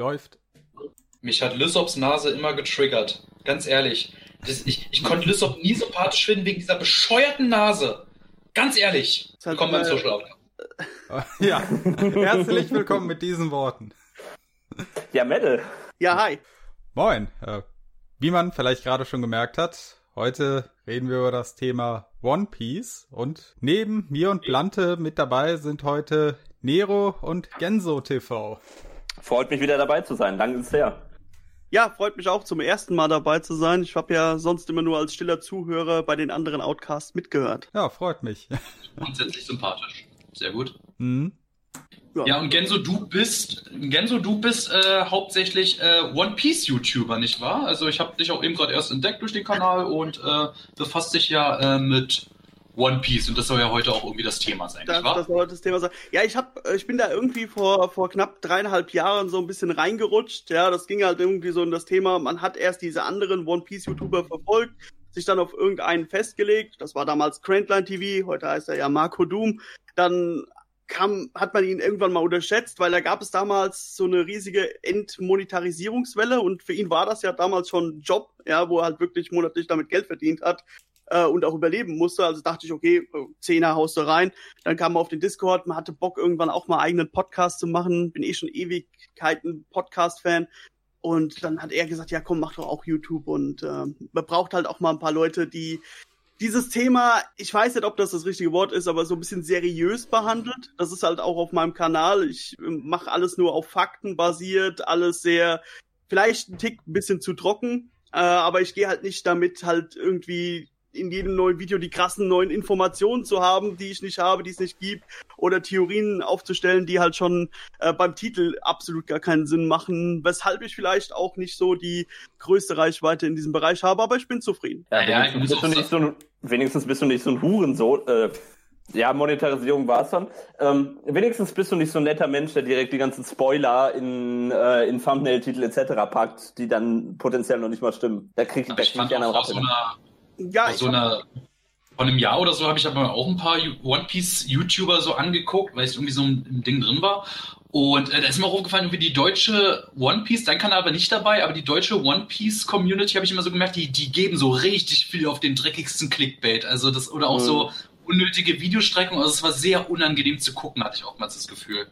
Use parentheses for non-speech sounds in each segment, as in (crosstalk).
läuft. Mich hat Lysops Nase immer getriggert. Ganz ehrlich. Das, ich, ich konnte Lysop nie sympathisch finden wegen dieser bescheuerten Nase. Ganz ehrlich. Willkommen beim Social Outcome. (laughs) Ja, herzlich willkommen mit diesen Worten. Ja, Metal. Ja, hi. Moin. Äh, wie man vielleicht gerade schon gemerkt hat, heute reden wir über das Thema One Piece und neben mir und Blante mit dabei sind heute Nero und Genso TV. Freut mich wieder dabei zu sein. Danke sehr. Ja, freut mich auch zum ersten Mal dabei zu sein. Ich habe ja sonst immer nur als stiller Zuhörer bei den anderen Outcasts mitgehört. Ja, freut mich. Grundsätzlich sympathisch. Sehr gut. Mhm. Ja. ja, und Genso, du bist, Genso, du bist äh, hauptsächlich äh, One Piece YouTuber, nicht wahr? Also ich habe dich auch eben gerade erst entdeckt durch den Kanal und äh, befasst dich ja äh, mit One Piece und das soll ja heute auch irgendwie das Thema sein, das, Das soll heute das Thema sein. Ja, ich hab, ich bin da irgendwie vor vor knapp dreieinhalb Jahren so ein bisschen reingerutscht. Ja, das ging halt irgendwie so in das Thema. Man hat erst diese anderen One Piece YouTuber verfolgt, sich dann auf irgendeinen festgelegt. Das war damals Crantline TV, heute heißt er ja Marco Doom. Dann kam, hat man ihn irgendwann mal unterschätzt, weil da gab es damals so eine riesige Entmonetarisierungswelle und für ihn war das ja damals schon ein Job, ja, wo er halt wirklich monatlich damit Geld verdient hat äh, und auch überleben musste. Also dachte ich, okay, Zehner haust du rein. Dann kam man auf den Discord, man hatte Bock irgendwann auch mal eigenen Podcast zu machen. Bin eh schon Ewigkeiten Podcast-Fan. Und dann hat er gesagt, ja komm, mach doch auch YouTube. Und äh, man braucht halt auch mal ein paar Leute, die dieses Thema, ich weiß nicht, ob das das richtige Wort ist, aber so ein bisschen seriös behandelt. Das ist halt auch auf meinem Kanal. Ich ähm, mache alles nur auf Fakten basiert, alles sehr, vielleicht ein Tick ein bisschen zu trocken, äh, aber ich gehe halt nicht damit halt irgendwie in jedem neuen Video die krassen neuen Informationen zu haben, die ich nicht habe, die es nicht gibt, oder Theorien aufzustellen, die halt schon äh, beim Titel absolut gar keinen Sinn machen, weshalb ich vielleicht auch nicht so die größte Reichweite in diesem Bereich habe, aber ich bin zufrieden. Ja, ja wenigstens, bist du nicht so ein, wenigstens bist du nicht so ein Hurensohn. Äh, ja, Monetarisierung war es dann. Ähm, wenigstens bist du nicht so ein netter Mensch, der direkt die ganzen Spoiler in, äh, in Thumbnail-Titel etc. packt, die dann potenziell noch nicht mal stimmen. Da krieg, da krieg ich gerne einen Rappel. So ja, so einer, von einem Jahr oder so habe ich aber auch ein paar One Piece YouTuber so angeguckt, weil ich irgendwie so im Ding drin war. Und äh, da ist mir auch aufgefallen, irgendwie die deutsche One Piece, dein Kanal war nicht dabei, aber die deutsche One Piece Community habe ich immer so gemerkt, die, die geben so richtig viel auf den dreckigsten Clickbait. Also das, oder auch mhm. so unnötige Videostreckung. Also es war sehr unangenehm zu gucken, hatte ich auch mal das Gefühl.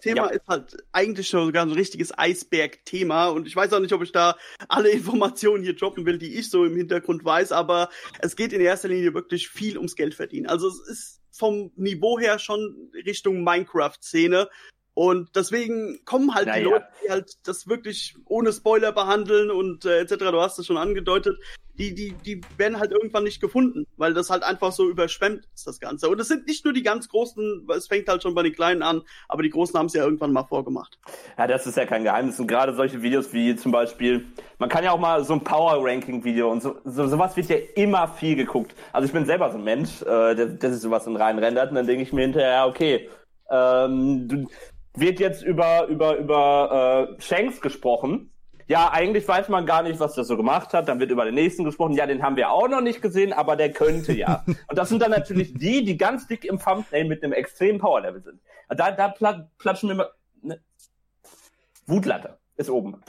Thema ja. ist halt eigentlich schon sogar ein richtiges Eisberg-Thema und ich weiß auch nicht, ob ich da alle Informationen hier droppen will, die ich so im Hintergrund weiß, aber es geht in erster Linie wirklich viel ums Geld verdienen. Also es ist vom Niveau her schon Richtung Minecraft-Szene und deswegen kommen halt Na die. Leute, die halt das wirklich ohne Spoiler behandeln und äh, etc. Du hast es schon angedeutet. Die, die, die werden halt irgendwann nicht gefunden, weil das halt einfach so überschwemmt ist, das Ganze. Und es sind nicht nur die ganz Großen, es fängt halt schon bei den Kleinen an, aber die Großen haben es ja irgendwann mal vorgemacht. Ja, das ist ja kein Geheimnis. Und gerade solche Videos wie zum Beispiel, man kann ja auch mal so ein Power-Ranking-Video und so, so, sowas wird ja immer viel geguckt. Also ich bin selber so ein Mensch, äh, der, der sich sowas in rein rendert und dann denke ich mir hinterher, okay, ähm, du, wird jetzt über, über, über äh, Shanks gesprochen. Ja, eigentlich weiß man gar nicht, was der so gemacht hat. Dann wird über den nächsten gesprochen. Ja, den haben wir auch noch nicht gesehen, aber der könnte ja. (laughs) Und das sind dann natürlich die, die ganz dick im Thumbnail mit einem extremen Power-Level sind. Da, da platschen wir immer. Ne? Wutlatte ist oben.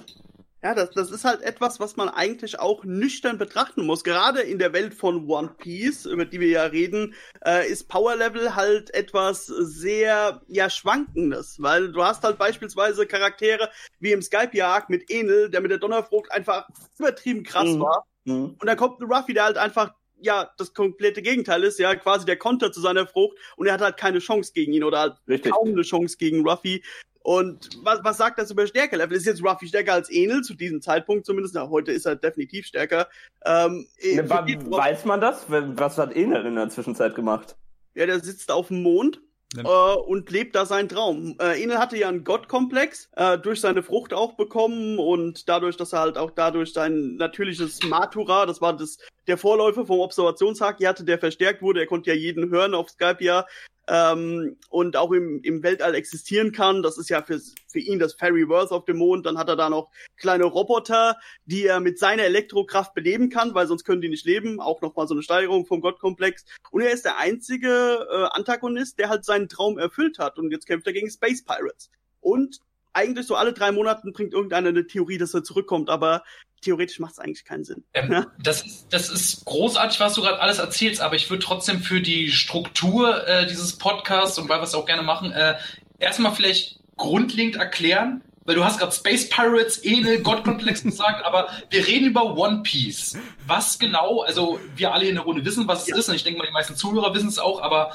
Ja, das, das ist halt etwas, was man eigentlich auch nüchtern betrachten muss. Gerade in der Welt von One Piece, über die wir ja reden, äh, ist Power Level halt etwas sehr, ja, schwankendes. Weil du hast halt beispielsweise Charaktere wie im Skype-Arc mit Enel, der mit der Donnerfrucht einfach übertrieben krass mhm. war. Mhm. Und dann kommt ein Ruffy, der halt einfach ja, das komplette Gegenteil ist, ja, quasi der Konter zu seiner Frucht und er hat halt keine Chance gegen ihn oder halt Richtig. kaum eine Chance gegen Ruffy. Und was, was sagt das über Stärkelevel? Ist jetzt Ruffy stärker als Enel zu diesem Zeitpunkt zumindest? Na, heute ist er definitiv stärker. Ähm, ne, weiß man das? Was hat Enel in der Zwischenzeit gemacht? Ja, der sitzt auf dem Mond äh, und lebt da seinen Traum. Äh, Enel hatte ja einen Gottkomplex äh, durch seine Frucht auch bekommen und dadurch, dass er halt auch dadurch sein natürliches Matura, das war das der Vorläufer vom Observationshaki hatte, der verstärkt wurde. Er konnte ja jeden hören auf Skype ja ähm, und auch im, im Weltall existieren kann. Das ist ja für, für ihn das Fairy Worth auf dem Mond. Dann hat er da noch kleine Roboter, die er mit seiner Elektrokraft beleben kann, weil sonst können die nicht leben. Auch nochmal so eine Steigerung vom Gottkomplex. Und er ist der einzige äh, Antagonist, der halt seinen Traum erfüllt hat. Und jetzt kämpft er gegen Space Pirates. Und eigentlich so alle drei Monaten bringt irgendeiner eine Theorie, dass er zurückkommt, aber theoretisch macht es eigentlich keinen Sinn. Ähm, das, ist, das ist großartig, was du gerade alles erzählst, aber ich würde trotzdem für die Struktur äh, dieses Podcasts und weil wir es auch gerne machen, äh, erstmal vielleicht grundlegend erklären, weil du hast gerade Space Pirates, Enel, Gottkomplex (laughs) gesagt, aber wir reden über One Piece. Was genau, also wir alle in der Runde wissen, was es ja. ist, und ich denke mal, die meisten Zuhörer wissen es auch, aber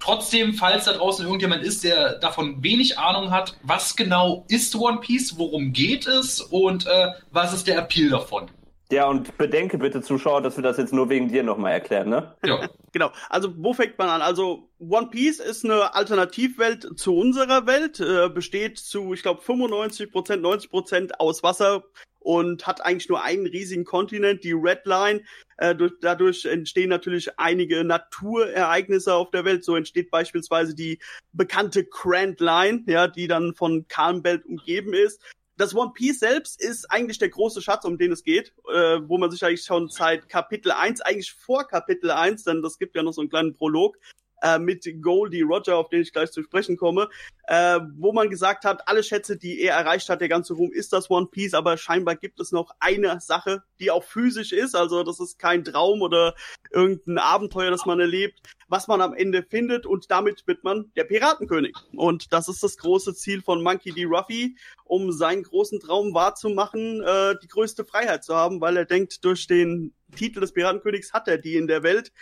trotzdem, falls da draußen irgendjemand ist, der davon wenig Ahnung hat, was genau ist One Piece, worum geht es und äh, was ist der Appeal davon? Ja, und bedenke bitte, Zuschauer, dass wir das jetzt nur wegen dir nochmal erklären, ne? Ja. (laughs) genau. Also, wo fängt man an? Also, One Piece ist eine Alternativwelt zu unserer Welt, äh, besteht zu, ich glaube, 95 Prozent, 90 Prozent aus Wasser und hat eigentlich nur einen riesigen Kontinent, die Red Line. Äh, durch, dadurch entstehen natürlich einige Naturereignisse auf der Welt. So entsteht beispielsweise die bekannte Grand Line, ja, die dann von Calmbelt umgeben ist das One Piece selbst ist eigentlich der große Schatz, um den es geht, äh, wo man sich eigentlich schon seit Kapitel 1, eigentlich vor Kapitel 1, denn das gibt ja noch so einen kleinen Prolog, äh, mit Goldie Roger, auf den ich gleich zu sprechen komme, äh, wo man gesagt hat, alle Schätze, die er erreicht hat, der ganze Ruhm ist das One Piece, aber scheinbar gibt es noch eine Sache, die auch physisch ist, also das ist kein Traum oder irgendein Abenteuer, das man erlebt, was man am Ende findet und damit wird man der Piratenkönig. Und das ist das große Ziel von Monkey D. Ruffy, um seinen großen Traum wahrzumachen, äh, die größte Freiheit zu haben, weil er denkt, durch den Titel des Piratenkönigs hat er die in der Welt.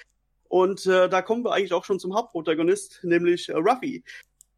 Und äh, da kommen wir eigentlich auch schon zum Hauptprotagonist, nämlich äh, Ruffy.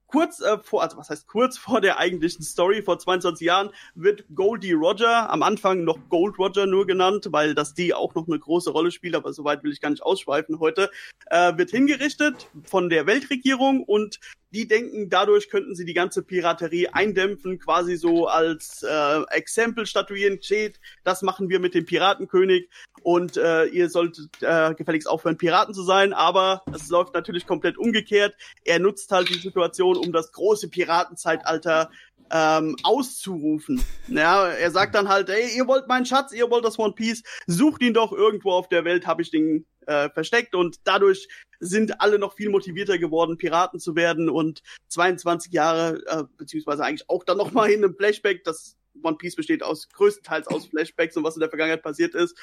Kurz äh, vor, also was heißt kurz (laughs) vor der eigentlichen Story, vor 22 Jahren, wird Goldie Roger, am Anfang noch Gold Roger nur genannt, weil das die auch noch eine große Rolle spielt, aber soweit will ich gar nicht ausschweifen heute, äh, wird hingerichtet von der Weltregierung und die denken, dadurch könnten sie die ganze Piraterie eindämpfen, quasi so als äh, Exempel statuieren, steht, das machen wir mit dem Piratenkönig und äh, ihr solltet äh, gefälligst aufhören, Piraten zu sein, aber es läuft natürlich komplett umgekehrt. Er nutzt halt die Situation, um das große Piratenzeitalter ähm, auszurufen. Ja, er sagt dann halt, ey, ihr wollt meinen Schatz, ihr wollt das One Piece, sucht ihn doch irgendwo auf der Welt, habe ich den äh, versteckt und dadurch sind alle noch viel motivierter geworden, Piraten zu werden und 22 Jahre, äh, beziehungsweise eigentlich auch dann nochmal in einem Flashback, das One Piece besteht aus größtenteils aus Flashbacks und was in der Vergangenheit passiert ist.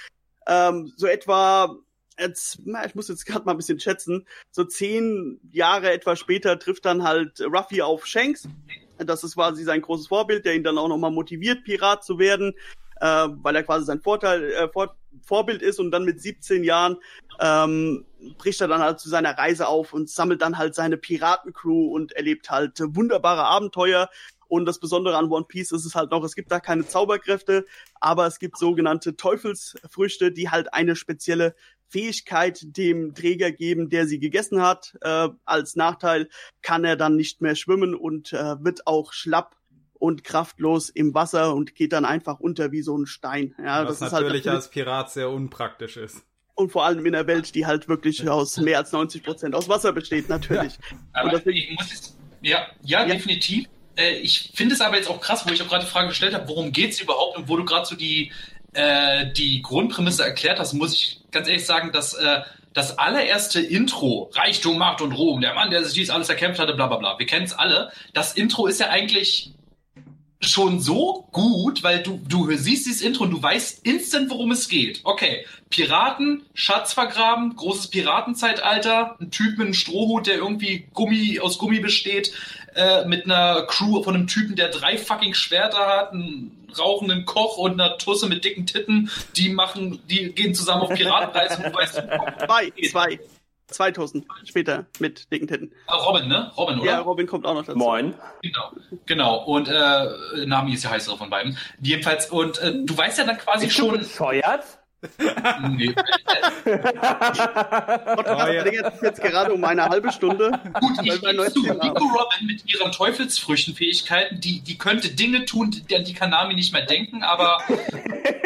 Ähm, so etwa jetzt, na, ich muss jetzt gerade mal ein bisschen schätzen, so zehn Jahre etwa später trifft dann halt Ruffy auf Shanks. Das ist quasi sein großes Vorbild, der ihn dann auch nochmal motiviert, Pirat zu werden, äh, weil er quasi sein Vorteil, äh, Vor Vorbild ist und dann mit 17 Jahren ähm, bricht er dann halt zu seiner Reise auf und sammelt dann halt seine Piratencrew und erlebt halt wunderbare Abenteuer. Und das Besondere an One Piece ist es halt noch, es gibt da keine Zauberkräfte, aber es gibt sogenannte Teufelsfrüchte, die halt eine spezielle Fähigkeit dem Träger geben, der sie gegessen hat. Äh, als Nachteil kann er dann nicht mehr schwimmen und äh, wird auch schlapp und kraftlos im Wasser und geht dann einfach unter wie so ein Stein. Ja, Was das natürlich, ist halt natürlich als Pirat sehr unpraktisch ist. Und vor allem in einer Welt, die halt wirklich aus mehr als 90 Prozent aus Wasser besteht, natürlich. Ja, aber deswegen, ich muss jetzt, ja, ja, ja, definitiv. Äh, ich finde es aber jetzt auch krass, wo ich auch gerade die Frage gestellt habe, worum geht es überhaupt und wo du gerade so die, äh, die Grundprämisse erklärt hast, muss ich ganz ehrlich sagen, dass äh, das allererste Intro, Reichtum, Macht und Ruhm, der Mann, der sich dies alles erkämpft hatte, bla bla bla, wir kennen es alle. Das Intro ist ja eigentlich schon so gut, weil du, du siehst dieses Intro und du weißt instant, worum es geht. Okay, Piraten, Schatz vergraben, großes Piratenzeitalter, ein Typ mit einem Strohhut, der irgendwie Gummi aus Gummi besteht, äh, mit einer Crew von einem Typen, der drei fucking Schwerter hat, einen rauchenden Koch und einer Tusse mit dicken Titten, die machen, die gehen zusammen auf Piratenreise und du weißt, (laughs) zwei, zwei. 2000 später mit dicken Titten. Ah, Robin, ne? Robin, oder? Ja, Robin kommt auch noch dazu. Moin. Genau, genau. Und äh, Nami ist ja heißer von beiden. Jedenfalls, und äh, du weißt ja dann quasi Bist schon. Du bescheuert? Nee. Podcast verlängert sich jetzt gerade um eine halbe Stunde. Gut, ich gebe zu, Nico Robin mit ihren Teufelsfrüchtenfähigkeiten, die, die könnte Dinge tun, die, an die kann Nami nicht mehr denken, aber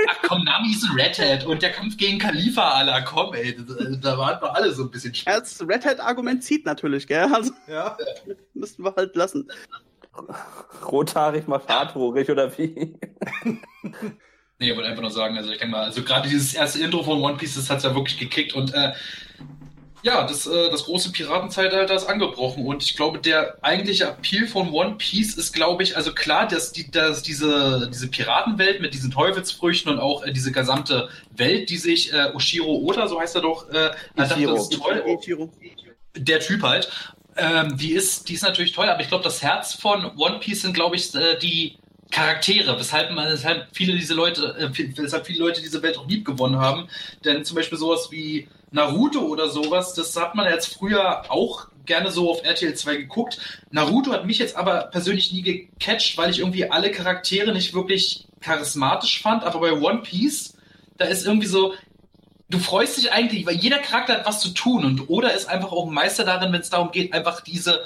ach komm, Nami ist ein Red Hat und der Kampf gegen Khalifa, aller komm, ey, da waren wir alle so ein bisschen schwer. Das Red Hat-Argument zieht natürlich, gell? Also, ja. müssten wir halt lassen. Rothaarig mal fadhoorig oder wie? Nee, ich wollte einfach nur sagen, also ich denke mal, also gerade dieses erste Intro von One Piece, das hat's ja wirklich gekickt und äh, Ja, das, äh, das große Piratenzeitalter ist angebrochen und ich glaube, der eigentliche Appeal von One Piece ist, glaube ich, also klar, dass, die, dass diese, diese Piratenwelt mit diesen Teufelsfrüchten und auch äh, diese gesamte Welt, die sich äh, Oshiro Oda, so heißt er doch, äh, dachte, das ist toll. Ichiro. Der Typ halt. Ähm, die, ist, die ist natürlich toll, aber ich glaube, das Herz von One Piece sind, glaube ich, äh, die Charaktere, weshalb man, weshalb viele diese Leute, äh, weshalb viele Leute diese Welt auch lieb gewonnen haben. Denn zum Beispiel sowas wie Naruto oder sowas, das hat man jetzt früher auch gerne so auf RTL 2 geguckt. Naruto hat mich jetzt aber persönlich nie gecatcht, weil ich irgendwie alle Charaktere nicht wirklich charismatisch fand. Aber bei One Piece, da ist irgendwie so, du freust dich eigentlich, weil jeder Charakter hat was zu tun und Oda ist einfach auch ein Meister darin, wenn es darum geht, einfach diese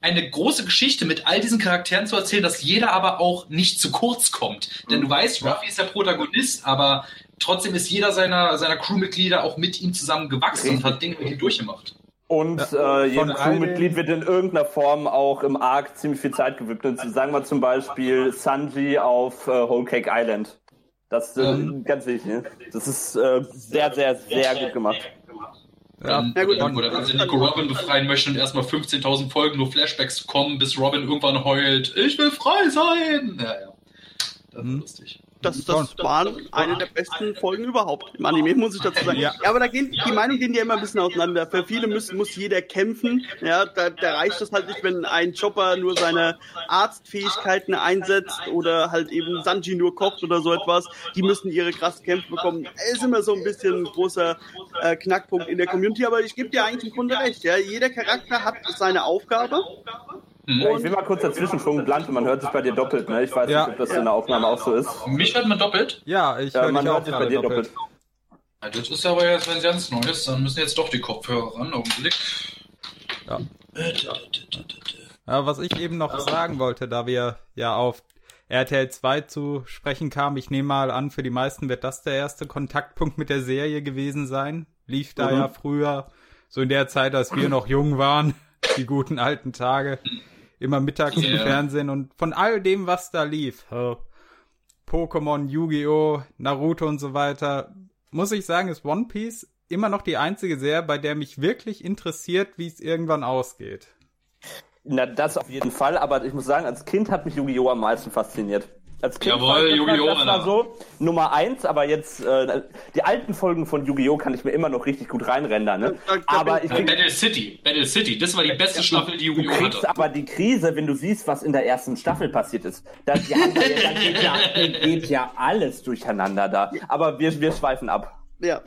eine große Geschichte mit all diesen Charakteren zu erzählen, dass jeder aber auch nicht zu kurz kommt. Denn du mhm. weißt, Ruffy ist der Protagonist, aber trotzdem ist jeder seiner, seiner Crewmitglieder auch mit ihm zusammen gewachsen und hat Dinge mit ihm durchgemacht. Und äh, jedem Crewmitglied wird in irgendeiner Form auch im Arc ziemlich viel Zeit gewidmet. Sagen wir zum Beispiel Sanji auf äh, Whole Cake Island. Das ist äh, ähm, ganz wichtig. Ne? Das ist äh, sehr, sehr, sehr gut gemacht. Ja, ja gut, oder, oder wenn sie Nico Robin befreien möchten und erstmal 15.000 Folgen nur Flashbacks kommen, bis Robin irgendwann heult, ich will frei sein. Ja, ja. Das ist hm. lustig das, das waren eine der besten Folgen überhaupt im Anime, muss ich dazu sagen. Ja, ja aber da gehen, die Meinungen gehen ja immer ein bisschen auseinander. Für viele muss, muss jeder kämpfen. Ja, da, da reicht es halt nicht, wenn ein Chopper nur seine Arztfähigkeiten einsetzt oder halt eben Sanji nur kocht oder so etwas. Die müssen ihre krassen Kämpfe bekommen. Ist immer so ein bisschen ein großer äh, Knackpunkt in der Community, aber ich gebe dir eigentlich im Grunde recht. Ja, jeder Charakter hat seine Aufgabe. Ja, ich will mal kurz dazwischen schon Blunt, man hört sich bei dir doppelt, ne? Ich weiß ja. nicht, ob das in der Aufnahme auch so ist. Mich hört man doppelt? Ja, ich ja, höre man hört sich bei dir doppelt. doppelt. Das ist aber jetzt wenn ganz Neues, dann müssen jetzt doch die Kopfhörer ran, Augenblick. Ja. ja. Was ich eben noch sagen wollte, da wir ja auf RTL 2 zu sprechen kamen, ich nehme mal an, für die meisten wird das der erste Kontaktpunkt mit der Serie gewesen sein. Lief da mhm. ja früher, so in der Zeit, als wir noch jung waren, die guten alten Tage immer mittags yeah. im Fernsehen und von all dem, was da lief, Pokémon, Yu-Gi-Oh!, Naruto und so weiter, muss ich sagen, ist One Piece immer noch die einzige Serie, bei der mich wirklich interessiert, wie es irgendwann ausgeht. Na, das auf jeden Fall, aber ich muss sagen, als Kind hat mich Yu-Gi-Oh! am meisten fasziniert. Als Kind Jawohl, Yu-Gi-Oh! Das war so Nummer eins, aber jetzt äh, die alten Folgen von Yu-Gi-Oh! kann ich mir immer noch richtig gut reinrendern. Ne? aber ich Battle City, Battle City, das war die beste Staffel, die Yu-Gi-Oh! hatte. Aber die Krise, wenn du siehst, was in der ersten Staffel passiert ist, da, ja, da geht, ja, geht ja alles durcheinander da. Aber wir, wir schweifen ab. Ja,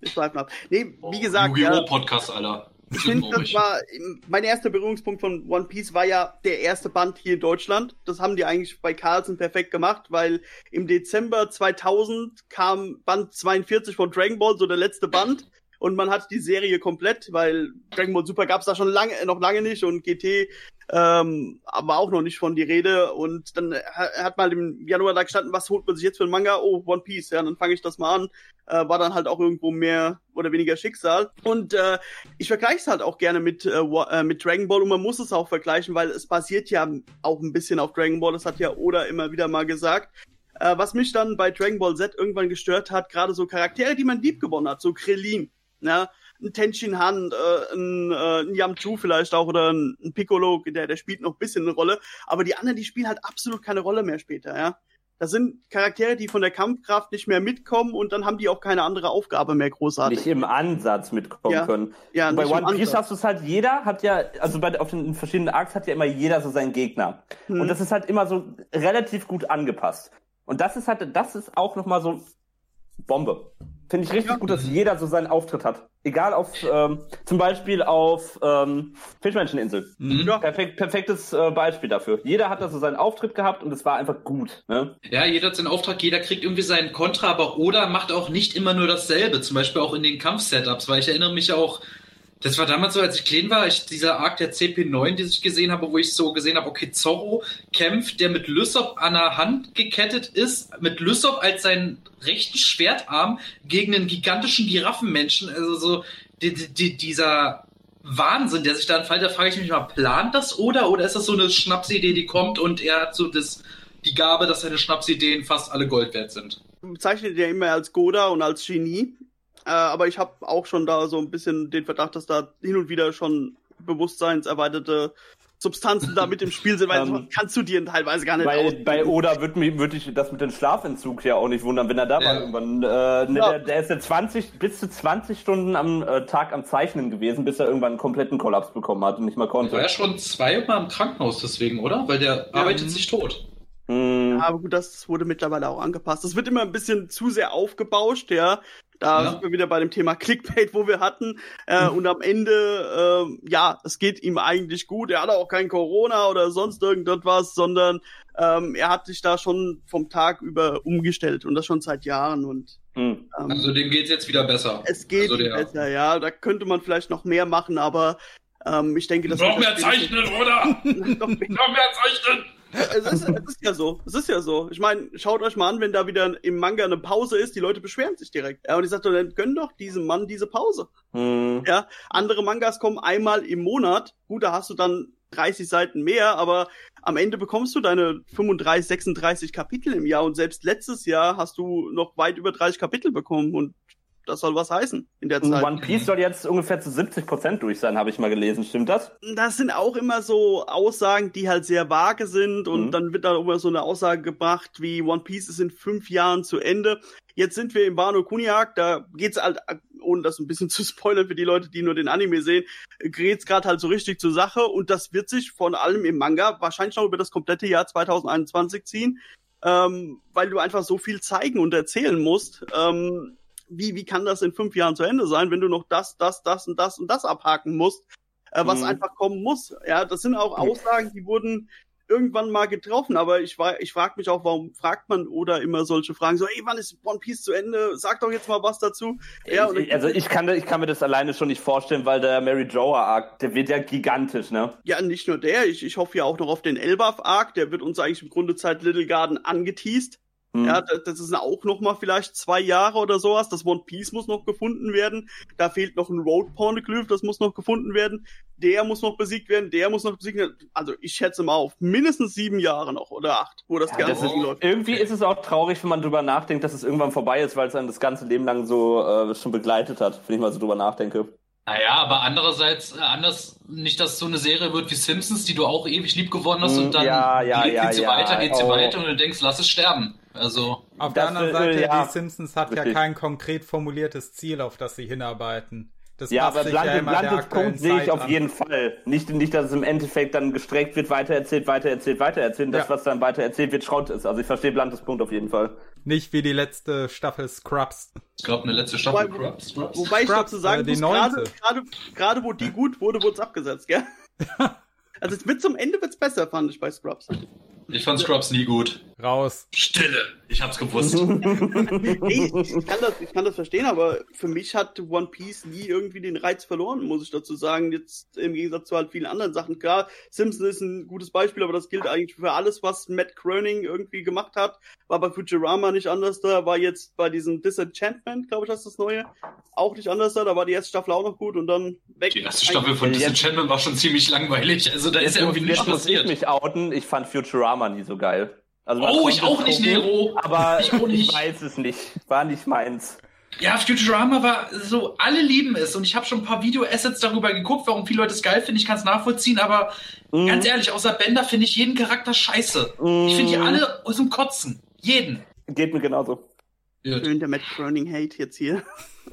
wir schweifen ab. Nee, wie gesagt. Yu-Gi-Oh! Podcast, Alter. Ich finde, das war mein erster Berührungspunkt von One Piece war ja der erste Band hier in Deutschland. Das haben die eigentlich bei Carlsen perfekt gemacht, weil im Dezember 2000 kam Band 42 von Dragon Ball, so der letzte Band. Und man hat die Serie komplett, weil Dragon Ball Super gab es da schon lange, noch lange nicht und GT ähm, aber auch noch nicht von die Rede. Und dann hat man im Januar da gestanden, was holt man sich jetzt für ein Manga? Oh, One Piece, ja, dann fange ich das mal an. Äh, war dann halt auch irgendwo mehr oder weniger Schicksal. Und äh, ich vergleiche es halt auch gerne mit, äh, äh, mit Dragon Ball und man muss es auch vergleichen, weil es basiert ja auch ein bisschen auf Dragon Ball, das hat ja Oda immer wieder mal gesagt. Äh, was mich dann bei Dragon Ball Z irgendwann gestört hat, gerade so Charaktere, die man lieb gewonnen hat, so Krillin, ja, ein Tenshin Han, äh, ein, äh, ein Yamchu vielleicht auch oder ein, ein Piccolo, der, der spielt noch ein bisschen eine Rolle, aber die anderen, die spielen halt absolut keine Rolle mehr später, ja. Das sind Charaktere, die von der Kampfkraft nicht mehr mitkommen und dann haben die auch keine andere Aufgabe mehr großartig. Nicht im Ansatz mitkommen ja. können. Ja, bei One Piece hast du es halt, jeder hat ja, also bei, auf den verschiedenen Arcs hat ja immer jeder so seinen Gegner. Hm. Und das ist halt immer so relativ gut angepasst. Und das ist halt, das ist auch nochmal so Bombe. Finde ich richtig ja. gut, dass jeder so seinen Auftritt hat. Egal auf, ähm, zum Beispiel auf ähm, Fischmenscheninsel. Mhm. Ja. Perfekt, perfektes äh, Beispiel dafür. Jeder hat da so seinen Auftritt gehabt und es war einfach gut. Ne? Ja, jeder hat seinen Auftrag, jeder kriegt irgendwie seinen Kontra, aber Oda macht auch nicht immer nur dasselbe. Zum Beispiel auch in den Kampfsetups, weil ich erinnere mich auch das war damals so, als ich klein war, ich, dieser Arc der CP9, den ich gesehen habe, wo ich so gesehen habe, okay, Zorro kämpft, der mit Lysop an der Hand gekettet ist, mit Lysop als seinen rechten Schwertarm gegen einen gigantischen Giraffenmenschen. Also so die, die, dieser Wahnsinn, der sich da entfaltet, da frage ich mich mal, plant das oder? Oder ist das so eine Schnapsidee, die kommt und er hat so das, die Gabe, dass seine Schnapsideen fast alle Gold wert sind? Bezeichnet er immer als Goda und als Genie Äh, aber ich habe auch schon da so ein bisschen den Verdacht, dass da hin und wieder schon bewusstseinserweiterte Substanzen da mit im Spiel sind, weil (laughs) Ähm, sonst kannst du dir teilweise gar nicht Bei, bei Oda würde mich würd ich das mit dem Schlafentzug ja auch nicht wundern, wenn er da Ja. mal irgendwann. Äh, ne, Ja. der, der ist ja 20, bis zu 20 Stunden am äh, Tag am Zeichnen gewesen, bis er irgendwann einen kompletten Kollaps bekommen hat und nicht mehr Der war konnte. ja schon zweimal im Krankenhaus deswegen, oder? Weil der arbeitet sich tot. Hm. Aber gut, das wurde mittlerweile auch angepasst. Das wird immer ein bisschen zu sehr aufgebauscht, ja. Da Ja. sind wir wieder bei dem Thema Clickbait, wo wir hatten. Äh, und am Ende, ähm, ja, es geht ihm eigentlich gut. Er hat auch kein Corona oder sonst irgendetwas, sondern ähm, er hat sich da schon vom Tag über umgestellt und das schon seit Jahren. Und Hm. ähm, Also dem geht's jetzt wieder besser. es geht also der- besser, ja. Da könnte man vielleicht noch mehr machen, aber ähm, ich denke, das (laughs) Noch mehr zeichnen, oder? Noch mehr Noch mehr zeichnen! Es, ist, es ist ja so. Es ist ja so. Ich meine, schaut euch mal an, wenn da wieder im Manga eine Pause ist, die Leute beschweren sich direkt. Ja, und ich sag doch, dann gönn doch diesem Mann diese Pause. Hm. Ja, andere Mangas kommen einmal im Monat. Gut, da hast du dann 30 Seiten mehr, aber am Ende bekommst du deine 35, 36 Kapitel im Jahr und selbst letztes Jahr hast du noch weit über 30 Kapitel bekommen und das soll was heißen in der Zeit. One Piece soll jetzt ungefähr zu 70% durch sein, habe ich mal gelesen. Stimmt das? das sind auch immer so Aussagen, die halt sehr vage sind und Mhm. dann wird da immer so eine Aussage gebracht wie One Piece ist in fünf Jahren zu Ende. Jetzt sind wir im Wano Kuniak, da geht's halt, ohne das ein bisschen (laughs) zu spoilern für die Leute, die nur den Anime sehen, geht's gerade halt so richtig zur Sache und das wird sich von allem im Manga wahrscheinlich noch über das komplette Jahr 2021 ziehen, ähm, weil du einfach so viel zeigen und erzählen musst. Ähm, wie, wie kann das in fünf Jahren zu Ende sein, wenn du noch das, das, das und das und das abhaken musst, äh, was Mhm. einfach kommen muss. Ja, das sind auch Aussagen, die wurden irgendwann mal getroffen, aber ich war, ich frage mich auch, warum fragt man oder immer solche Fragen so, ey, wann ist One Piece zu Ende? Sag doch jetzt mal was dazu. Ja, ich, also ich kann, ich kann mir das alleine schon nicht vorstellen, weil der Mary Joa Arc, der wird ja gigantisch, ne? ja, nicht nur der, ich, ich hoffe ja auch noch auf den Elbaf Arc, der wird uns eigentlich im Grunde Zeit Little Garden angeteased. Ja, das, das ist auch noch mal vielleicht zwei Jahre oder sowas. Das One Piece muss noch gefunden werden. Da fehlt noch ein Road Pornoglyph, das muss noch gefunden werden. Der muss noch besiegt werden, der muss noch besiegt werden. Also ich schätze mal auf mindestens sieben Jahre noch oder acht, wo das Ja, Ganze das ist, läuft. irgendwie ist es auch traurig, wenn man drüber nachdenkt, dass es irgendwann vorbei ist, weil es einen das ganze Leben lang so äh, schon begleitet hat, wenn ich mal so drüber nachdenke. Naja, aber andererseits, äh, anders, nicht, dass es so eine Serie wird wie Simpsons, die du auch ewig lieb gewonnen hast Mm, und dann ja, ja, geht, ja, geht sie ja, weiter, geht sie oh. weiter und du denkst, lass es sterben. Also, Auf Das der anderen will- Seite, ja, die Simpsons hat ja richtig. kein konkret formuliertes Ziel, auf das sie hinarbeiten. Das Ja, aber ja aktuellen Punkt sehe ich auf an. jeden Fall. Nicht, nicht, dass es im Endeffekt dann gestreckt wird, weitererzählt, weitererzählt, weitererzählt. Das, Ja. was dann weitererzählt wird, Schrott ist. Also ich verstehe Bluntes Punkt auf jeden Fall. Nicht wie die letzte Staffel Scrubs. ich glaube, eine letzte Staffel Wobei- Scrubs. Scrubs. Wobei ich dazu sagen äh, die muss, gerade, gerade, gerade wo die gut wurde, wurde es abgesetzt, gell? (laughs) Also es wird zum Ende wird's besser, fand ich bei Scrubs. Ich fand Scrubs nie gut. Raus. Stille. Ich hab's gewusst. (laughs) Nee, ich, kann das, ich kann das verstehen, aber für mich hat One Piece nie irgendwie den Reiz verloren, muss ich dazu sagen. Jetzt im Gegensatz zu halt vielen anderen Sachen. Klar, Simpsons ist ein gutes Beispiel, aber das gilt eigentlich für alles, was Matt Groening irgendwie gemacht hat. War bei Futurama nicht anders da, war jetzt bei diesem Disenchantment, glaube ich, das ist das neue, auch nicht anders da. Da war die erste Staffel auch noch gut und dann weg. Die erste Staffel von Jetzt- Disenchantment war schon ziemlich langweilig. Also da ist ja irgendwie nichts muss ich passiert. mich outen. Ich fand Futurama nie so geil. Also Oh, ich auch nicht, gucken, Nero. Aber (laughs) Ich auch nicht. weiß es nicht. War nicht meins. Ja, Futurama war so, alle lieben es und ich habe schon ein paar Video-Assets darüber geguckt, warum viele Leute es geil finden. Ich kann es nachvollziehen, aber Mhm. ganz ehrlich, außer Bender finde ich jeden Charakter scheiße. Ich finde die Mhm. alle aus dem Kotzen. Jeden. Geht mir genauso. Schön der Matt Groening Hate jetzt hier. (laughs)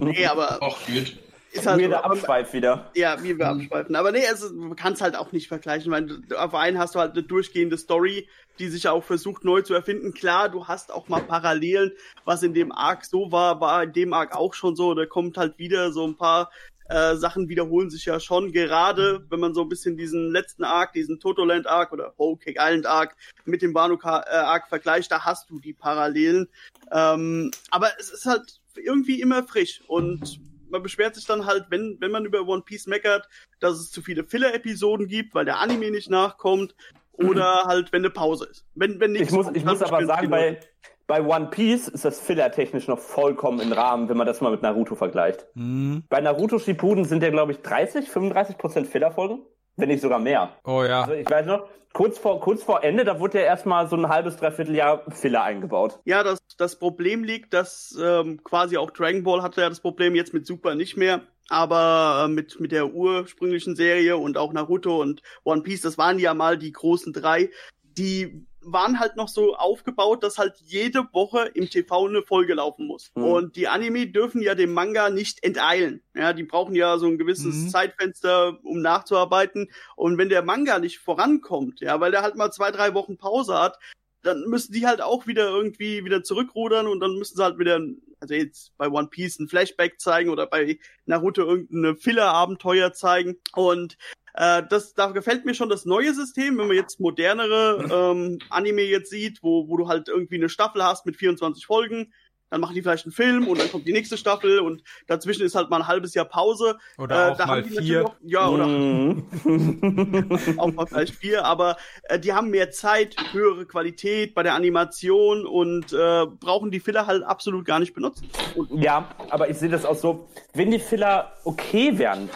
nee, aber Ach, gut. Ist halt Weirder Abschweif wieder. Ja, wie wir abschweifen. Aber nee, also, man kann es halt auch nicht vergleichen. Ich meine, auf einen hast du halt eine durchgehende Story, die sich ja auch versucht neu zu erfinden. Klar, du hast auch mal Parallelen, was in dem Arc so war, war in dem Arc auch schon so. Da kommt halt wieder so ein paar äh, Sachen wiederholen sich ja schon. Gerade wenn man so ein bisschen diesen letzten Arc, diesen Totoland Arc oder Whole Cake Island Arc mit dem Wano äh, Arc vergleicht, da hast du die Parallelen. Ähm, aber es ist halt irgendwie immer frisch und man beschwert sich dann halt, wenn, wenn man über One Piece meckert, dass es zu viele Filler-Episoden gibt, weil der Anime nicht nachkommt, oder (clears throat) halt, wenn eine Pause ist. Wenn, wenn nichts Ich muss, kommt, ich muss aber sagen, bei, bei One Piece ist das Filler-technisch noch vollkommen im Rahmen, wenn man das mal mit Naruto vergleicht. Hm. Bei Naruto Shippuden sind ja, glaube ich, 30, 35 Prozent Filler-Folgen. Wenn nicht sogar mehr. Oh ja. Also ich weiß noch, kurz vor, kurz vor Ende, da wurde ja erstmal so ein halbes, dreiviertel Jahr Filler eingebaut. Ja, das, das Problem liegt, dass ähm, quasi auch Dragon Ball hatte ja das Problem, jetzt mit Super nicht mehr. Aber äh, mit, mit der ursprünglichen Serie und auch Naruto und One Piece, das waren ja mal die großen drei, die waren halt noch so aufgebaut, dass halt jede Woche im TV eine Folge laufen muss. Mhm. Und die Anime dürfen ja dem Manga nicht enteilen. Ja, die brauchen ja so ein gewisses Mhm. Zeitfenster, um nachzuarbeiten. Und wenn der Manga nicht vorankommt, ja, weil der halt mal zwei, drei Wochen Pause hat, dann müssen die halt auch wieder irgendwie wieder zurückrudern und dann müssen sie halt wieder, also jetzt bei One Piece ein Flashback zeigen oder bei Naruto irgendeine Filler-Abenteuer zeigen. Und äh, das, da gefällt mir schon das neue System, wenn man jetzt modernere ähm, Anime jetzt sieht, wo, wo du halt irgendwie eine Staffel hast mit 24 Folgen, dann machen die vielleicht einen Film und dann kommt die nächste Staffel und dazwischen ist halt mal ein halbes Jahr Pause. Oder Äh, auch da mal haben die natürlich vier. Noch, ja, oder Mhm. (laughs) auch mal vielleicht vier, aber äh, die haben mehr Zeit, höhere Qualität bei der Animation und äh, brauchen die Filler halt absolut gar nicht benutzen. Und Ja, aber ich sehe das auch so, wenn die Filler okay wären.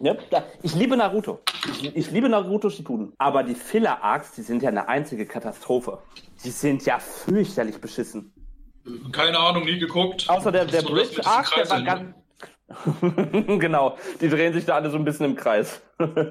Ne? da- Ich liebe Naruto. Ich, ich liebe Naruto Shippuden. Aber die Filler-Arcs, die sind ja eine einzige Katastrophe. Die sind ja fürchterlich beschissen. Keine Ahnung, nie geguckt. Außer der, der Bridge-Arc, der war ganz... (laughs) genau, die drehen sich da alle so ein bisschen im Kreis. (laughs) aber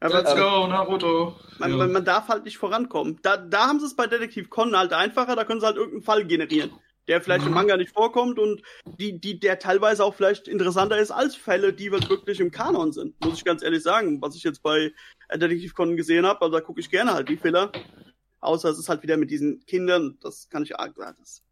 Let's go, Naruto. man, Ja. man darf halt nicht vorankommen. Da, da haben sie es bei Detektiv Conan halt einfacher, da können sie halt irgendeinen Fall generieren, der vielleicht im Mhm. Manga nicht vorkommt und die, die, der teilweise auch vielleicht interessanter ist als Fälle, die halt wirklich im Kanon sind, muss ich ganz ehrlich sagen. Was ich jetzt bei Detektiv Conan gesehen habe, also da gucke ich gerne halt die Filler. Außer es ist halt wieder mit diesen Kindern, das kann ich arg das.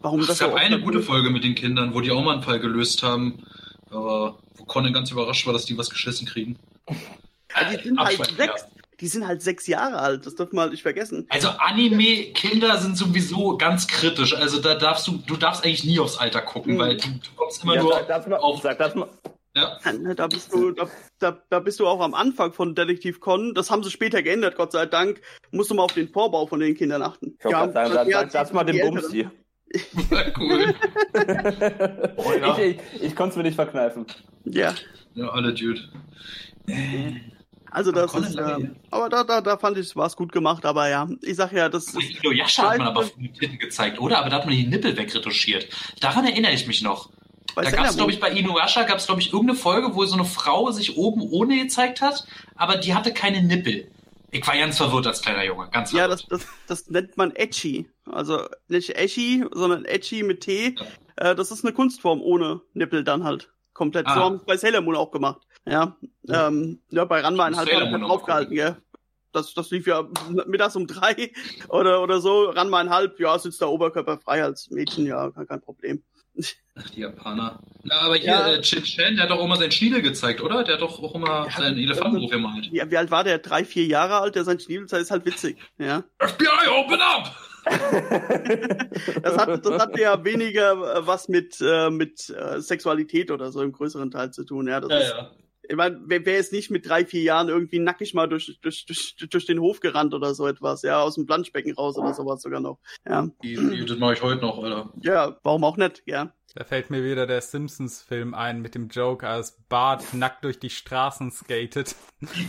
Warum Es das gab so oft eine gute Folge mit den Kindern, wo die auch mal einen Fall gelöst haben. Aber wo Conan ganz überrascht war, dass die was geschissen kriegen. Ja, die sind halt sechs. Die sind halt sechs Jahre alt, das dürfen wir halt nicht vergessen. Also Anime-Kinder sind sowieso ganz kritisch. Also da darfst du, du darfst eigentlich nie aufs Alter gucken, Mhm. weil du, du kommst immer Ja, nur sag das mal, auf. sag das mal. Ja. Ne, Da bist du, da, da, da bist du auch am Anfang von Detektiv Con. Das haben sie später geändert, Gott sei Dank. Musst du mal auf den Vorbau von den Kindern achten. Ich Ja, sagen, sag, ja, sag das mal dem Älteren. Bumsi. cool. (laughs) Oh, ja. (laughs) Ich, ich, ich konnte es mir nicht verkneifen. Ja, ja, alle Dude. Also das Conan ist, her. aber da, da, da fand ich, war es gut gemacht, aber ja, ich sag ja, das ist, Inuyasha hat man aber früher Titten gezeigt, oder? Aber da hat man die Nippel wegretuschiert. Daran erinnere ich mich noch. bei Da gab es, glaube ich, bei Inuyasha gab es, glaube ich, irgendeine Folge, wo so eine Frau sich oben ohne gezeigt hat, aber die hatte keine Nippel. Ich war ganz verwirrt als kleiner Junge, ganz Ja, verwirrt. das, das, das nennt man Etchi. Also nicht Echi, sondern Etchi mit T. Äh, das ist eine Kunstform ohne Nippel dann halt. Komplett. So Ah. haben es bei Sailor Moon auch gemacht. Ja. Ja. Ähm, ja, bei Ranma Ich muss halt Sailor hat Moon er noch draufgehalten, gell? Das, das lief ja mittags um drei oder, oder so. Ranma halb, ja, sitzt der Oberkörper frei als Mädchen, ja, kein, kein Problem. Ach, die Japaner. Ja, aber hier, Ja. äh, Chin Chen, der hat doch auch immer seinen Schniedel gezeigt, oder? Der hat doch auch immer Ja, seinen Elefantenruf gemalt. Wie, wie alt war der? Drei, vier Jahre alt, der sein Schniebelzeit ist halt witzig, ja. FBI, open up! (laughs) Das hat, das hat ja weniger äh, was mit, äh, mit äh, Sexualität oder so im größeren Teil zu tun, ja. Das ist, ja. Ich meine, wer, wer ist nicht mit drei, vier Jahren irgendwie nackig mal durch, durch, durch, durch den Hof gerannt oder so etwas, ja, aus dem Planschbecken raus oder sowas sogar noch. Ja, das mache ich heute noch, Alter. ja warum auch nicht, ja. Da fällt mir wieder der Simpsons-Film ein mit dem Joke, als Bart nackt durch die Straßen skatet.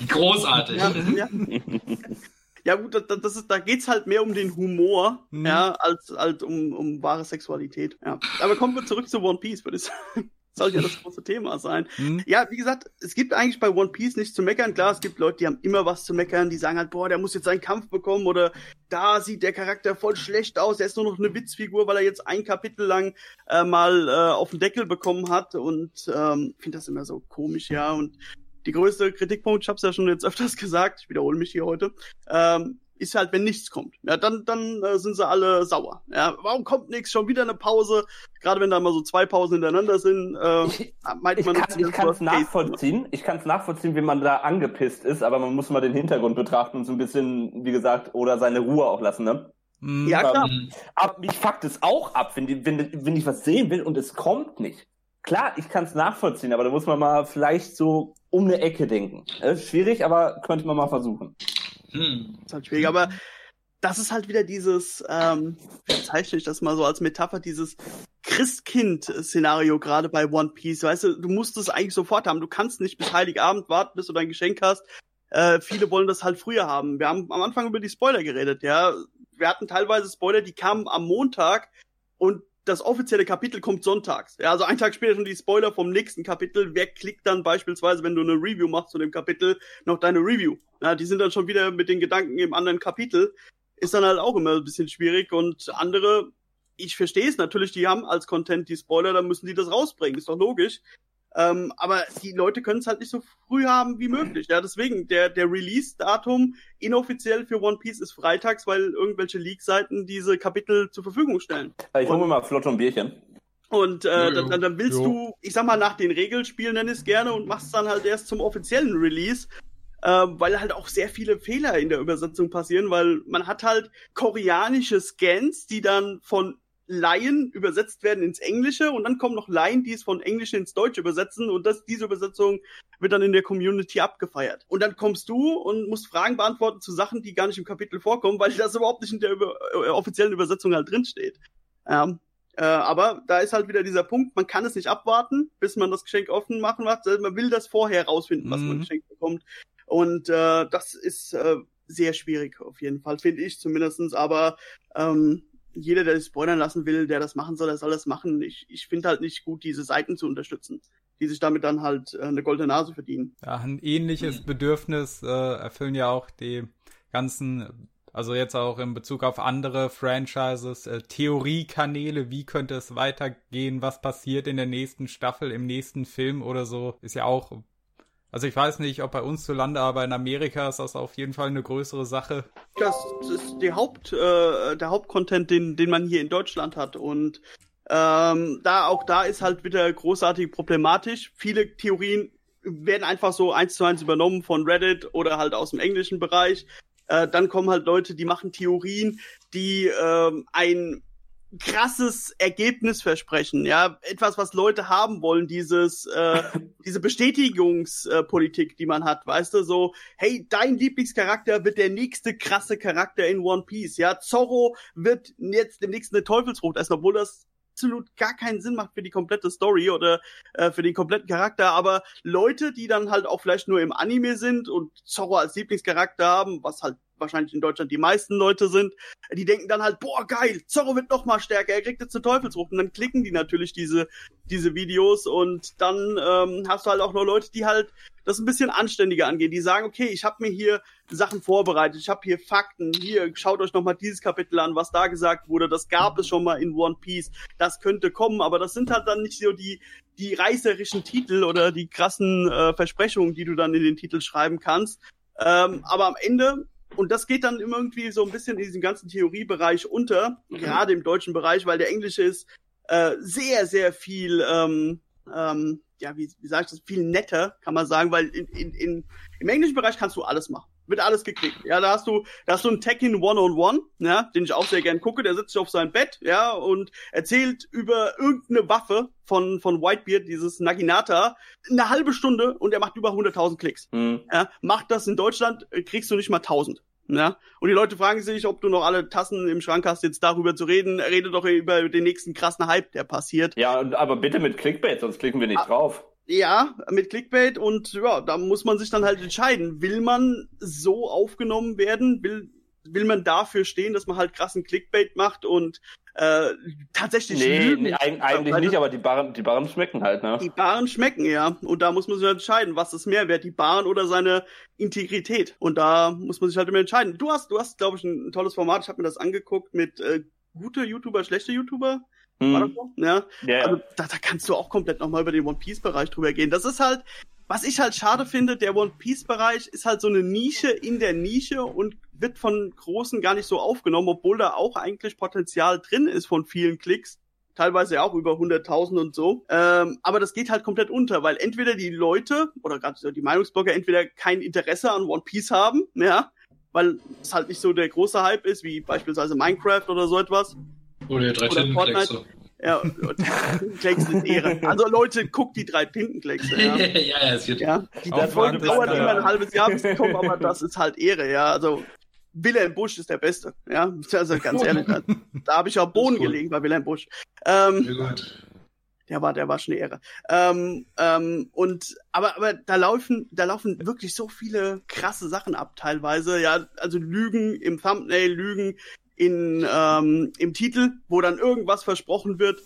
Großartig. Ja, ja. (laughs) ja gut, das, das ist, da geht's halt mehr um den Humor, Mhm. ja, als, als um, um wahre Sexualität. Ja. Aber kommen wir zurück zu One Piece, würde ich sagen. Soll ja das (laughs) große Thema sein. Hm? Ja, wie gesagt, es gibt eigentlich bei One Piece nichts zu meckern. Klar, es gibt Leute, die haben immer was zu meckern, die sagen halt, boah, der muss jetzt seinen Kampf bekommen oder da sieht der Charakter voll schlecht aus, er ist nur noch eine Witzfigur, weil er jetzt ein Kapitel lang äh, mal äh, auf den Deckel bekommen hat und ähm, finde das immer so komisch, ja. Und die größte Kritikpunkt, ich habe es ja schon jetzt (laughs) öfters gesagt, ich wiederhole mich hier heute, ähm, ist halt, wenn nichts kommt. Ja, dann, dann äh, sind sie alle sauer. Ja, warum kommt nichts? Schon wieder eine Pause. Gerade wenn da mal so zwei Pausen hintereinander sind, äh, Ich, meint ich man, ich kann es case. nachvollziehen. Ich kann es nachvollziehen, wie man da angepisst ist, aber man muss mal den Hintergrund betrachten und so ein bisschen, wie gesagt, oder seine Ruhe auch lassen, ne? Hm? Ja, klar. Mhm. Aber mich fuckt es auch ab, wenn, die, wenn, wenn ich was sehen will und es kommt nicht. Klar, ich kann es nachvollziehen, aber da muss man mal vielleicht so um eine Ecke denken. Das ist schwierig, aber könnte man mal versuchen. Hm. ist halt schwierig, aber das ist halt wieder dieses, ähm, zeichne ich das mal so als Metapher, dieses Christkind-Szenario gerade bei One Piece. Weißt du, du musst es eigentlich sofort haben. Du kannst nicht bis Heiligabend warten, bis du dein Geschenk hast. Äh, viele wollen das halt früher haben. Wir haben am Anfang über die Spoiler geredet, ja. Wir hatten teilweise Spoiler, die kamen am Montag und das offizielle Kapitel kommt sonntags. Ja, also einen Tag später schon die Spoiler vom nächsten Kapitel. Wer klickt dann beispielsweise, wenn du eine Review machst zu dem Kapitel, noch deine Review? Ja, die sind dann schon wieder mit den Gedanken im anderen Kapitel. Ist dann halt auch immer ein bisschen schwierig und andere, ich verstehe es natürlich, die haben als Content die Spoiler, dann müssen die das rausbringen, ist doch logisch. Ähm, aber die Leute können es halt nicht so früh haben wie möglich. Ja, deswegen, der, der Release-Datum inoffiziell für One Piece ist freitags, weil irgendwelche Leak-Seiten diese Kapitel zur Verfügung stellen. Ich hole mir mal flott ein Bierchen. Und äh, dann, dann willst jo. du, ich sag mal, nach den Regelspielen nenn es gerne und machst dann halt erst zum offiziellen Release. Äh, weil halt auch sehr viele Fehler in der Übersetzung passieren, weil man hat halt koreanische Scans, die dann von Laien übersetzt werden ins Englische und dann kommen noch Laien, die es von Englisch ins Deutsche übersetzen und das, diese Übersetzung wird dann in der Community abgefeiert. Und dann kommst du und musst Fragen beantworten zu Sachen, die gar nicht im Kapitel vorkommen, weil das überhaupt nicht in der über, äh, offiziellen Übersetzung halt drinsteht. Ähm, äh, aber da ist halt wieder dieser Punkt, man kann es nicht abwarten, bis man das Geschenk offen machen macht. Man will das vorher rausfinden, was mhm. man geschenkt bekommt. Und äh, das ist äh, sehr schwierig auf jeden Fall, finde ich zumindestens. Aber ähm, jeder, der sich spoilern lassen will, der das machen soll, der soll das machen. Ich, ich finde halt nicht gut, diese Seiten zu unterstützen, die sich damit dann halt äh, eine goldene Nase verdienen. Ja, ein ähnliches Bedürfnis äh, erfüllen ja auch die ganzen, also jetzt auch in Bezug auf andere Franchises, äh, Theoriekanäle, wie könnte es weitergehen, was passiert in der nächsten Staffel, im nächsten Film oder so, ist ja auch also ich weiß nicht, ob bei uns zu Lande, aber in Amerika ist das auf jeden Fall eine größere Sache. Das ist die Haupt, äh, der Hauptcontent, den, den man hier in Deutschland hat. Und ähm, da auch da ist halt wieder großartig problematisch. Viele Theorien werden einfach so eins zu eins übernommen von Reddit oder halt aus dem englischen Bereich. Äh, dann kommen halt Leute, die machen Theorien, die ähm, ein krasses Ergebnis versprechen, ja, etwas, was Leute haben wollen, dieses, äh, (laughs) diese Bestätigungspolitik, die man hat, weißt du, so, hey, dein Lieblingscharakter wird der nächste krasse Charakter in One Piece, ja, Zorro wird jetzt demnächst eine Teufelsrot essen, obwohl das absolut gar keinen Sinn macht für die komplette Story oder äh, für den kompletten Charakter, aber Leute, die dann halt auch vielleicht nur im Anime sind und Zorro als Lieblingscharakter haben, was halt wahrscheinlich in Deutschland die meisten Leute sind, die denken dann halt, boah, geil, Zorro wird noch mal stärker, er kriegt jetzt eine Teufelsfrucht. Und dann klicken die natürlich diese, diese Videos und dann ähm, hast du halt auch noch Leute, die halt das ein bisschen anständiger angehen, die sagen, okay, ich habe mir hier Sachen vorbereitet, ich habe hier Fakten, hier, schaut euch noch mal dieses Kapitel an, was da gesagt wurde, das gab es schon mal in One Piece, das könnte kommen, aber das sind halt dann nicht so die, die reißerischen Titel oder die krassen äh, Versprechungen, die du dann in den Titel schreiben kannst. Ähm, aber am Ende und das geht dann immer irgendwie so ein bisschen in diesem ganzen Theoriebereich unter, mhm. gerade im deutschen Bereich, weil der Englische ist äh, sehr, sehr viel, ähm, ähm, ja, wie, wie sage ich das, viel netter, kann man sagen, weil in, in, in, im englischen Bereich kannst du alles machen wird alles geklickt. Ja, da hast du, da hast du einen Tekken One-on-One, ja, den ich auch sehr gern gucke, der sitzt auf seinem Bett, ja, und erzählt über irgendeine Waffe von, von Whitebeard, dieses Naginata, eine halbe Stunde und er macht über 100.000 Klicks. Mhm. Ja, macht das in Deutschland, kriegst du nicht mal 1000. Ja? Und die Leute fragen sich, ob du noch alle Tassen im Schrank hast, jetzt darüber zu reden. Rede doch über den nächsten krassen Hype, der passiert. Ja, aber bitte mit Clickbait, sonst klicken wir nicht ah, drauf. Ja, mit Clickbait und ja, da muss man sich dann halt entscheiden. Will man so aufgenommen werden? Will, will man dafür stehen, dass man halt krassen Clickbait macht und äh, tatsächlich nee, lügen? Nee, eigentlich nicht, aber die Barren, die Barren schmecken halt, ne? Die Barren schmecken, ja. Und da muss man sich halt entscheiden, was ist mehr wert, die Barren oder seine Integrität. Und da muss man sich halt immer entscheiden. Du hast, du hast, glaube ich, ein, ein, tolles Format. Ich habe mir das angeguckt mit äh, gute YouTuber, schlechte YouTuber. Hm. War das so? Ja. Yeah. Also, da, da kannst du auch komplett nochmal über den One Piece Bereich drüber gehen. Das ist halt, was ich halt schade finde, der One Piece Bereich ist halt so eine Nische in der Nische und wird von Großen gar nicht so aufgenommen, obwohl da auch eigentlich Potenzial drin ist von vielen Klicks. Teilweise auch über 100.000 und so. Ähm, aber das geht halt komplett unter, weil entweder die Leute oder gerade die Meinungsblogger entweder kein Interesse an One Piece haben, ja, weil es halt nicht so der große Hype ist, wie beispielsweise Minecraft oder so etwas. Oder drei Tintenkleckse. Ja, (laughs) Tintenklecks sind Ehre. Also Leute, guckt die drei Tintenkleckse. (laughs) Ja, ja, ja, es wird ja. Die, das dauert immer ein halbes Jahr, bis die kommen, aber das ist halt Ehre, ja. Also Wilhelm Busch ist der Beste. Ja, also ganz (laughs) ehrlich, da, da habe ich auch Boden gelegen bei Wilhelm Busch. Ähm, Ja, gut. der war, der war schon eine Ehre. Ähm, ähm, und aber, aber da laufen, da laufen wirklich so viele krasse Sachen ab, teilweise. Ja, also Lügen im Thumbnail, Lügen in ähm, im Titel, wo dann irgendwas versprochen wird.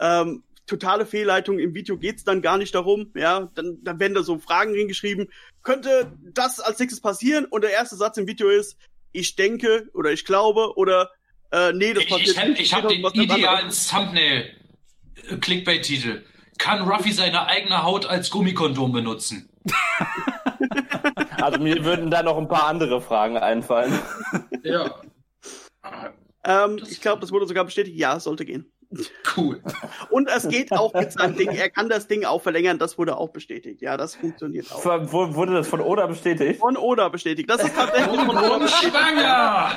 Ähm, totale Fehlleitung im Video geht's dann gar nicht darum. Ja, dann, dann werden da so Fragen hingeschrieben. Könnte das als nächstes passieren? Und der erste Satz im Video ist: Ich denke oder ich glaube oder äh, nee, das Ich, passiert ich, hab- nicht. ich habe den idealen. Thumbnail. äh, Clickbait-Titel. Kann Ruffy seine eigene Haut als Gummikondom benutzen? (laughs) Also mir würden da noch ein paar andere Fragen einfallen. Ja. Ähm, ich glaube, das wurde sogar bestätigt. Ja, es sollte gehen. Cool. (laughs) Und es geht auch mit seinem Ding. Er kann das Ding auch verlängern. Das wurde auch bestätigt. Ja, das funktioniert auch. Wo- Wurde das von Oda bestätigt? Von Oda bestätigt. Das ist tatsächlich von Oda bestätigt. schwanger!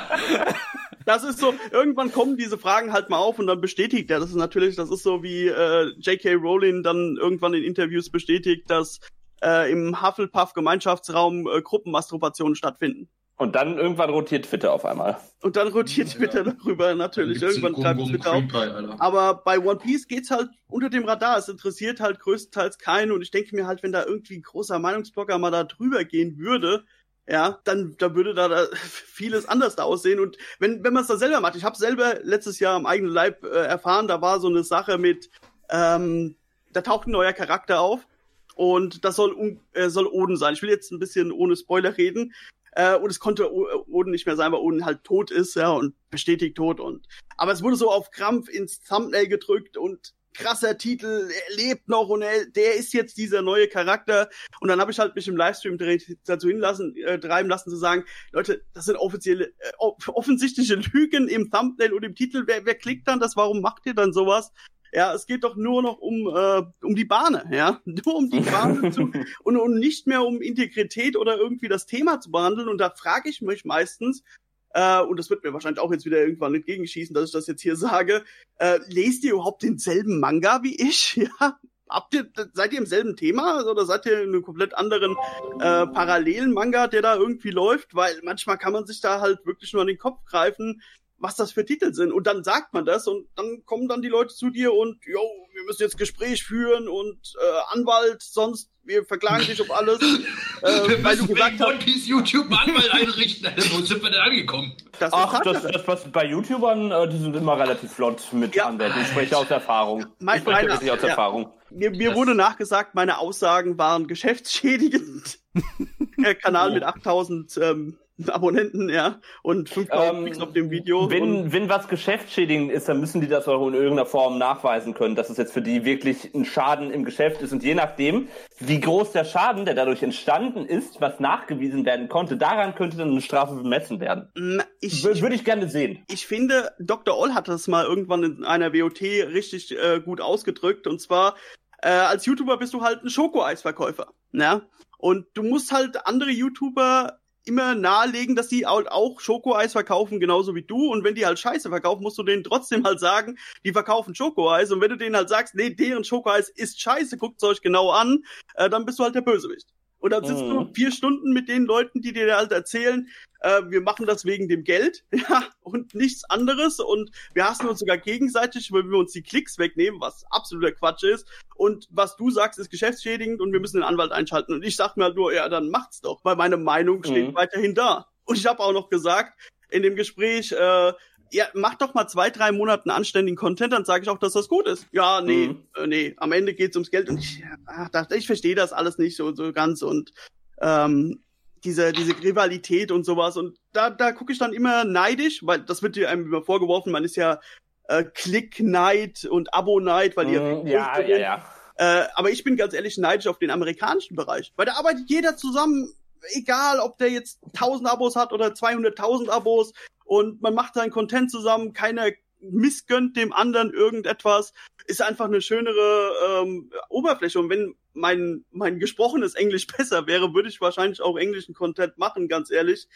Das ist so, irgendwann kommen diese Fragen halt mal auf und dann bestätigt er. Das ist natürlich, das ist so wie äh, J.K. Rowling dann irgendwann in Interviews bestätigt, dass äh, im Hufflepuff-Gemeinschaftsraum äh, Gruppenmasturbationen stattfinden. Und dann irgendwann rotiert Twitter auf einmal. Und dann rotiert Twitter darüber natürlich. Irgendwann greift Twitter auf. Pie. Aber bei One Piece geht's halt unter dem Radar. Es interessiert halt größtenteils keinen. Und ich denke mir halt, wenn da irgendwie ein großer Meinungsblogger mal da drüber gehen würde, ja, dann da würde da, da (laughs) vieles anders da aussehen. Und wenn, wenn man es da selber macht, ich habe selber letztes Jahr am eigenen Leib äh, erfahren, da war so eine Sache mit, ähm, da taucht ein neuer Charakter auf. Und das soll, äh, soll Oden sein. Ich will jetzt ein bisschen ohne Spoiler reden. Äh, und es konnte Oden nicht mehr sein, weil Oden halt tot ist, ja, und bestätigt tot. Und aber es wurde so auf Krampf ins Thumbnail gedrückt und krasser Titel, er lebt noch und er, der ist jetzt dieser neue Charakter. Und dann habe ich halt mich im Livestream dazu hinlassen, äh, treiben lassen zu sagen, Leute, das sind offizielle, äh, off- offensichtliche Lügen im Thumbnail und im Titel. Wer, wer klickt dann das? Warum macht ihr dann sowas? Ja, es geht doch nur noch um, äh, um die Bahne, ja. (laughs) Nur um die Bahne (laughs) zu, und, und nicht mehr um Integrität oder irgendwie das Thema zu behandeln. Und da frage ich mich meistens, äh, und das wird mir wahrscheinlich auch jetzt wieder irgendwann entgegenschießen, dass ich das jetzt hier sage, äh, lest ihr überhaupt denselben Manga wie ich? (laughs) Ja. Habt ihr, seid ihr im selben Thema oder seid ihr in einem komplett anderen äh, parallelen Manga, der da irgendwie läuft? Weil manchmal kann man sich da halt wirklich nur an den Kopf greifen, was das für Titel sind. Und dann sagt man das und dann kommen dann die Leute zu dir und, yo, wir müssen jetzt Gespräch führen und äh, Anwalt, sonst wir verklagen dich auf alles, (laughs) äh, Wir weil du gesagt hast, Piece YouTube Anwalt einrichten. Wo sind wir denn angekommen? das ist Ach, das, das was bei YouTubern, äh, die sind immer relativ flott mit Ja. Anwälten. Ich spreche aus Erfahrung. Mein- ich spreche meine- wirklich aus ja. Erfahrung. Mir, mir wurde nachgesagt, meine Aussagen waren geschäftsschädigend. (laughs) Der Kanal Oh. mit 8000 ähm, (laughs) Abonnenten, ja, und 5000 Ähm, Klicks auf dem Video. Wenn, wenn was geschäftsschädigend ist, dann müssen die das auch in irgendeiner Form nachweisen können, dass es jetzt für die wirklich ein Schaden im Geschäft ist. Und je nachdem, wie groß der Schaden, der dadurch entstanden ist, was nachgewiesen werden konnte, daran könnte dann eine Strafe bemessen werden. Ich, würde ich gerne sehen. ich finde, Dr. Oll hat das mal irgendwann in einer WOT richtig äh, gut ausgedrückt. Und zwar, äh, als YouTuber bist du halt ein Schokoeisverkäufer. Ja? Und du musst halt andere YouTuber immer nahelegen, dass die halt auch Schokoeis verkaufen, genauso wie du. Und wenn die halt Scheiße verkaufen, musst du denen trotzdem halt sagen, die verkaufen Schokoeis. Und wenn du denen halt sagst, nee, deren Schokoeis ist scheiße, guckt es euch genau an, äh, dann bist du halt der Bösewicht. Und dann sitzt Mhm. du vier Stunden mit den Leuten, die dir halt erzählen, äh, wir machen das wegen dem Geld, (laughs) ja, und nichts anderes. Und wir hassen uns sogar gegenseitig, weil wir uns die Klicks wegnehmen, was absoluter Quatsch ist. Und was du sagst, ist geschäftsschädigend und wir müssen den Anwalt einschalten. Und ich sag mir halt nur, ja, dann macht's doch, weil meine Meinung steht Mhm. weiterhin da. Und ich habe auch noch gesagt in dem Gespräch, äh, ja, mach doch mal zwei, drei Monate einen anständigen Content, dann sage ich auch, dass das gut ist. Ja, nee, Mhm. äh, nee, am Ende geht's ums Geld und ich ach, dachte, ich verstehe das alles nicht so, so ganz und ähm, diese, diese Rivalität und sowas. Und da, da gucke ich dann immer neidisch, weil das wird dir einem immer vorgeworfen, man ist ja äh, Klick-Neid und Abo-Neid, weil ihr Mm, ja, ja, ja. äh, aber ich bin ganz ehrlich neidisch auf den amerikanischen Bereich, weil da arbeitet jeder zusammen, egal ob der jetzt 1000 Abos hat oder 200.000 Abos und man macht seinen Content zusammen, keiner missgönnt dem anderen irgendetwas, ist einfach eine schönere ähm, Oberfläche und wenn mein mein gesprochenes Englisch (laughs) besser wäre, würde ich wahrscheinlich auch englischen Content machen, ganz ehrlich,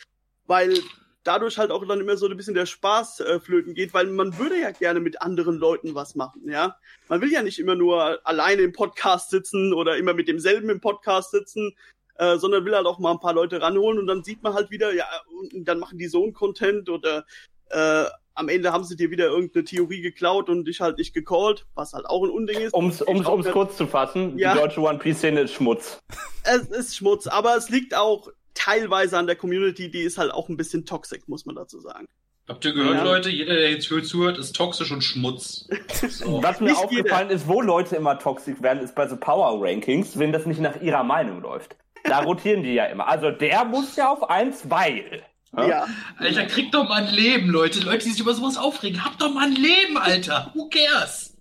weil dadurch halt auch dann immer so ein bisschen der Spaß äh, flöten geht, weil man würde ja gerne mit anderen Leuten was machen, ja. Man will ja nicht immer nur alleine im Podcast sitzen oder immer mit demselben im Podcast sitzen. Äh, sondern will halt auch mal ein paar Leute ranholen und dann sieht man halt wieder, ja, und dann machen die so einen Content oder äh, am Ende haben sie dir wieder irgendeine Theorie geklaut und dich halt nicht gecallt, was halt auch ein Unding ist. Um's, um's, um's kurz zu fassen, ja. die deutsche One Piece Szene ist Schmutz. Es ist Schmutz, aber es liegt auch teilweise an der Community, die ist halt auch ein bisschen toxisch, muss man dazu sagen. Habt ihr gehört, ja. Leute? Jeder, der jetzt zuhört, ist toxisch und Schmutz. (laughs) So. Was mir nicht aufgefallen jeder. ist, wo Leute immer toxisch werden, ist bei so Power Rankings, wenn das nicht nach ihrer Meinung läuft. Da rotieren die ja immer. Also der muss ja auf eins, weil. Ja. Alter, kriegt doch mal ein Leben, Leute. Leute, die sich über sowas aufregen. Habt doch mal ein Leben, Alter. Who cares?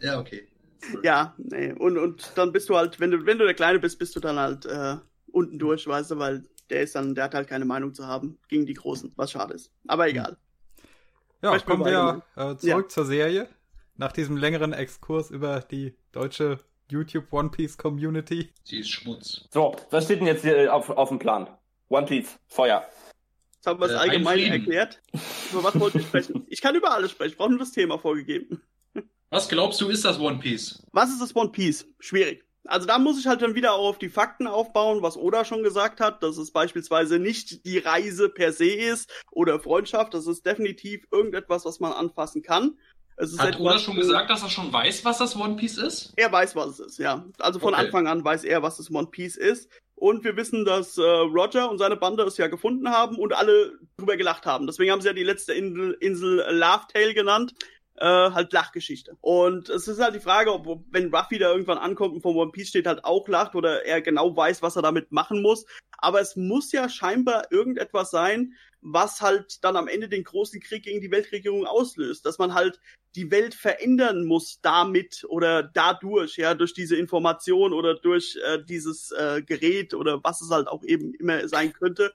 Ja, okay. Ja, nee. Und, und dann bist du halt, wenn du, wenn du der Kleine bist, bist du dann halt äh, unten durch, weißt du, weil der ist dann, der hat halt keine Meinung zu haben gegen die Großen, was schade ist. Aber egal. Ja, Vielleicht kommen wir äh, zurück ja. zur Serie. Nach diesem längeren Exkurs über die deutsche YouTube One Piece Community. Sie ist Schmutz. So, was steht denn jetzt hier auf, auf dem Plan? One Piece, Feuer. Jetzt haben wir es äh, allgemein erklärt. Über was wollte ich sprechen? Ich kann über alles sprechen, ich brauche nur das Thema vorgegeben. Was glaubst du, ist das One Piece? Was ist das One Piece? Schwierig. Also da muss ich halt dann wieder auch auf die Fakten aufbauen, was Oda schon gesagt hat, dass es beispielsweise nicht die Reise per se ist oder Freundschaft, das ist definitiv irgendetwas, was man anfassen kann. Es hat Oda schon gesagt, dass er schon weiß, was das One Piece ist? Er weiß, was es ist, ja. Also von okay. Anfang an weiß er, was das One Piece ist. Und wir wissen, dass äh, Roger und seine Bande es ja gefunden haben und alle drüber gelacht haben. Deswegen haben sie ja die letzte Insel, Insel Laugh Tale genannt äh, halt Lachgeschichte. Und es ist halt die Frage, ob wenn Ruffy da irgendwann ankommt und vom One Piece steht, halt auch lacht oder er genau weiß, was er damit machen muss. Aber es muss ja scheinbar irgendetwas sein, was halt dann am Ende den großen Krieg gegen die Weltregierung auslöst. Dass man halt die Welt verändern muss damit oder dadurch, ja, durch diese Information oder durch äh, dieses äh, Gerät oder was es halt auch eben immer sein könnte,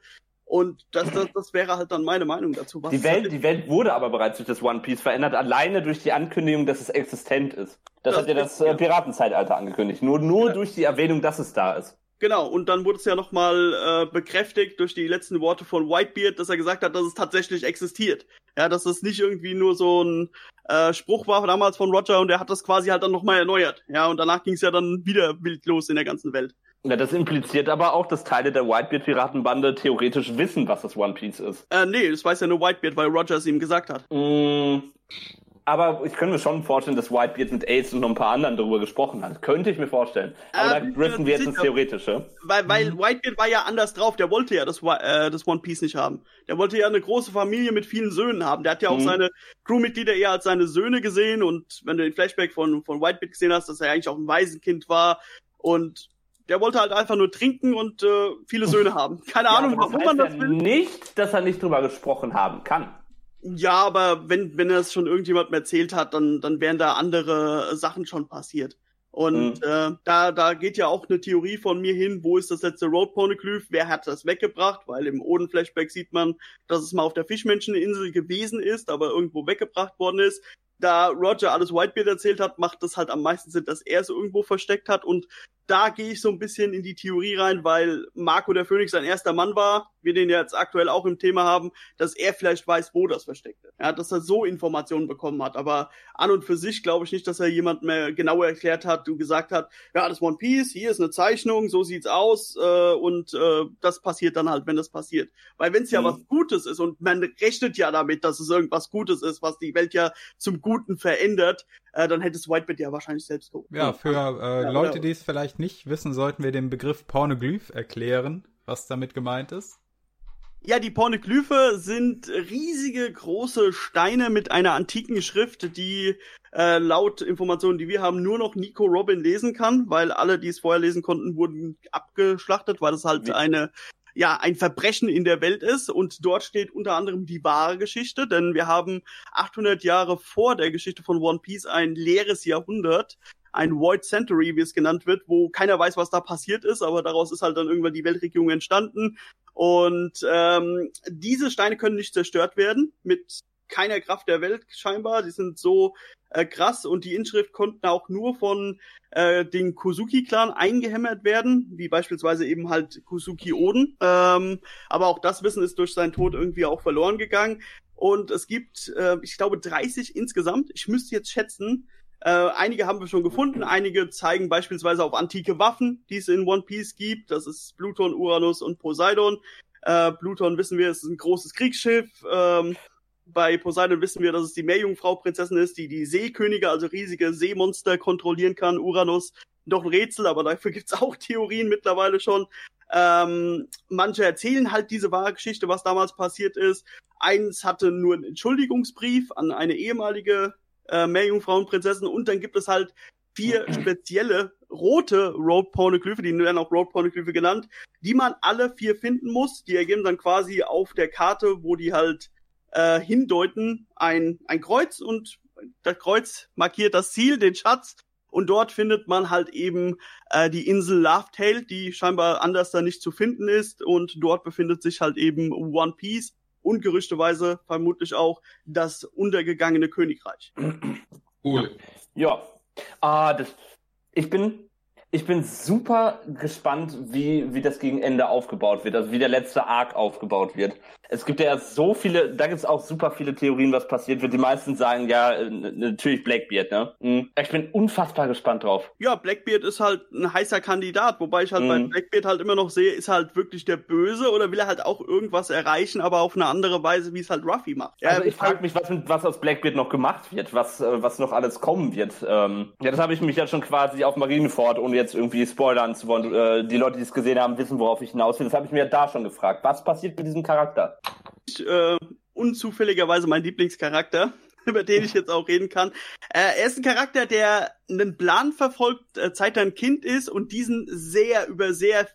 und das, das, das wäre halt dann meine Meinung dazu. die, Welt, die Welt wurde aber bereits durch das One Piece verändert, alleine durch die Ankündigung, dass es existent ist. Das, das hat ja das äh, Piratenzeitalter angekündigt. Nur, nur ja. durch die Erwähnung, dass es da ist. Genau, und dann wurde es ja nochmal äh, bekräftigt durch die letzten Worte von Whitebeard, dass er gesagt hat, dass es tatsächlich existiert. Ja, dass es nicht irgendwie nur so ein äh, Spruch war damals von Roger und er hat das quasi halt dann nochmal erneuert. Ja, und danach ging es ja dann wieder wild los in der ganzen Welt. Ja, das impliziert aber auch, dass Teile der Whitebeard-Piratenbande theoretisch wissen, was das One Piece ist. Äh, nee, das weiß ja nur Whitebeard, weil Roger es ihm gesagt hat. Mm, aber ich könnte mir schon vorstellen, dass Whitebeard mit Ace und noch ein paar anderen darüber gesprochen hat. Könnte ich mir vorstellen. Aber äh, da driften wir jetzt ins Theoretische. Weil, weil mhm. Whitebeard war ja anders drauf. Der wollte ja das, äh, das One Piece nicht haben. Der wollte ja eine große Familie mit vielen Söhnen haben. Der hat ja auch mhm. seine Crewmitglieder eher als seine Söhne gesehen. Und wenn du den Flashback von, von Whitebeard gesehen hast, dass er eigentlich auch ein Waisenkind war. Und der wollte halt einfach nur trinken und äh, viele (laughs) Söhne haben. Keine ja, Ahnung, warum man das will. Nicht, dass er nicht drüber gesprochen haben kann. Ja, aber wenn, wenn er es schon irgendjemandem erzählt hat, dann, dann wären da andere Sachen schon passiert. Und mhm. äh, da, da geht ja auch eine Theorie von mir hin, wo ist das letzte Road Poneglyph, wer hat das weggebracht, weil im Oden-Flashback sieht man, dass es mal auf der Fischmenscheninsel gewesen ist, aber irgendwo weggebracht worden ist da Roger alles Whitebeard erzählt hat, macht das halt am meisten Sinn, dass er es irgendwo versteckt hat. Und da gehe ich so ein bisschen in die Theorie rein, weil Marco der Phönix sein erster Mann war, wir den jetzt aktuell auch im Thema haben, dass er vielleicht weiß, wo das versteckt ist. Ja, dass er so Informationen bekommen hat. Aber an und für sich glaube ich nicht, dass er jemand mehr genau erklärt hat und gesagt hat, ja, das One Piece, hier ist eine Zeichnung, so sieht's aus äh, und äh, das passiert dann halt, wenn das passiert. Weil wenn es ja mhm. was Gutes ist und man rechnet ja damit, dass es irgendwas Gutes ist, was die Welt ja zum Guten verändert, äh, dann hätte es Whitebit ja wahrscheinlich selbst geholt. Ja, für äh, ja, Leute, die es vielleicht nicht wissen, sollten wir den Begriff Pornoglyph erklären, was damit gemeint ist. Ja, die Pornoglyphe sind riesige große Steine mit einer antiken Schrift, die äh, laut Informationen, die wir haben, nur noch Nico Robin lesen kann, weil alle, die es vorher lesen konnten, wurden abgeschlachtet, weil das halt eine ja ein Verbrechen in der Welt ist. Und dort steht unter anderem die wahre Geschichte, denn wir haben 800 Jahre vor der Geschichte von One Piece ein leeres Jahrhundert, ein Void Century, wie es genannt wird, wo keiner weiß, was da passiert ist, aber daraus ist halt dann irgendwann die Weltregierung entstanden. Und ähm, diese Steine können nicht zerstört werden mit keiner Kraft der Welt scheinbar. Die sind so äh, krass und die Inschrift konnten auch nur von äh, den Kozuki-Clan eingehämmert werden, wie beispielsweise eben halt Kozuki Oden. Ähm, aber auch das Wissen ist durch seinen Tod irgendwie auch verloren gegangen. Und es gibt, äh, ich glaube, 30 insgesamt. Ich müsste jetzt schätzen, Äh, einige haben wir schon gefunden, einige zeigen beispielsweise auf antike Waffen, die es in One Piece gibt. Das ist Pluton, Uranus und Poseidon. Äh, Pluton wissen wir, ist ein großes Kriegsschiff. Ähm, bei Poseidon wissen wir, dass es die Meerjungfrau-Prinzessin ist, die die Seekönige, also riesige Seemonster kontrollieren kann. Uranus, doch ein Rätsel, aber dafür gibt's auch Theorien mittlerweile schon. Ähm, manche erzählen halt diese wahre Geschichte, was damals passiert ist. Eins hatte nur einen Entschuldigungsbrief an eine ehemalige äh, Meerjungfrauenprinzessin und dann gibt es halt vier (clears throat) spezielle rote Road Pornoglyphe, die werden auch Road Pornoglyphe genannt, die man alle vier finden muss. Die ergeben dann quasi auf der Karte, wo die halt äh, hindeuten, ein, ein Kreuz und das Kreuz markiert das Ziel, den Schatz. Und dort findet man halt eben äh, die Insel Lovetail, die scheinbar anders da nicht zu finden ist. Und dort befindet sich halt eben One Piece und gerüchteweise vermutlich auch das untergegangene Königreich. Cool. Ja. Ah, das, ich bin ich bin super gespannt, wie, wie das gegen Ende aufgebaut wird, also wie der letzte Arc aufgebaut wird. Es gibt ja so viele, da gibt es auch super viele Theorien, was passiert wird. Die meisten sagen ja, äh, natürlich Blackbeard, ne? Mhm. Ich bin unfassbar gespannt drauf. Ja, Blackbeard ist halt ein heißer Kandidat, wobei ich halt mhm. bei Blackbeard halt immer noch sehe, ist halt wirklich der Böse oder will er halt auch irgendwas erreichen, aber auf eine andere Weise, wie es halt Ruffy macht. Ja, also ich frage mich, was, was aus Blackbeard noch gemacht wird, was, äh, was noch alles kommen wird. Ähm, ja, das habe ich mich ja schon quasi auf Marineford, ohne jetzt irgendwie spoilern zu wollen. Äh, die Leute, die es gesehen haben, wissen, worauf ich hinaus will. Das habe ich mir da schon gefragt. Was passiert mit diesem Charakter? Äh, unzufälligerweise mein Lieblingscharakter, (laughs) über den ich jetzt auch reden kann. Äh, er ist ein Charakter, der einen Plan verfolgt, äh, seit er ein Kind ist und diesen sehr über sehr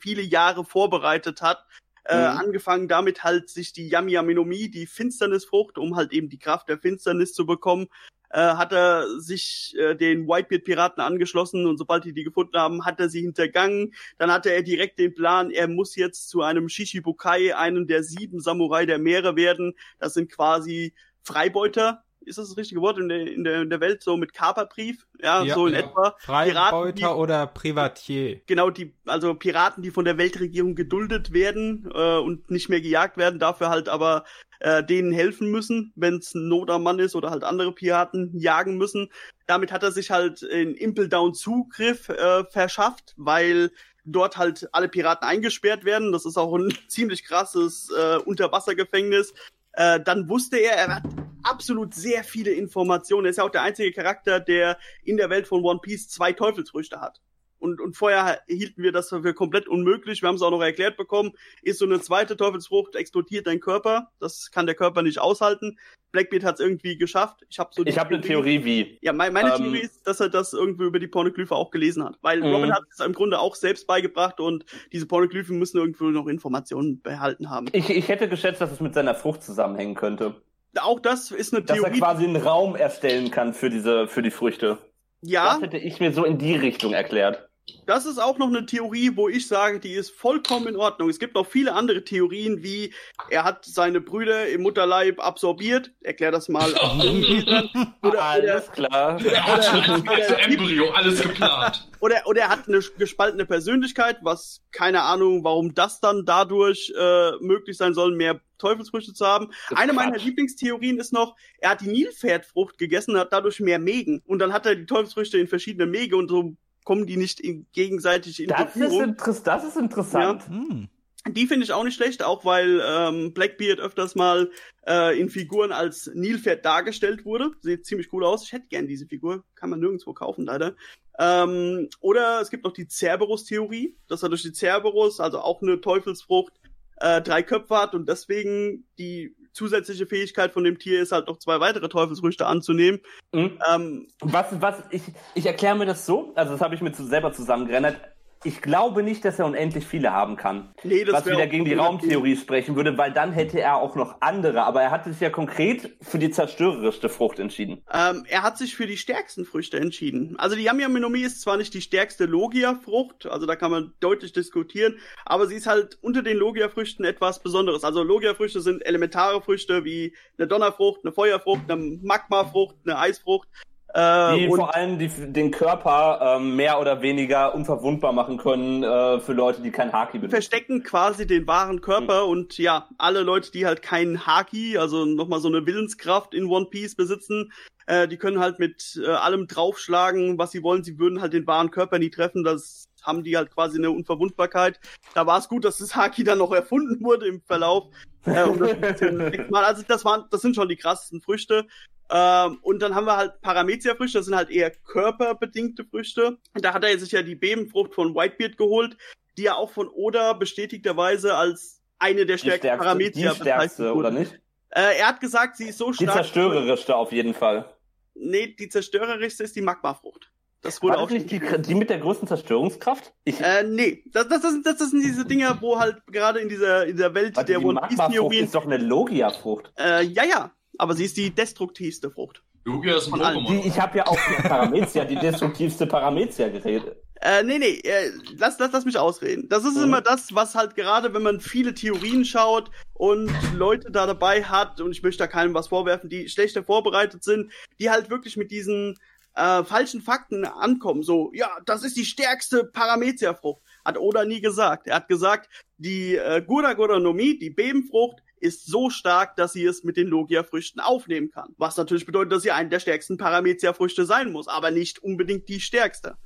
viele Jahre vorbereitet hat. Äh, mhm. angefangen damit halt sich die Yami Yaminomi, die Finsternisfrucht, um halt eben die Kraft der Finsternis zu bekommen, äh, hat er sich äh, den Whitebeard-Piraten angeschlossen und sobald die die gefunden haben, hat er sie hintergangen. Dann hatte er direkt den Plan, er muss jetzt zu einem Shishibukai, einem der sieben Samurai der Meere werden. Das sind quasi Freibeuter, ist das das richtige Wort in der, in der, in der Welt, so mit Kaperbrief, ja, ja so in ja. etwa. Freibeuter die, oder Privatier. Genau, die, also Piraten, die von der Weltregierung geduldet werden äh, und nicht mehr gejagt werden, dafür halt aber äh, denen helfen müssen, wenn es ein Not am Mann ist oder halt andere Piraten jagen müssen. Damit hat er sich halt in Impel Down Zugriff äh, verschafft, weil dort halt alle Piraten eingesperrt werden. Das ist auch ein (laughs) ziemlich krasses äh, Unterwassergefängnis. Äh, dann wusste er, er hat absolut sehr viele Informationen. Er ist ja auch der einzige Charakter, der in der Welt von One Piece zwei Teufelsfrüchte hat. Und, und vorher hielten wir das für komplett unmöglich. Wir haben es auch noch erklärt bekommen. Ist so eine zweite Teufelsfrucht, explodiert dein Körper. Das kann der Körper nicht aushalten. Blackbeard hat es irgendwie geschafft. Ich habe so Ich habe eine Theorie wie. Ja, mein, meine ähm, Theorie ist, dass er das irgendwie über die Pornoglyphe auch gelesen hat. Weil Robin mhm. hat es im Grunde auch selbst beigebracht und diese Pornoglyphen müssen irgendwo noch Informationen behalten haben. Ich, ich hätte geschätzt, dass es mit seiner Frucht zusammenhängen könnte. Auch das ist eine Theorie. Dass er quasi einen Raum erstellen kann für diese, für die Früchte. Ja. Das hätte ich mir so in die Richtung erklärt. Das ist auch noch eine Theorie, wo ich sage, die ist vollkommen in Ordnung. Es gibt noch viele andere Theorien, wie er hat seine Brüder im Mutterleib absorbiert. Erklär das mal. (laughs) oder, alles oder, klar. Oder, oder, Embryo, alles geplant. Oder, oder er hat eine gespaltene Persönlichkeit, was keine Ahnung, warum das dann dadurch äh, möglich sein soll, mehr Teufelsfrüchte zu haben. Eine meiner Lieblingstheorien ist noch, er hat die Nilpferdfrucht gegessen, hat dadurch mehr Mägen. Und dann hat er die Teufelsfrüchte in verschiedene Mäge und so kommen die nicht in, gegenseitig in das Berührung. Ist das ist interessant. Ja. Hm. Die finde ich auch nicht schlecht, auch weil ähm, Blackbeard öfters mal äh, in Figuren als Nilpferd dargestellt wurde. Sieht ziemlich cool aus. Ich hätte gern diese Figur. Kann man nirgendwo kaufen, leider. Ähm, oder es gibt noch die Cerberus-Theorie, dass er durch die Cerberus, also auch eine Teufelsfrucht, äh, drei Köpfe hat und deswegen die zusätzliche Fähigkeit von dem Tier ist halt noch zwei weitere Teufelsfrüchte anzunehmen. Mhm. Ähm, was, was, ich, ich erkläre mir das so, also das habe ich mir zu, selber zusammengerendert ich glaube nicht, dass er unendlich viele haben kann. Nee, das was wieder gegen die Raumtheorie sprechen würde, weil dann hätte er auch noch andere. Aber er hat sich ja konkret für die zerstörerischste Frucht entschieden. Ähm, er hat sich für die stärksten Früchte entschieden. Also die Yamyaminomi ist zwar nicht die stärkste Logia-Frucht, also da kann man deutlich diskutieren, aber sie ist halt unter den Logia-Früchten etwas Besonderes. Also Logia-Früchte sind elementare Früchte wie eine Donnerfrucht, eine Feuerfrucht, eine Magma-Frucht, eine Eisfrucht. Äh, die vor allem die, den Körper ähm, mehr oder weniger unverwundbar machen können äh, für Leute, die kein Haki benutzen. Verstecken quasi den wahren Körper mhm. und ja, alle Leute, die halt keinen Haki, also nochmal so eine Willenskraft in One Piece besitzen, äh, die können halt mit äh, allem draufschlagen, was sie wollen. Sie würden halt den wahren Körper nie treffen. Das haben die halt quasi eine Unverwundbarkeit. Da war es gut, dass das Haki dann noch erfunden wurde im Verlauf. Äh, um das (laughs) also das waren, das sind schon die krassesten Früchte. Ähm, und dann haben wir halt Paramezia-Früchte, das sind halt eher körperbedingte Früchte. Da hat er sich ja die Bebenfrucht von Whitebeard geholt, die ja auch von Oda bestätigterweise als eine der stärksten Paramezia die stärkste, oder nicht? Äh, er hat gesagt, sie ist so stark. Die zerstörerischste auf jeden Fall. Nee, die zerstörerischste ist die Magmafrucht. Das wurde War auch nicht die, die mit der größten Zerstörungskraft? Ich äh, nee, das, das, das, das, sind diese Dinger, wo halt gerade in dieser, in der Welt Warte, der One Piece Theorien. ist doch eine Logia-Frucht. Äh, ja, ja, aber sie ist die destruktivste Frucht. Logia ist ein Pokémon. Ich habe ja auch die Paramezia, die destruktivste Paramezia geredet. Äh, nee, nee, äh, lass, lass, lass mich ausreden. Das ist mhm. immer das, was halt gerade, wenn man viele Theorien schaut und Leute da dabei hat, und ich möchte da keinem was vorwerfen, die schlechter vorbereitet sind, die halt wirklich mit diesen äh, falschen Fakten ankommen. So, ja, das ist die stärkste Paramezia-Frucht. Hat Oda nie gesagt. Er hat gesagt, die äh, Gura Gura no Mi, die Bebenfrucht, ist so stark, dass sie es mit den Logia-Früchten aufnehmen kann. Was natürlich bedeutet, dass sie eine der stärksten Paramezia-Früchte sein muss, aber nicht unbedingt die stärkste.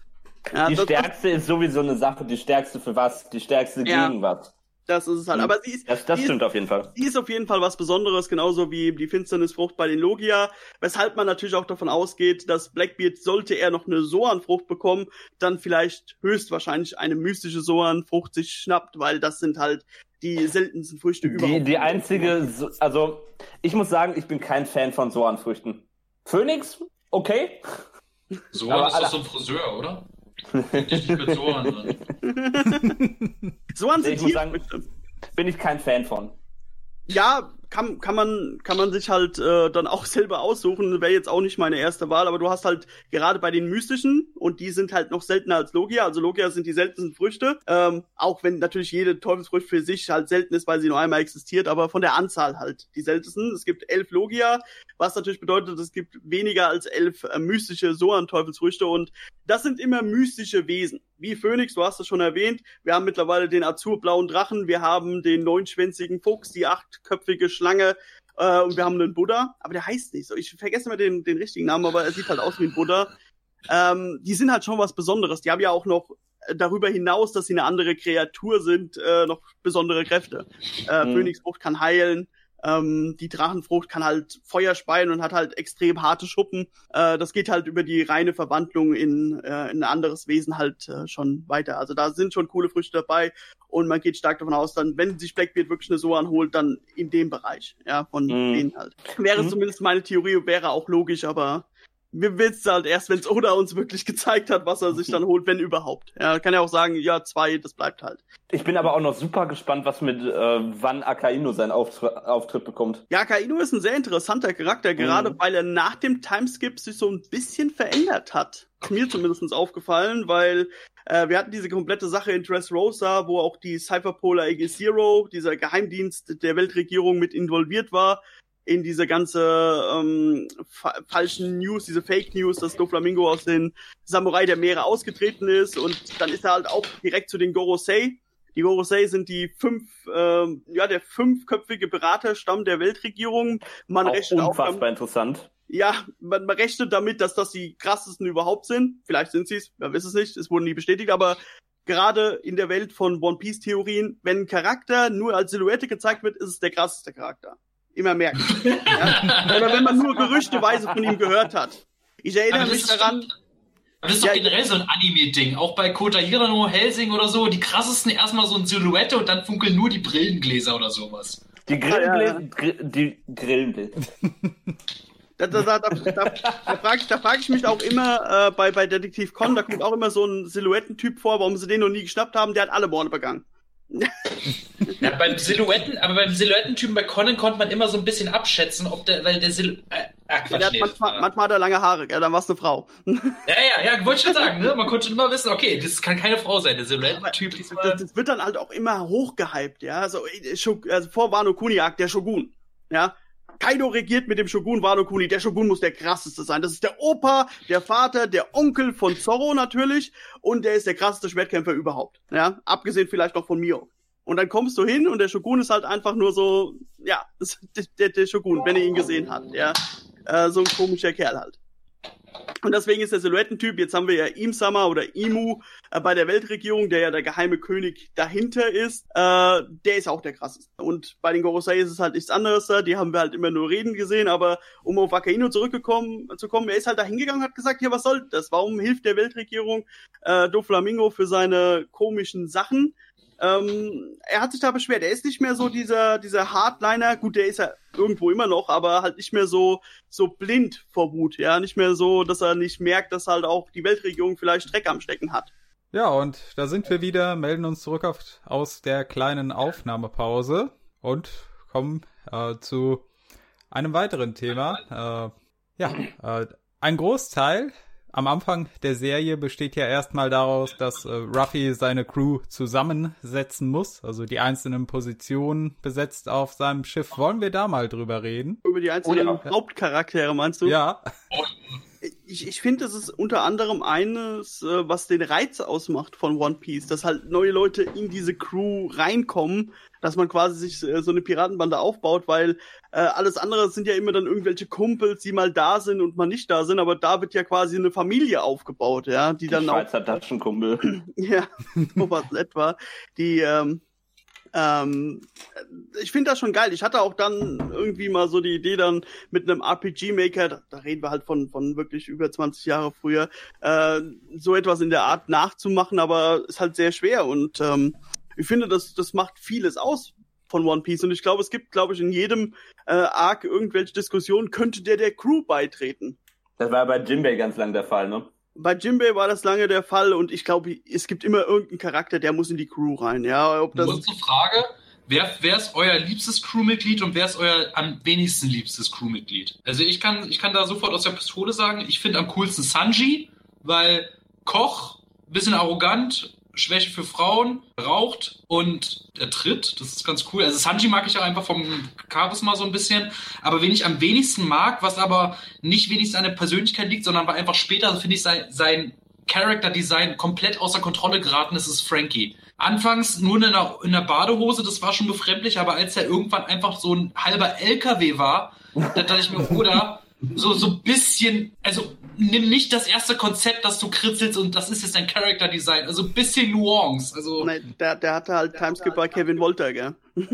Ja, die stärkste ist sowieso eine Sache. Die stärkste für was? Die stärkste ja. gegen was? Das ist es halt. Mhm. Aber sie ist. Das, das stimmt ist, auf jeden Fall. Sie ist auf jeden Fall was Besonderes, genauso wie die Finsternisfrucht bei den Logia. Weshalb man natürlich auch davon ausgeht, dass Blackbeard, sollte er noch eine Soan-Frucht bekommen, dann vielleicht höchstwahrscheinlich eine mystische Soan-Frucht sich schnappt, weil das sind halt die seltensten Früchte die, überhaupt. Die einzige, also ich muss sagen, ich bin kein Fan von Soan-Früchten. Phoenix, okay. Soan ist doch so ein Friseur, oder? (laughs) Ich nicht mit Soan Soan sind ich muss sagen, bin ich kein Fan von. Ja, kann, kann man kann man sich halt äh, dann auch (laughs) selber aussuchen. Wäre jetzt auch nicht meine erste Wahl, aber du hast halt gerade bei den mystischen und die sind halt noch seltener als Logia. Also Logia sind die seltensten Früchte, ähm, auch wenn natürlich jede Teufelsfrucht für sich halt selten ist, weil sie nur einmal existiert, aber von der Anzahl halt die seltensten. Es gibt elf Logia, was natürlich bedeutet, es gibt weniger als elf äh, mystische Soan-Teufelsfrüchte und das sind immer mystische Wesen. Wie Phoenix, du hast es schon erwähnt. Wir haben mittlerweile den azurblauen Drachen, wir haben den neunschwänzigen Fuchs, die achtköpfige Schlange äh, und wir haben einen Buddha, aber der heißt nicht so. Ich vergesse immer den, den richtigen Namen, aber er sieht halt aus wie ein Buddha. Ähm, die sind halt schon was Besonderes. Die haben ja auch noch äh, darüber hinaus, dass sie eine andere Kreatur sind, äh, noch besondere Kräfte. Äh, mhm. Phönixfrucht kann heilen. Ähm, die Drachenfrucht kann halt Feuer speien und hat halt extrem harte Schuppen. Äh, das geht halt über die reine Verwandlung in, äh, in ein anderes Wesen halt äh, schon weiter. Also da sind schon coole Früchte dabei und man geht stark davon aus, dann, wenn sich Blackbeard wirklich eine Soan holt, dann in dem Bereich, ja, von mhm. denen halt. Wäre mhm. zumindest meine Theorie, wäre auch logisch, aber wir wissen halt erst, wenn es Oda uns wirklich gezeigt hat, was er sich dann holt, wenn überhaupt. Er kann ja auch sagen, ja, zwei, das bleibt halt. Ich bin aber auch noch super gespannt, was mit äh, wann Akainu seinen Auftr Auftritt bekommt. Ja, Akainu ist ein sehr interessanter Charakter, gerade mhm. weil er nach dem Timeskip sich so ein bisschen verändert hat. Ist mir zumindest aufgefallen, weil äh, wir hatten diese komplette Sache in Dressrosa, wo auch die Cypherpolar AG Zero, dieser Geheimdienst der Weltregierung mit involviert war in diese ganze ähm, fa falschen News, diese Fake News, dass Doflamingo aus den Samurai der Meere ausgetreten ist und dann ist er halt auch direkt zu den Gorosei. Die Gorosei sind die fünf, ähm, ja, der fünfköpfige Beraterstamm der Weltregierung. Man auch rechnet unfassbar auch damit, interessant. Ja, man, man rechnet damit, dass das die krassesten überhaupt sind. Vielleicht sind sie es, wer weiß es nicht, es wurde nie bestätigt, aber gerade in der Welt von One Piece Theorien, wenn ein Charakter nur als Silhouette gezeigt wird, ist es der krasseste Charakter immer merken. (laughs) ja? Oder wenn man nur gerüchteweise von ihm gehört hat. Ich erinnere mich daran. Das ist doch ja, generell so ein Anime-Ding. Auch bei Kota Hirano, Helsing oder so. Die krassesten erstmal so ein Silhouette und dann funkeln nur die Brillengläser oder sowas. Die Grillengläser. Ja, die Grillengläser. Da, da, da, da, da, da frage ich, frag ich mich auch immer äh, bei, bei Detektiv Con, da kommt auch immer so ein Silhouettentyp vor, warum sie den noch nie geschnappt haben, der hat alle Morde begangen. (laughs) ja, beim Silhouetten, aber beim Silhouettentypen bei Conan konnte man immer so ein bisschen abschätzen, ob der, weil der Sil äh, ah, Quatsch, der nee, manchmal, manchmal hat er lange Haare, ja, dann war es eine Frau. ja, ja, ja, wollte ich schon sagen, ne? Man konnte immer wissen, okay, das kann keine Frau sein, der Silhouettentyp. Das, das, das, wird dann halt auch immer hochgehypt, ja. Also, also vor Wano Kuniak, der Shogun, ja. Kaido regiert mit dem Shogun Wano Kuni. Der Shogun muss der krasseste sein. Das ist der Opa, der Vater, der Onkel von Zorro natürlich. Und der ist der krasseste Schwertkämpfer überhaupt. Ja, abgesehen vielleicht noch von Mio. Und dann kommst du hin und der Shogun ist halt einfach nur so, ja, (laughs) der, der Shogun, wenn ihr ihn gesehen habt, ja. Äh, so ein komischer Kerl halt. Und deswegen ist der Silhouettentyp, jetzt haben wir ja Imsama oder Imu äh, bei der Weltregierung, der ja der geheime König dahinter ist, äh, der ist auch der krasseste. Und bei den Gorosei ist es halt nichts anderes da, die haben wir halt immer nur reden gesehen, aber um auf Akaino zurückgekommen zu kommen, er ist halt da hingegangen und hat gesagt, ja, was soll das? Warum hilft der Weltregierung äh, Doflamingo für seine komischen Sachen? Ähm, er hat sich da beschwert. Er ist nicht mehr so dieser, dieser Hardliner. Gut, der ist ja irgendwo immer noch, aber halt nicht mehr so, so blind vor Wut. Ja, nicht mehr so, dass er nicht merkt, dass halt auch die Weltregierung vielleicht Dreck am Stecken hat. Ja, und da sind wir wieder, melden uns zurück auf, aus der kleinen Aufnahmepause und kommen äh, zu einem weiteren Thema. Äh, ja, äh, ein Großteil am Anfang der Serie besteht ja erstmal daraus, dass äh, Ruffy seine Crew zusammensetzen muss, also die einzelnen Positionen besetzt auf seinem Schiff. Wollen wir da mal drüber reden? Über die einzelnen oh, ja. Hauptcharaktere meinst du? Ja. Ich, ich finde, das ist unter anderem eines, äh, was den Reiz ausmacht von One Piece, dass halt neue Leute in diese Crew reinkommen, dass man quasi sich äh, so eine Piratenbande aufbaut, weil äh, alles andere sind ja immer dann irgendwelche Kumpels, die mal da sind und mal nicht da sind, aber da wird ja quasi eine Familie aufgebaut, ja, die, die dann Schweizer auch. Taschenkumpel. (clears throat) ja, sowas etwa, die ähm, ähm, ich finde das schon geil. Ich hatte auch dann irgendwie mal so die Idee dann mit einem RPG-Maker, da, da, reden wir halt von, von wirklich über 20 Jahre früher, äh, so etwas in der Art nachzumachen, aber ist halt sehr schwer und ähm, ich finde, das, das macht vieles aus von One Piece und ich glaube, es gibt, glaube ich, in jedem äh, Arc irgendwelche Diskussionen, könnte der der Crew beitreten. Das war bei Jimbei ganz lang der Fall, ne? bei Jimbei war das lange der Fall und ich glaube, es gibt immer irgendeinen Charakter, der muss in die Crew rein. Ja, ob das. Nur zur Frage, wer, wer ist euer liebstes Crewmitglied und wer ist euer am wenigsten liebstes Crewmitglied? Also ich kann, ich kann da sofort aus der Pistole sagen, ich finde am coolsten Sanji, weil Koch, bisschen arrogant, Schwäche für Frauen, raucht und er tritt. Das ist ganz cool. Also Sanji mag ich auch einfach vom Charisma so ein bisschen. Aber wen ich am wenigsten mag, was aber nicht wenigstens an der Persönlichkeit liegt, sondern weil einfach später, finde ich, sein, sein Character Design komplett außer Kontrolle geraten ist, ist Frankie. Anfangs nur in einer, in einer Badehose, das war schon befremdlich, aber als er irgendwann einfach so ein halber LKW war, da dachte ich mir, oder so, so bisschen, also nimm nicht das erste Konzept, das du kritzelst und das ist jetzt dein Character Design. Also ein bisschen Nuance. Also Nein, der, der hatte halt Timeskip bei Kevin Wolter, gell? (laughs) ja,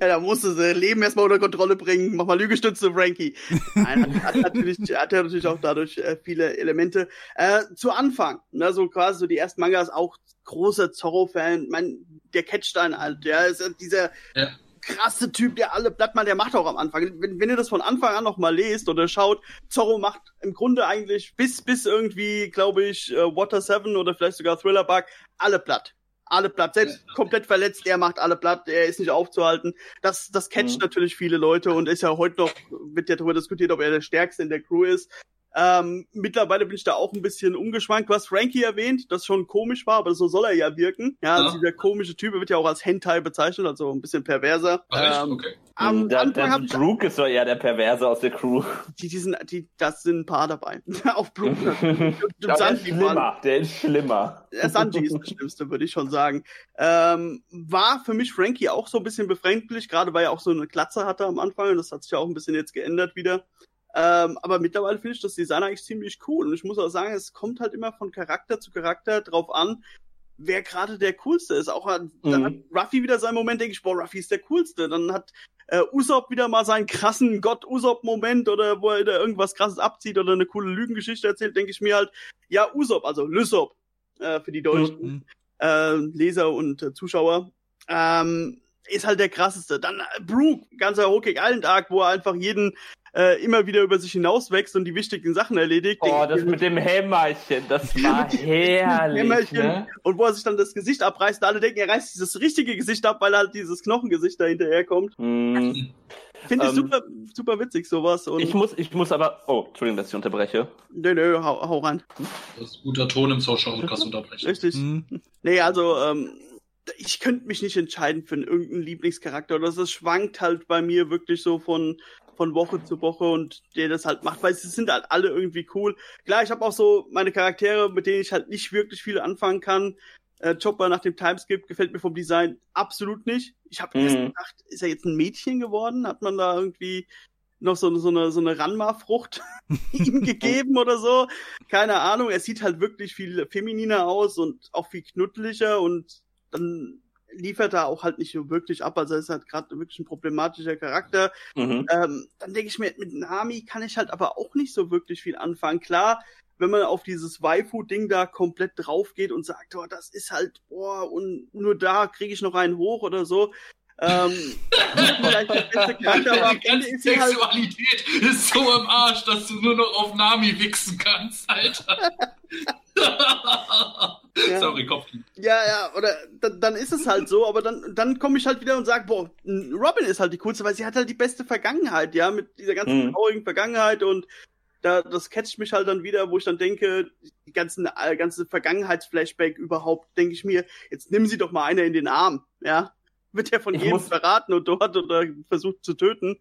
da musste sie Leben erstmal unter Kontrolle bringen. Mach mal Lügestütze, Frankie. Nein, hat, hat natürlich, hat ja natürlich auch dadurch äh, viele Elemente. Äh, zu Anfang, ne, so quasi so die ersten Mangas, auch großer Zorro-Fan. Mein, der Catchstein halt, ja, ist dieser ja krasse Typ, der alle Blattmann, der macht auch am Anfang. Wenn, wenn ihr das von Anfang an noch mal lest oder schaut, Zorro macht im Grunde eigentlich bis, bis irgendwie, glaube ich, uh, Water 7 oder vielleicht sogar Thriller Bug, alle platt. Alle platt. Selbst komplett verletzt, er macht alle platt, er ist nicht aufzuhalten. Das, das catcht mhm. natürlich viele Leute und ist ja heute noch, wird ja darüber diskutiert, ob er der Stärkste in der Crew ist. Ähm, mittlerweile bin ich da auch ein bisschen umgeschwankt. Du hast Frankie erwähnt, das schon komisch war, aber so soll er ja wirken. Ja, ja. dieser komische Typ wird ja auch als Hentai bezeichnet, also ein bisschen perverser. Ach, ähm, okay. Am Anfang der Brooke ist doch eher der Perverse aus der Crew. Die, die sind, die, das sind ein paar dabei. (laughs) Auf Brooke. (laughs) der ist schlimmer. Der ist schlimmer. Der Sanji ist das Schlimmste, würde ich schon sagen. Ähm, war für mich Frankie auch so ein bisschen befremdlich, gerade weil er auch so eine Klatze hatte am Anfang. Und das hat sich ja auch ein bisschen jetzt geändert wieder. Ähm, aber mittlerweile finde ich das Design eigentlich ziemlich cool. Und ich muss auch sagen, es kommt halt immer von Charakter zu Charakter drauf an, wer gerade der coolste ist. Auch an, mhm. dann hat Ruffy wieder seinen Moment, denke ich, boah, Ruffy ist der coolste. Dann hat äh, Usopp wieder mal seinen krassen Gott-Usopp-Moment oder wo er da irgendwas krasses abzieht oder eine coole Lügengeschichte erzählt, denke ich mir halt, ja, Usopp, also Lysop äh, für die deutschen mhm. äh, Leser und äh, Zuschauer. Ähm, ist halt der krasseste. Dann äh, Brooke, ganzer Hokage Island Arc, wo er einfach jeden äh, immer wieder über sich hinauswächst und die wichtigen Sachen erledigt. Oh, das mit dem Hämmerchen, das (laughs) war herrlich. Hämmerchen. Ne? Und wo er sich dann das Gesicht abreißt, alle denken, er reißt dieses richtige Gesicht ab, weil halt dieses Knochengesicht da hinterherkommt. Mm. Finde ich ähm, super, super witzig, sowas. Und ich muss, ich muss aber, oh, Entschuldigung, dass ich unterbreche. Nö, nö, hau, hau ran. Das ist guter Ton im Social Podcast unterbrechen. Richtig. Mhm. Nee, also, ähm, ich könnte mich nicht entscheiden für irgendeinen Lieblingscharakter. Oder das schwankt halt bei mir wirklich so von, von Woche zu Woche und der das halt macht, weil sie sind halt alle irgendwie cool. Klar, ich habe auch so meine Charaktere, mit denen ich halt nicht wirklich viel anfangen kann. Äh, Chopper nach dem Timeskip gefällt mir vom Design absolut nicht. Ich habe mhm. erst gedacht, ist er jetzt ein Mädchen geworden? Hat man da irgendwie noch so, so eine, so eine Ranma-Frucht (laughs) ihm (laughs) gegeben oder so. Keine Ahnung. Er sieht halt wirklich viel femininer aus und auch viel knuddeliger und dann liefert er auch halt nicht so wirklich ab. Also er ist halt gerade wirklich ein problematischer Charakter. Mhm. Ähm, dann denke ich mir, mit Nami kann ich halt aber auch nicht so wirklich viel anfangen. Klar, wenn man auf dieses Waifu-Ding da komplett drauf geht und sagt, oh, das ist halt, boah, und nur da kriege ich noch einen hoch oder so, ähm, (laughs) vielleicht der beste Charakter, aber am Ende ist halt Sexualität halt... ist so im Arsch, dass du nur noch auf Nami wichsen kannst, Alter. ja. Sorry, Kopf. Ja, ja, oder dann, dann ist es halt so, aber dann, dann komme ich halt wieder und sage, boah, Robin ist halt die coolste, weil sie hat halt die beste Vergangenheit, ja, mit dieser ganzen mhm. traurigen Vergangenheit und da, das catcht mich halt dann wieder, wo ich dann denke, die ganzen, äh, ganze Vergangenheitsflashback überhaupt, denke ich mir, jetzt nimm sie doch mal einer in den Arm, ja wird ja von ich jedem muss, verraten und dort oder versucht zu töten.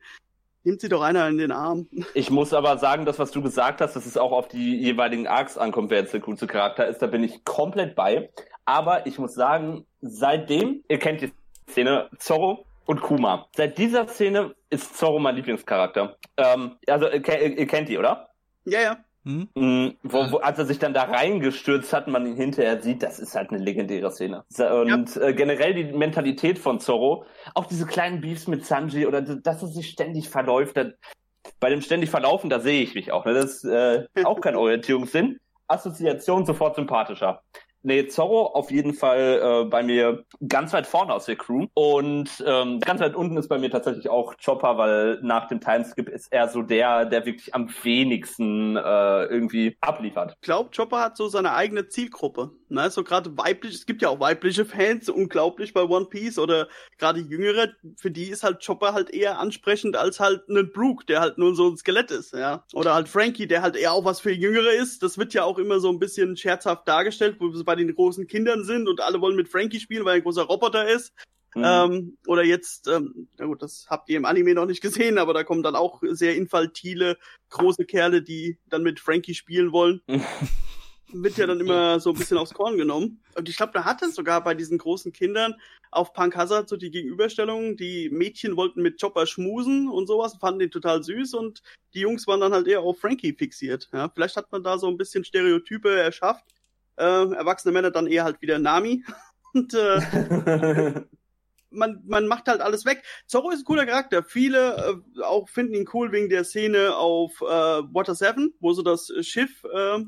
Nimmt sie doch einer in den Arm. Ich muss aber sagen, das, was du gesagt hast, dass es auch auf die jeweiligen Arcs ankommt, wer jetzt der coolste Charakter ist, da bin ich komplett bei. Aber ich muss sagen, seitdem, ihr kennt die Szene, Zorro und Kuma. Seit dieser Szene ist Zorro mein Lieblingscharakter. Ähm, also, ihr, ihr kennt die, oder? Ja, ja. Hm? Mhm, wo, wo, als er sich dann da reingestürzt hat, man ihn hinterher sieht, das ist halt eine legendäre Szene. Und ja. äh, generell die Mentalität von Zorro, auch diese kleinen Beefs mit Sanji oder dass er sich ständig verläuft, da, bei dem ständig Verlaufen, da sehe ich mich auch. Ne? Das ist äh, auch kein (laughs) Orientierungssinn. Assoziation sofort sympathischer. Nee, Zorro auf jeden Fall äh, bei mir ganz weit vorne aus der Crew. Und ähm, ganz weit unten ist bei mir tatsächlich auch Chopper, weil nach dem Timeskip ist er so der, der wirklich am wenigsten äh, irgendwie abliefert. Ich glaube, Chopper hat so seine eigene Zielgruppe. Ne? So gerade weiblich, es gibt ja auch weibliche Fans, unglaublich bei One Piece oder gerade jüngere, für die ist halt Chopper halt eher ansprechend als halt ein Brook, der halt nur so ein Skelett ist, ja. Oder halt Frankie, der halt eher auch was für Jüngere ist. Das wird ja auch immer so ein bisschen scherzhaft dargestellt, wo bei den großen Kindern sind und alle wollen mit Frankie spielen, weil er ein großer Roboter ist. Mhm. Ähm, oder jetzt, ähm, na gut, das habt ihr im Anime noch nicht gesehen, aber da kommen dann auch sehr infantile, große Kerle, die dann mit Frankie spielen wollen. (laughs) wird ja dann immer so ein bisschen aufs Korn genommen. Und ich glaube, da hat es sogar bei diesen großen Kindern auf Punk Hazard so die Gegenüberstellung. Die Mädchen wollten mit Chopper schmusen und sowas, fanden den total süß und die Jungs waren dann halt eher auf Frankie fixiert. Ja, vielleicht hat man da so ein bisschen Stereotype erschafft. Äh, erwachsene Männer dann eher halt wieder Nami. (laughs) und äh, (laughs) man, man macht halt alles weg. Zorro ist ein cooler Charakter. Viele äh, auch finden ihn cool wegen der Szene auf äh, Water 7, wo so das Schiff äh,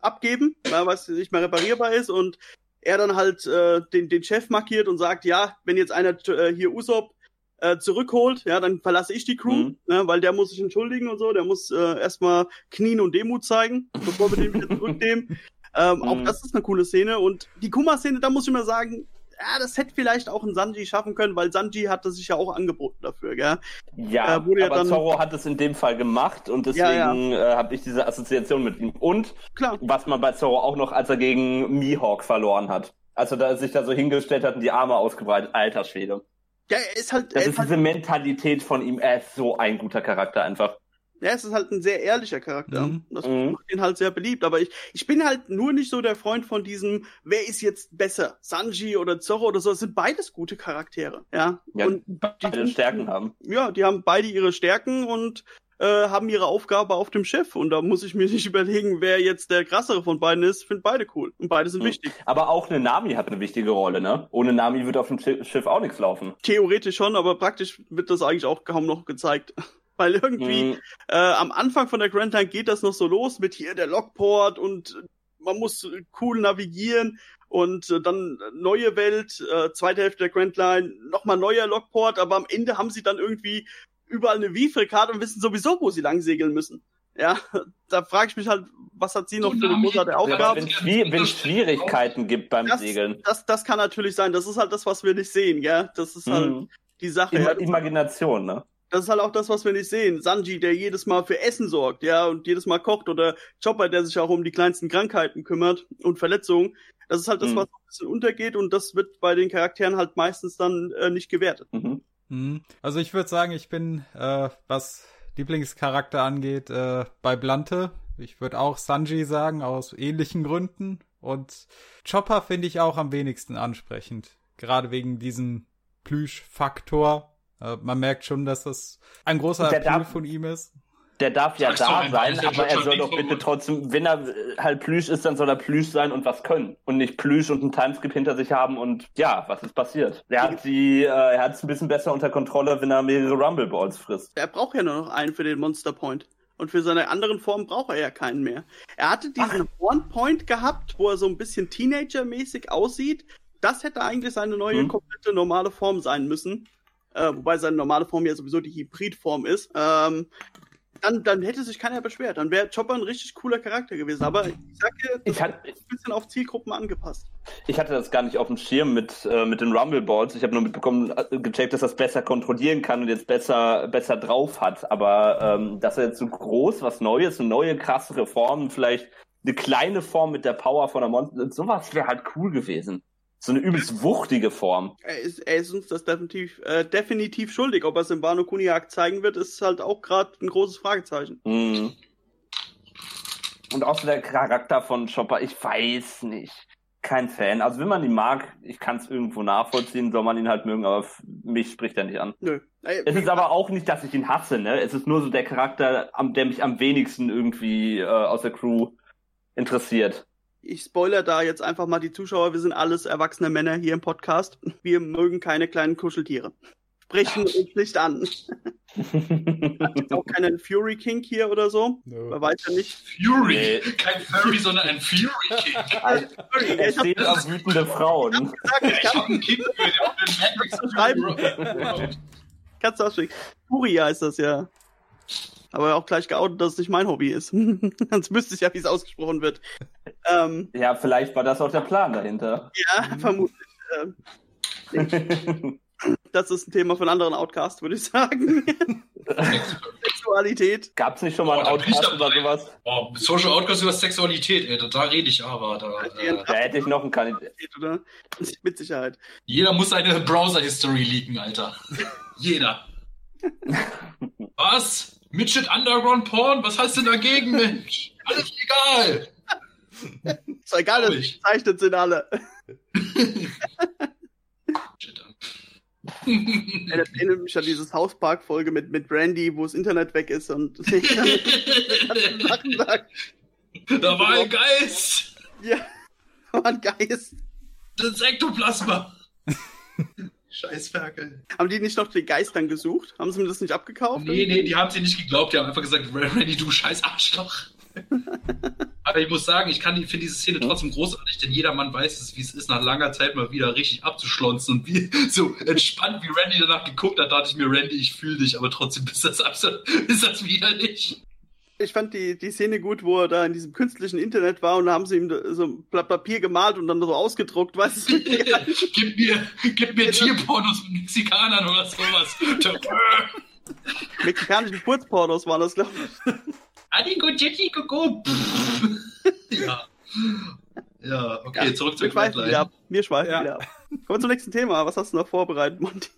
abgeben, weil was nicht mehr reparierbar ist und er dann halt äh, den, den Chef markiert und sagt, ja, wenn jetzt einer äh, hier Usopp äh, zurückholt, ja, dann verlasse ich die Crew, mhm. ne, weil der muss sich entschuldigen und so, der muss äh, erstmal Knien und Demut zeigen, bevor wir den wieder zurücknehmen. (laughs) Ähm, mhm. Auch das ist eine coole Szene und die Kuma-Szene, da muss ich mal sagen, ja, das hätte vielleicht auch ein Sanji schaffen können, weil Sanji hatte sich ja auch angeboten dafür, gell? Ja, äh, ja aber dann... Zorro hat es in dem Fall gemacht und deswegen ja, ja. äh, habe ich diese Assoziation mit ihm. Und Klar. was man bei Zorro auch noch, als er gegen Mihawk verloren hat. Also da sich da so hingestellt hat und die Arme ausgebreitet, alter Schwede. Ja, er ist halt. Das ist, ist halt... diese Mentalität von ihm, er ist so ein guter Charakter einfach. Ja, es ist halt ein sehr ehrlicher Charakter. Mhm. Das mhm. macht ihn halt sehr beliebt. Aber ich, ich bin halt nur nicht so der Freund von diesem, wer ist jetzt besser? Sanji oder Zorro oder so. Das sind beides gute Charaktere. Ja. ja und beide die, Stärken haben. Ja, die haben beide ihre Stärken und äh, haben ihre Aufgabe auf dem Schiff. Und da muss ich mir (laughs) nicht überlegen, wer jetzt der krassere von beiden ist. Finde beide cool. Und beide sind mhm. wichtig. Aber auch eine Nami hat eine wichtige Rolle, ne? Ohne Nami wird auf dem Schiff auch nichts laufen. Theoretisch schon, aber praktisch wird das eigentlich auch kaum noch gezeigt. (laughs) Weil irgendwie mhm. äh, am Anfang von der Grand Line geht das noch so los mit hier der Lockport und man muss cool navigieren und äh, dann neue Welt, äh, zweite Hälfte der Grand Line, nochmal neuer Lockport, aber am Ende haben sie dann irgendwie überall eine Wiefel-Karte und wissen sowieso, wo sie lang segeln müssen. Ja, (laughs) da frage ich mich halt, was hat sie noch für eine großartige Aufgabe? Wenn es Schwierigkeiten gibt beim das, Segeln. Das, das kann natürlich sein. Das ist halt das, was wir nicht sehen, ja. Das ist halt mhm. die Sache. Ima Imagination, ne? Das ist halt auch das, was wir nicht sehen. Sanji, der jedes Mal für Essen sorgt, ja, und jedes Mal kocht oder Chopper, der sich auch um die kleinsten Krankheiten kümmert und Verletzungen. Das ist halt das, Mhm. was ein bisschen untergeht und das wird bei den Charakteren halt meistens dann äh, nicht gewertet. Mhm. Mhm. Also ich würde sagen, ich bin, äh, was Lieblingscharakter angeht, äh, bei Blante. Ich würde auch Sanji sagen, aus ähnlichen Gründen. Und Chopper finde ich auch am wenigsten ansprechend. Gerade wegen diesem Plüsch-Faktor. Man merkt schon, dass das ein großer Appeal darf- von ihm ist. Der darf ja Sag's doch da sein, ja aber er soll doch bitte trotzdem, wenn er halt Plüsch ist, dann soll er Plüsch sein und was können. Und nicht Plüsch und einen Timeskip hinter sich haben und ja, was ist passiert? Er hat die, äh, er hat es ein bisschen besser unter Kontrolle, wenn er mehrere Rumble Balls frisst. Er braucht ja nur noch einen für den Monster Point. Und für seine anderen Formen braucht er ja keinen mehr. Er hatte diesen One Point gehabt, wo er so ein bisschen Teenager-mäßig aussieht. Das hätte eigentlich seine neue Hm. komplette normale Form sein müssen. Äh, wobei seine normale Form ja sowieso die Hybridform ist. Ähm, dann, dann hätte sich keiner beschwert. Dann wäre Chopper ein richtig cooler Charakter gewesen. Aber ich sag dir, das Ich, hat, ist ein bisschen auf Zielgruppen angepasst. ich hatte das gar nicht auf dem Schirm mit, äh, mit den Rumble Balls. Ich habe nur mitbekommen, äh, gecheckt, dass er es besser kontrollieren kann und jetzt besser, besser drauf hat. Aber ähm, dass er jetzt so groß, was Neues, eine neue, krassere Form, vielleicht eine kleine Form mit der Power von der Monster, sowas wäre halt cool gewesen. So eine übelst wuchtige Form. Er ist, er ist uns das definitiv, äh, definitiv schuldig. Ob er es im Wano Kuniak zeigen wird, ist halt auch gerade ein großes Fragezeichen. Mhm. Und auch so der Charakter von Chopper, ich weiß nicht. Kein Fan. Also wenn man ihn mag, ich kann es irgendwo nachvollziehen, soll man ihn halt mögen, aber mich spricht er nicht an. Nö. Es ist aber auch nicht, dass ich ihn hasse, ne? Es ist nur so der Charakter, am, der mich am wenigsten irgendwie äh, aus der Crew interessiert. Ich spoiler da jetzt einfach mal die Zuschauer. Wir sind alles erwachsene Männer hier im Podcast. Wir mögen keine kleinen Kuscheltiere. Sprechen uns nicht an. Jetzt (laughs) auch keinen Fury King hier oder so. Man weiß ja nicht. Fury. Nee. Kein Furry, sondern ein Fury King. (laughs) Fury, er ich hab steht auf wütende Frauen. gesagt, ich Ich hab, hab einen King für den Matrix Schreiben. kannst du aussprechen. Fury heißt das ja. Aber auch gleich geoutet, dass es nicht mein Hobby ist. (laughs) Sonst wüsste ich ja, wie es ausgesprochen wird. Ähm, Ja, vielleicht war das auch der Plan dahinter. ja, vermutlich. Ähm, (laughs) das ist ein Thema einen anderen Outcast, würde ich sagen. (laughs) Sexualität. Gab's nicht schon mal Oh, einen ich Outcast oder sowas? Oh, Social Outcast über Sexualität, ey, da, da rede ich aber. Da, äh, Da hätte ich noch einen Kandidaten. Oder? Mit Sicherheit. jeder muss seine Browser-History leaken, Alter. jeder. Was? Midget Underground Porn? Was heißt denn dagegen, Mensch? Alles egal. (laughs) Ist doch egal, dass Ruhig. gezeichnet sind alle. Shit. (laughs) Erinnert erinnert mich an diese South Park-Folge mit, mit Brandy, wo das Internet weg ist und (laughs) dann Sachen sagt. da war ein Geist. Ja, war ein Geist. Das Ektoplasma. Scheiß Ferkel. Haben die nicht noch den Geist dann gesucht? Haben sie mir das nicht abgekauft? Nee, nee, die haben sie nicht geglaubt. Die haben einfach gesagt, Randy, du scheiß Arschloch. (laughs) Aber ich muss sagen, ich kann, finde diese Szene trotzdem großartig, denn jeder Mann weiß es, wie es ist, nach langer Zeit mal wieder richtig abzuschlonzen und wie (laughs) so entspannt, wie Randy danach geguckt hat, dachte ich mir, Randy, ich fühle dich, aber trotzdem ist das absolut, (laughs) ist das widerlich. Ich fand die, die Szene gut, wo er da in diesem künstlichen Internet war und da haben sie ihm so ein Blatt Papier gemalt und dann so ausgedruckt, weißt du? (laughs) gib mir, gib mir Tierpornos mit Mexikanern oder sowas. Mexikanischen Furzpornos waren das, glaube ich. Adigo, Jetty, Coco. Ja. Ja, okay, zurück Questline. ab. Wir schweifen Ja. wieder ab. Kommen wir zum nächsten Thema. Was hast du noch vorbereitet, Monty?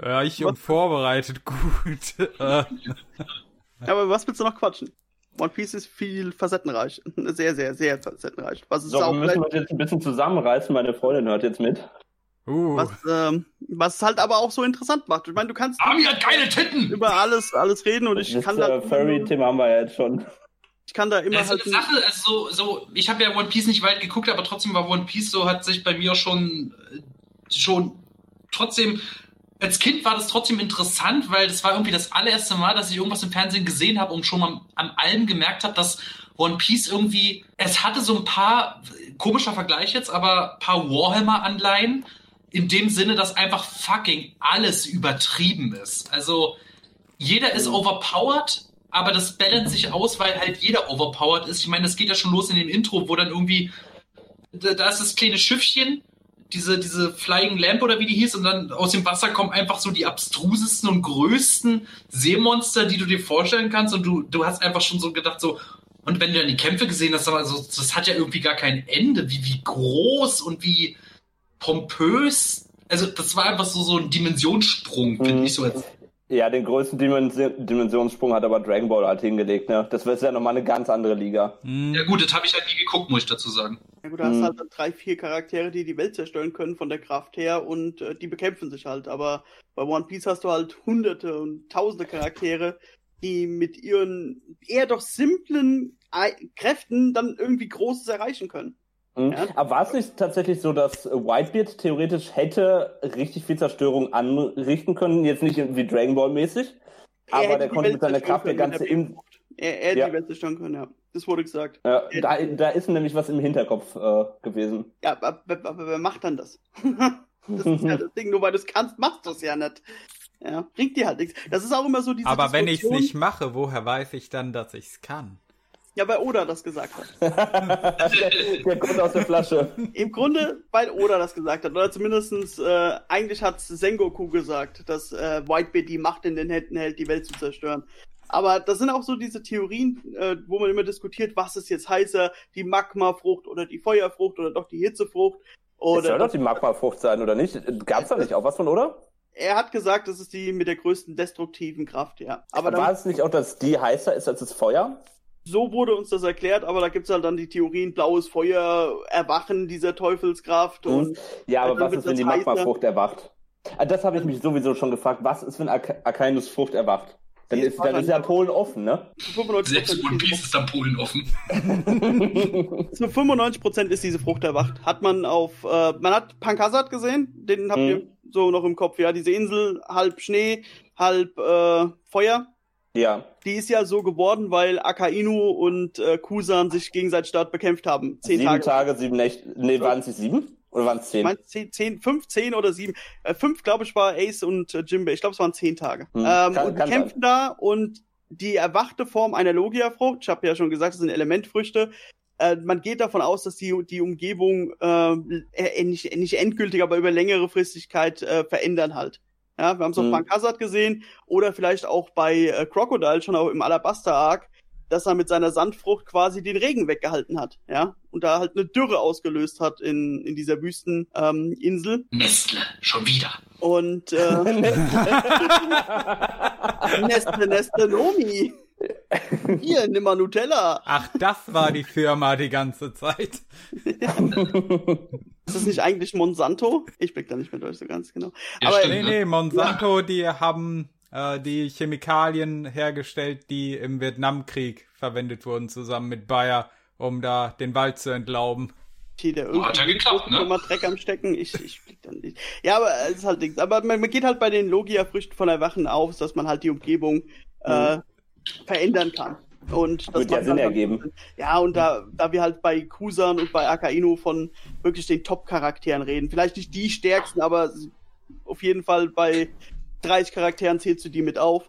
Ja, ich unvorbereitet gut. (laughs) äh, Aber was willst du noch quatschen? One Piece ist viel facettenreich. (laughs) Sehr, sehr, sehr facettenreich. Was ist So, wir auch müssen uns jetzt ein bisschen zusammenreißen. Meine Freundin hört jetzt mit. uh, was, ähm, was halt aber auch so interessant macht. Ich meine, du kannst Ami hat geile Titten! über alles, alles reden und ich das kann äh, da, Furry-Thema haben wir ja jetzt schon. ich kann da immer Also halt. eine Sache, also so, so ich habe ja One Piece nicht weit geguckt, aber trotzdem war One Piece so, hat sich bei mir schon, äh, schon trotzdem, als Kind war das trotzdem interessant, weil das war irgendwie das allererste Mal, dass ich irgendwas im Fernsehen gesehen habe und schon am, am allem gemerkt habe, dass One Piece irgendwie, es hatte so ein paar, komischer Vergleich jetzt, aber ein paar Warhammer-Anleihen, in dem Sinne, dass einfach fucking alles übertrieben ist. Also jeder ist overpowered, aber das balance sich aus, weil halt jeder overpowered ist. Ich meine, das geht ja schon los in dem Intro, wo dann irgendwie, da ist das kleine Schiffchen, diese, diese Flying Lamp oder wie die hieß, und dann aus dem Wasser kommen einfach so die abstrusesten und größten Seemonster, die du dir vorstellen kannst. Und du, du hast einfach schon so gedacht, so, und wenn du dann die Kämpfe gesehen hast, also, das hat ja irgendwie gar kein Ende, wie, wie groß und wie pompös. Also, das war einfach so, so ein Dimensionssprung, finde mhm. ich so. Als ja, den größten Dimensionssprung hat aber Dragon Ball halt hingelegt, ne? Das wäre ja nochmal eine ganz andere Liga. Ja gut, das habe ich halt nie geguckt, muss ich dazu sagen. Ja gut, da hast mhm. halt drei, vier Charaktere, die die Welt zerstören können von der Kraft her und äh, die bekämpfen sich halt. Aber bei One Piece hast du halt hunderte und tausende Charaktere, die mit ihren eher doch simplen Kräften dann irgendwie Großes erreichen können. Mhm. Ja? Aber war es nicht tatsächlich so, dass Whitebeard theoretisch hätte richtig viel Zerstörung anrichten können? Jetzt nicht wie Dragon Ball mäßig, aber der konnte mit seiner Kraft der ganze im. Er, er hätte ja. die Welt zerstören können, ja. Das wurde gesagt. Ja, da, da ist nämlich was im Hinterkopf äh, gewesen. Ja, aber, aber, aber, wer macht dann das? (laughs) das ist ja das Ding, nur weil du es kannst, machst du es ja nicht. Ja, bringt dir halt nichts. Das ist auch immer so diese Aber wenn ich es nicht mache, woher weiß ich dann, dass ich es kann? Ja, weil Oda das gesagt hat. (laughs) der kommt aus der Flasche. Im Grunde, weil Oda das gesagt hat. Oder zumindestens äh, eigentlich hat Sengoku gesagt, dass äh, Whitebeard die Macht in den Händen hält, die Welt zu zerstören. Aber das sind auch so diese Theorien, äh, wo man immer diskutiert, was ist jetzt heißer, die Magmafrucht oder die Feuerfrucht oder doch die Hitzefrucht. Oder es soll doch die Magmafrucht sein, oder nicht? Gab's da nicht auch was von, oder? Er hat gesagt, das ist die mit der größten destruktiven Kraft, ja. Aber war es nicht auch, dass die heißer ist als das Feuer? So wurde uns das erklärt, aber da gibt's halt dann die Theorien, blaues Feuer, Erwachen dieser Teufelskraft. Und mhm. ja, aber was ist, wenn die Magmafrucht erwacht? Ah, das habe ich mich sowieso schon gefragt. Was ist, wenn Arcanus Frucht erwacht? Dann ist, dann ist ja Polen offen, ne? One Piece ist dann Polen offen. (laughs) Zu 95% ist diese Frucht erwacht. Hat man auf, äh, man hat Pankasat gesehen, den habt hm. ihr so noch im Kopf, ja, diese Insel, halb Schnee, halb äh, Feuer. Ja. Die ist ja so geworden, weil Akainu und äh, Kusan sich gegenseitig dort bekämpft haben. Zehn sieben Tage. Tage, sieben Nächte. Nee, waren es sieben? Oder waren es zehn? Meinst zehn, zehn, fünf, zehn oder sieben? Äh, fünf, glaube ich, war Ace und äh, Jimbe. Ich glaube, es waren zehn Tage. Hm, ähm, kann, und die kämpfen sein. da und die erwachte Form einer Logia-Frucht, ich habe ja schon gesagt, das sind Elementfrüchte, äh, man geht davon aus, dass die, die Umgebung äh, äh nicht, nicht endgültig, aber über längere Fristigkeit äh, verändern halt. Ja, wir haben es auf mhm. Frank Hazard gesehen oder vielleicht auch bei äh, Crocodile schon auch im Alabaster Arc, dass er mit seiner Sandfrucht quasi den Regen weggehalten hat, ja, und da halt eine Dürre ausgelöst hat in, in dieser Wüsteninsel. Ähm, Nestle, schon wieder. Und äh, Nestle, Nestle Nomi. Hier, nimm mal Nutella. Ach, das war die Firma die ganze Zeit. Ist das nicht eigentlich Monsanto? Ich blick da nicht mehr durch so ganz genau. Ja, Aber stimmt, nee, nee, Monsanto, ja. die haben äh, die Chemikalien hergestellt, die im Vietnamkrieg verwendet wurden, zusammen mit Bayer, um da den Wald zu entlauben. Der oh, hat ja geklappt, ne? Mal Dreck am Stecken. Ich, ich blick dann nicht. Ja, aber es ist halt nichts. Aber man, man geht halt bei den Logia-Früchten von Erwachen auf, dass man halt die Umgebung äh, mhm. äh, verändern kann. Und das wird ja Sinn ergeben. Ja, und da, da wir halt bei Kusan und bei Akainu von wirklich den Top-Charakteren reden, vielleicht nicht die stärksten, aber auf jeden Fall bei 30 Charakteren zählst du die mit auf.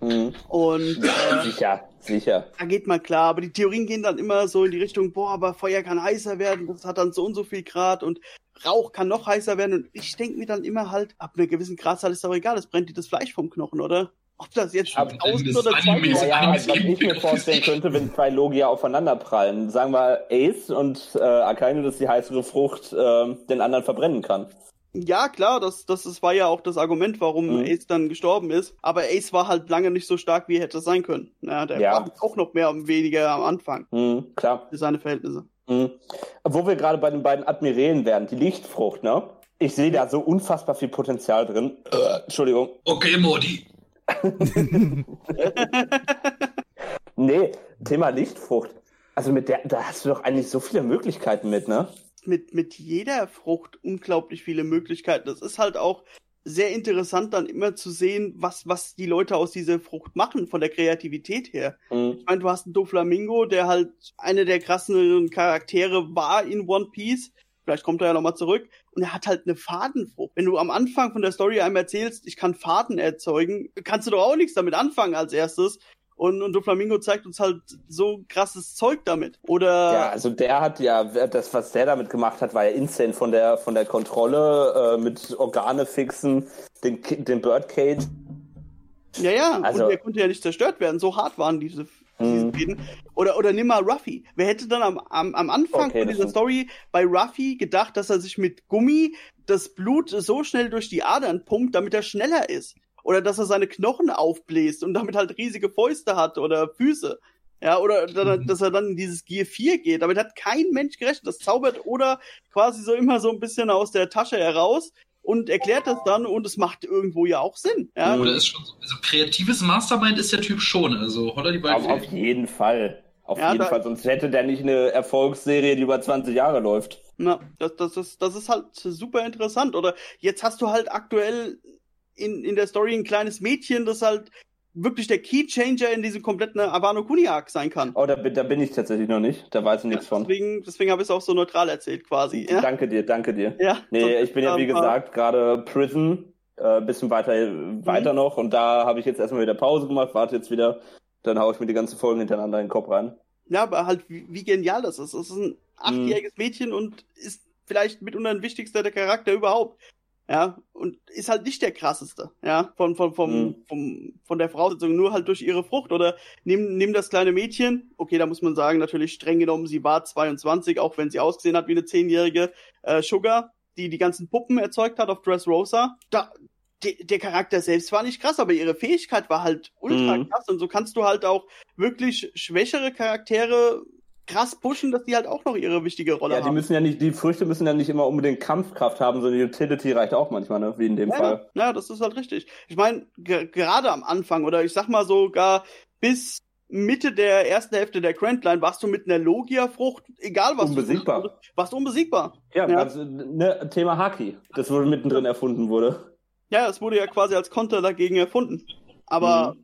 Mhm. Und äh, sicher, sicher. Da geht mal klar, aber die Theorien gehen dann immer so in die Richtung, boah, aber Feuer kann heißer werden, das hat dann so und so viel Grad und Rauch kann noch heißer werden. Und ich denke mir dann immer halt, ab einer gewissen Gradzahl ist doch egal, es brennt dir das Fleisch vom Knochen, oder? Ob das jetzt Ab, tausend oder zwei ja, was ich mir vorstellen könnte, wenn zwei Logia aufeinander prallen. Sagen wir Ace und äh, Akainu, dass die heißere Frucht äh, den anderen verbrennen kann. Ja, klar, das, das, das war ja auch das Argument, warum mhm. Ace dann gestorben ist. Aber Ace war halt lange nicht so stark, wie er hätte sein können. Ja, der ja. war auch noch mehr und weniger am Anfang. Mhm, klar. Für seine Verhältnisse. Mhm. Wo wir gerade bei den beiden Admirälen wären, die Lichtfrucht, ne? Ich sehe da so unfassbar viel Potenzial drin. Äh, Entschuldigung. Okay, Modi. (laughs) nee, Thema Lichtfrucht. Also mit der, da hast du doch eigentlich so viele Möglichkeiten mit, ne? Mit, mit jeder Frucht unglaublich viele Möglichkeiten. Das ist halt auch sehr interessant, dann immer zu sehen, was, was die Leute aus dieser Frucht machen, von der Kreativität her. Mhm. Ich meine, du hast einen Doflamingo, der halt eine der krassen Charaktere war in One Piece. Vielleicht kommt er ja nochmal zurück und er hat halt eine Fadenfrucht. Wenn du am Anfang von der Story einem erzählst, ich kann Faden erzeugen, kannst du doch auch nichts damit anfangen als erstes. Und, und Doflamingo zeigt uns halt so krasses Zeug damit. Oder. Ja, also der hat ja, das, was der damit gemacht hat, war ja insane von der, von der Kontrolle, äh, mit Organe fixen, den, den Birdcage. Ja, ja, Also- und der konnte ja nicht zerstört werden. So hart waren diese Mhm. Oder, oder nimm mal Ruffy. Wer hätte dann am, am, am Anfang Okay, von dieser. Story bei Ruffy gedacht, dass er sich mit Gummi das Blut so schnell durch die Adern pumpt, damit er schneller ist? Oder dass er seine Knochen aufbläst und damit halt riesige Fäuste hat oder Füße. Ja, oder Mhm. dass er dann in dieses Gear 4 geht. Damit hat kein Mensch gerechnet. Das zaubert oder quasi so immer so ein bisschen aus der Tasche heraus und erklärt das dann und es macht irgendwo ja auch Sinn. Ja, Mhm. Oder ist schon so, also kreatives Mastermind ist der Typ schon, also holla die beiden. Auf, auf jeden Fall. Auf Ja, jeden Fall, sonst hätte der nicht eine Erfolgsserie, die über 20 Jahre läuft. Na, das, das, ist, das ist halt super interessant. Oder jetzt hast du halt aktuell in, in der Story ein kleines Mädchen, das halt wirklich der Keychanger in diesem kompletten Abano Kuni Arc sein kann. Oh, da, bin- da bin ich tatsächlich noch nicht. Da weiß ich nichts von. Deswegen, deswegen habe ich es auch so neutral erzählt quasi. Ja, Danke dir, danke dir. ja Nee, sonst- ich bin ja wie gesagt gerade Prison, äh, bisschen weiter, weiter Mhm. noch und da habe ich jetzt erstmal wieder Pause gemacht, warte jetzt wieder, dann haue ich mir die ganzen Folgen hintereinander in den Kopf rein. Ja, aber halt, wie, wie genial das ist. Es ist ein Mhm. achtjähriges Mädchen und ist vielleicht mitunter ein wichtigster der Charakter überhaupt. Ja, und ist halt nicht der krasseste, ja, von, von, vom, Mhm. vom, von der Voraussetzung, nur halt durch ihre Frucht. Oder nimm, nimm das kleine Mädchen, okay, da muss man sagen, natürlich streng genommen, sie war 22, auch wenn sie ausgesehen hat wie eine zehnjährige äh, Sugar, die die ganzen Puppen erzeugt hat auf Dressrosa. Da, de, der Charakter selbst war nicht krass, aber ihre Fähigkeit war halt ultra Mhm. krass. Und so kannst du halt auch wirklich schwächere Charaktere krass pushen, dass die halt auch noch ihre wichtige Rolle Ja, die haben. müssen ja nicht, die Früchte müssen ja nicht immer unbedingt Kampfkraft haben, sondern die Utility reicht auch manchmal, ne? Wie in dem ja, Fall. ja, das ist halt richtig. Ich meine, ge gerade am Anfang oder ich sag mal sogar bis Mitte der ersten Hälfte der Grandline warst du mit einer Logia-Frucht, egal was Unbesiegbar. du warst du unbesiegbar. Ja, Ja. Also, ne, Thema Haki, das wohl mittendrin erfunden wurde. Ja, es wurde ja quasi als Konter dagegen erfunden. Aber Mhm.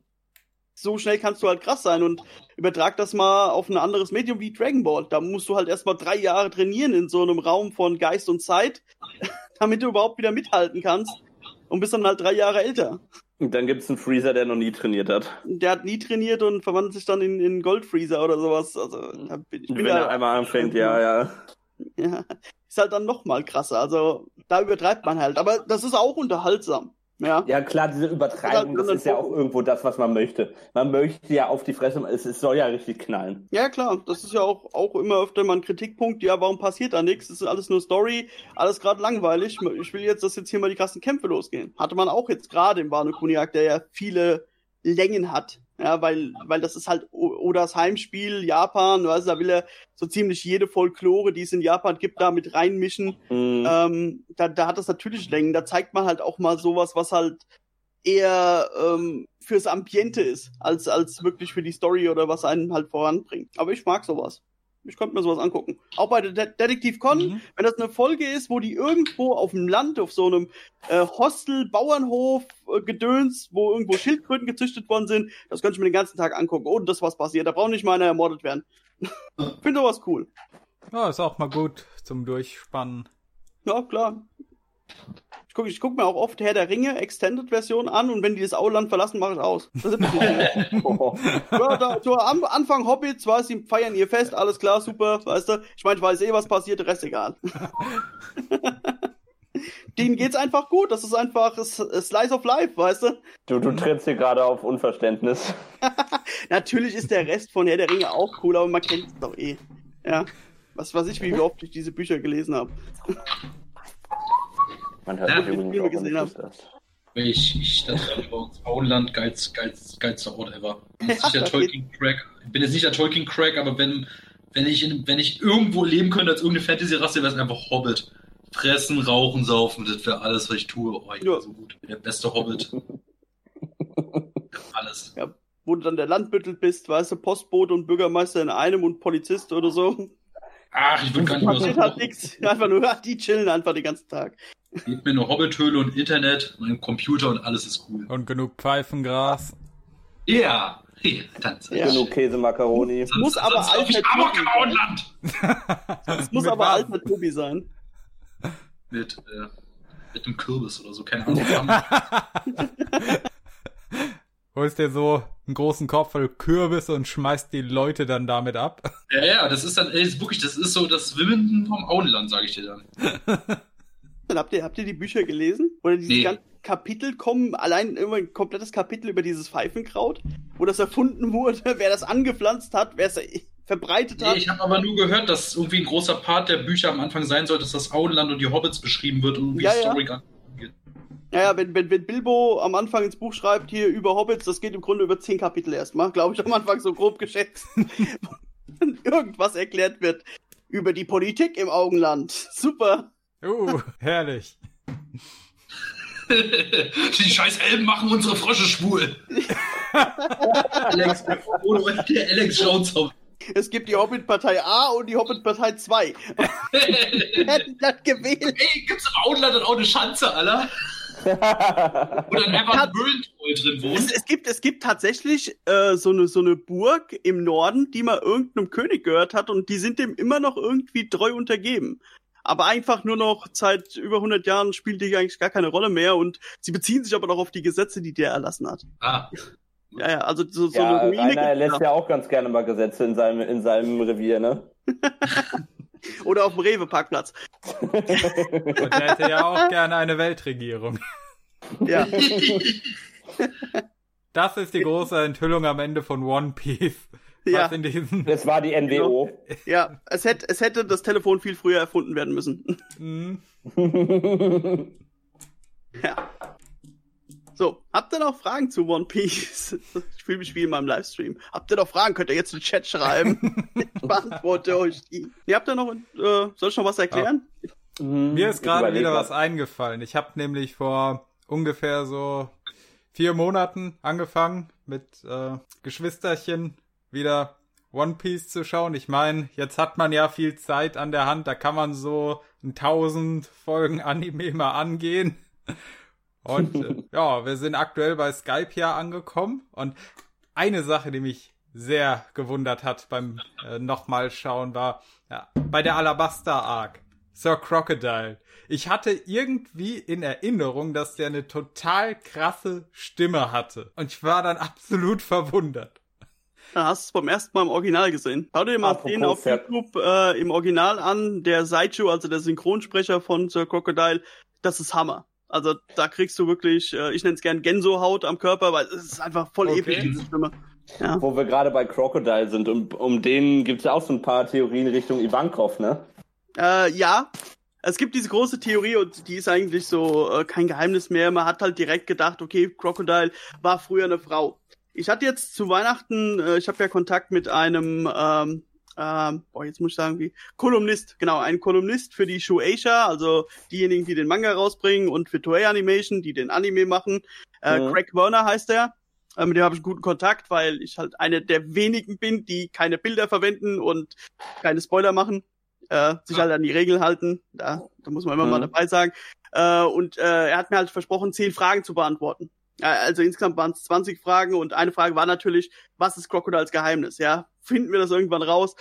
So schnell kannst du halt krass sein und übertrag das mal auf ein anderes Medium wie Dragon Ball. Da musst du halt erstmal drei Jahre trainieren in so einem Raum von Geist und Zeit, (laughs) damit du überhaupt wieder mithalten kannst und bist dann halt drei Jahre älter. Und dann gibt's einen Freezer, der noch nie trainiert hat. Der hat nie trainiert und verwandelt sich dann in, in Goldfreezer oder sowas. Also, da bin, ich bin Wenn er einmal anfängt, ja, ja. (laughs) ja, ist halt dann noch mal krasser. Also, da übertreibt man halt. Aber das ist auch unterhaltsam. Ja. Ja, klar, diese Übertreibung, das ist ja auch irgendwo das, was man möchte. Man möchte ja auf die Fresse, es, es soll ja richtig knallen. Ja, klar, das ist ja auch, auch immer öfter mal ein Kritikpunkt. Ja, warum passiert da nichts? Das ist alles nur Story, alles gerade langweilig. Ich will jetzt, dass jetzt hier mal die krassen Kämpfe losgehen. Hatte man auch jetzt gerade im Wano Kuniak, der ja viele Längen hat. Ja, weil, weil das ist halt Odas Heimspiel, Japan, weißt, du, da will er so ziemlich jede Folklore, die es in Japan gibt, da mit reinmischen. Mhm. Ähm, da, da hat das natürlich Längen. Da zeigt man halt auch mal sowas, was halt eher ähm, fürs Ambiente ist, als, als wirklich für die Story oder was einen halt voranbringt. Aber ich mag sowas. Ich könnte mir sowas angucken. Auch bei De Detektiv Con, Mhm. wenn das eine Folge ist, wo die irgendwo auf dem Land, auf so einem äh, Hostel, Bauernhof, äh, Gedöns, wo irgendwo Schildkröten gezüchtet worden sind, das könnte ich mir den ganzen Tag angucken, ohne dass was passiert. Da braucht nicht mal einer ermordet werden. (laughs) Finde sowas cool. Ja, ist auch mal gut zum Durchspannen. Ja, klar. Ich gucke guck mir auch oft Herr der Ringe Extended-Version an und wenn die das Auland verlassen, mache ich aus. Das ist (laughs) Oh. ja, da, so am Anfang Hobbits, weiß sie feiern ihr Fest, alles klar, super, weißt du. Ich meine, ich weiß eh, was passiert, der Rest egal. (laughs) Denen geht's einfach gut, das ist einfach Slice of Life, weißt du. Du, du trittst hier gerade auf Unverständnis. (laughs) Natürlich ist der Rest von Herr der Ringe auch cool, aber man kennt es doch eh. Ja. Was weiß ich, wie oft ich diese Bücher gelesen habe. Man hört Ja, übrigens auch, wenn gesehen du flüsterst. Ich, ich dachte uns Auenland, geilst, geilst, geilster Ort ever. (laughs) Ich bin jetzt Ja, nicht der das Tolkien-Crack. Ich bin jetzt nicht der Tolkien-Crack, aber wenn, wenn, ich in, wenn ich irgendwo leben könnte als irgendeine Fantasy-Rasse, wäre es einfach Hobbit. Fressen, rauchen, saufen, das wäre alles, was ich tue. Oh, ich Ja. bin so gut. Ich bin der beste Hobbit. (laughs) alles. Wo du dann der Landbüttel bist, weißt du, Postbote und Bürgermeister in einem und Polizist oder so. Ach, ich würde gar nicht mehr so halt nix. Einfach nur, ja, (laughs) die chillen einfach den ganzen Tag. Gebt mir eine Hobbithöhle und Internet, meinen Computer und alles ist cool. Und genug Pfeifengras. Ja, ja dann Ja. Genug Käse, Macaroni. sonst, Muss aber sein. Auenland. Es muss Mit aber was? alter Tobi sein. Mit, äh, mit einem Kürbis oder so, keine Ahnung. (laughs) (laughs) Holst dir so einen großen Korb voll Kürbisse und schmeißt die Leute dann damit ab. Ja, ja, das ist dann, ey, ist wirklich, das ist so das Wimbledon vom Auenland, sage ich dir dann. (laughs) Dann habt ihr, habt ihr die Bücher gelesen? Oder dieses Nee. ganze Kapitel kommen, allein immer ein komplettes Kapitel über dieses Pfeifenkraut, wo das erfunden wurde, (laughs) wer das angepflanzt hat, wer es verbreitet Nee, hat. ich habe aber nur gehört, dass irgendwie ein großer Part der Bücher am Anfang sein soll, dass das Auenland und die Hobbits beschrieben wird und irgendwie Ja, ja. Story Ja, ja, wenn, wenn, wenn Bilbo am Anfang ins Buch schreibt, hier über Hobbits, das geht im Grunde über zehn Kapitel erstmal, glaube ich, am Anfang so grob geschätzt. (laughs) Wenn irgendwas erklärt wird über die Politik im Augenland. Super. Uh, herrlich. (laughs) Die scheiß Elben machen unsere Frösche schwul. Alex, der Alex Jones auf. Es gibt die Hobbit-Partei A und die Hobbit-Partei 2. (laughs) Wer hätten das gewählt? Ey, gibt's im Auenland dann auch eine Schanze, Alter? (laughs) Dann einfach ein Höhlentroll drin Es, wohnt? es, gibt, es gibt tatsächlich äh, so, eine, so eine Burg im Norden, die mal irgendeinem König gehört hat und die sind dem immer noch irgendwie treu untergeben. Aber einfach nur noch seit über 100 Jahren spielt die eigentlich gar keine Rolle mehr und sie beziehen sich aber noch auf die Gesetze, die der erlassen hat. Ah, Ja, ja, also so, so ja, eine Ruine. Rainer er lässt ja auch ganz gerne mal Gesetze in seinem, in seinem Revier, ne? (laughs) Oder auf dem Rewe-Parkplatz. Und er hätte ja auch gerne eine Weltregierung. Ja. Das ist die große Enthüllung am Ende von One Piece. Ja. Das war die NWO. ja, es hätte, es hätte das Telefon viel früher erfunden werden müssen. Hm, (laughs) ja. So, habt ihr noch Fragen zu One Piece? (laughs) Ich fühle mich wie in meinem Livestream. Habt ihr noch Fragen, könnt ihr jetzt in den Chat schreiben. (laughs) ich beantworte euch die. Ihr habt ihr noch, äh, soll ich noch was erklären? Mir ist gerade wieder was eingefallen. Ich habe nämlich vor ungefähr so vier Monaten angefangen mit äh, Geschwisterchen wieder One Piece zu schauen. Ich meine, jetzt hat man ja viel Zeit an der Hand, da kann man so ein tausend Folgen Anime mal angehen. Und äh, (laughs) ja, wir sind aktuell bei Skype ja angekommen. Und eine Sache, die mich sehr gewundert hat beim äh, nochmal schauen, war ja, bei der Alabaster Arc. Sir Crocodile. Ich hatte irgendwie in Erinnerung, dass der eine total krasse Stimme hatte. Und ich war dann (laughs) absolut verwundert. Da hast du es beim ersten Mal im Original gesehen. Schau dir mal Apropos den auf Fer- YouTube äh, im Original an. Der Saichu, also der Synchronsprecher von Sir Crocodile, das ist Hammer. Also da kriegst du wirklich, äh, ich nenne es gern Genso-Haut am Körper, weil es ist einfach voll Okay. episch, diese Stimme. Ja. Wo wir gerade bei Crocodile sind, um, um den gibt's ja auch so ein paar Theorien Richtung Ivankov, ne? Äh, ja, es gibt diese große Theorie und die ist eigentlich so äh, kein Geheimnis mehr. Man hat halt direkt gedacht, okay, Crocodile war früher eine Frau. Ich hatte jetzt zu Weihnachten, äh, ich habe ja Kontakt mit einem, ähm, ähm, boah, jetzt muss ich sagen, wie, Kolumnist, genau, ein Kolumnist für die Shueisha, also diejenigen, die den Manga rausbringen und für Toei Animation, die den Anime machen. Äh, Mhm. Craig Werner heißt er. Äh, mit dem habe ich guten Kontakt, weil ich halt eine der wenigen bin, die keine Bilder verwenden und keine Spoiler machen äh, sich halt an die Regeln halten. Da, da muss man immer Mhm. mal dabei sagen. Äh, und äh, er hat mir halt versprochen, zehn Fragen zu beantworten. Äh, also insgesamt waren es 20 Fragen und eine Frage war natürlich, was ist Crocodiles Geheimnis? Ja, finden wir das irgendwann raus?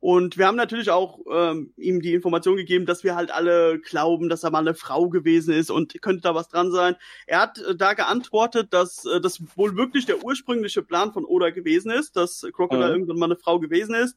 Und wir haben natürlich auch ähm, ihm die Information gegeben, dass wir halt alle glauben, dass er mal eine Frau gewesen ist und könnte da was dran sein. Er hat äh, da geantwortet, dass äh, das wohl wirklich der ursprüngliche Plan von Oda gewesen ist, dass Crocodile Mhm. irgendwann mal eine Frau gewesen ist.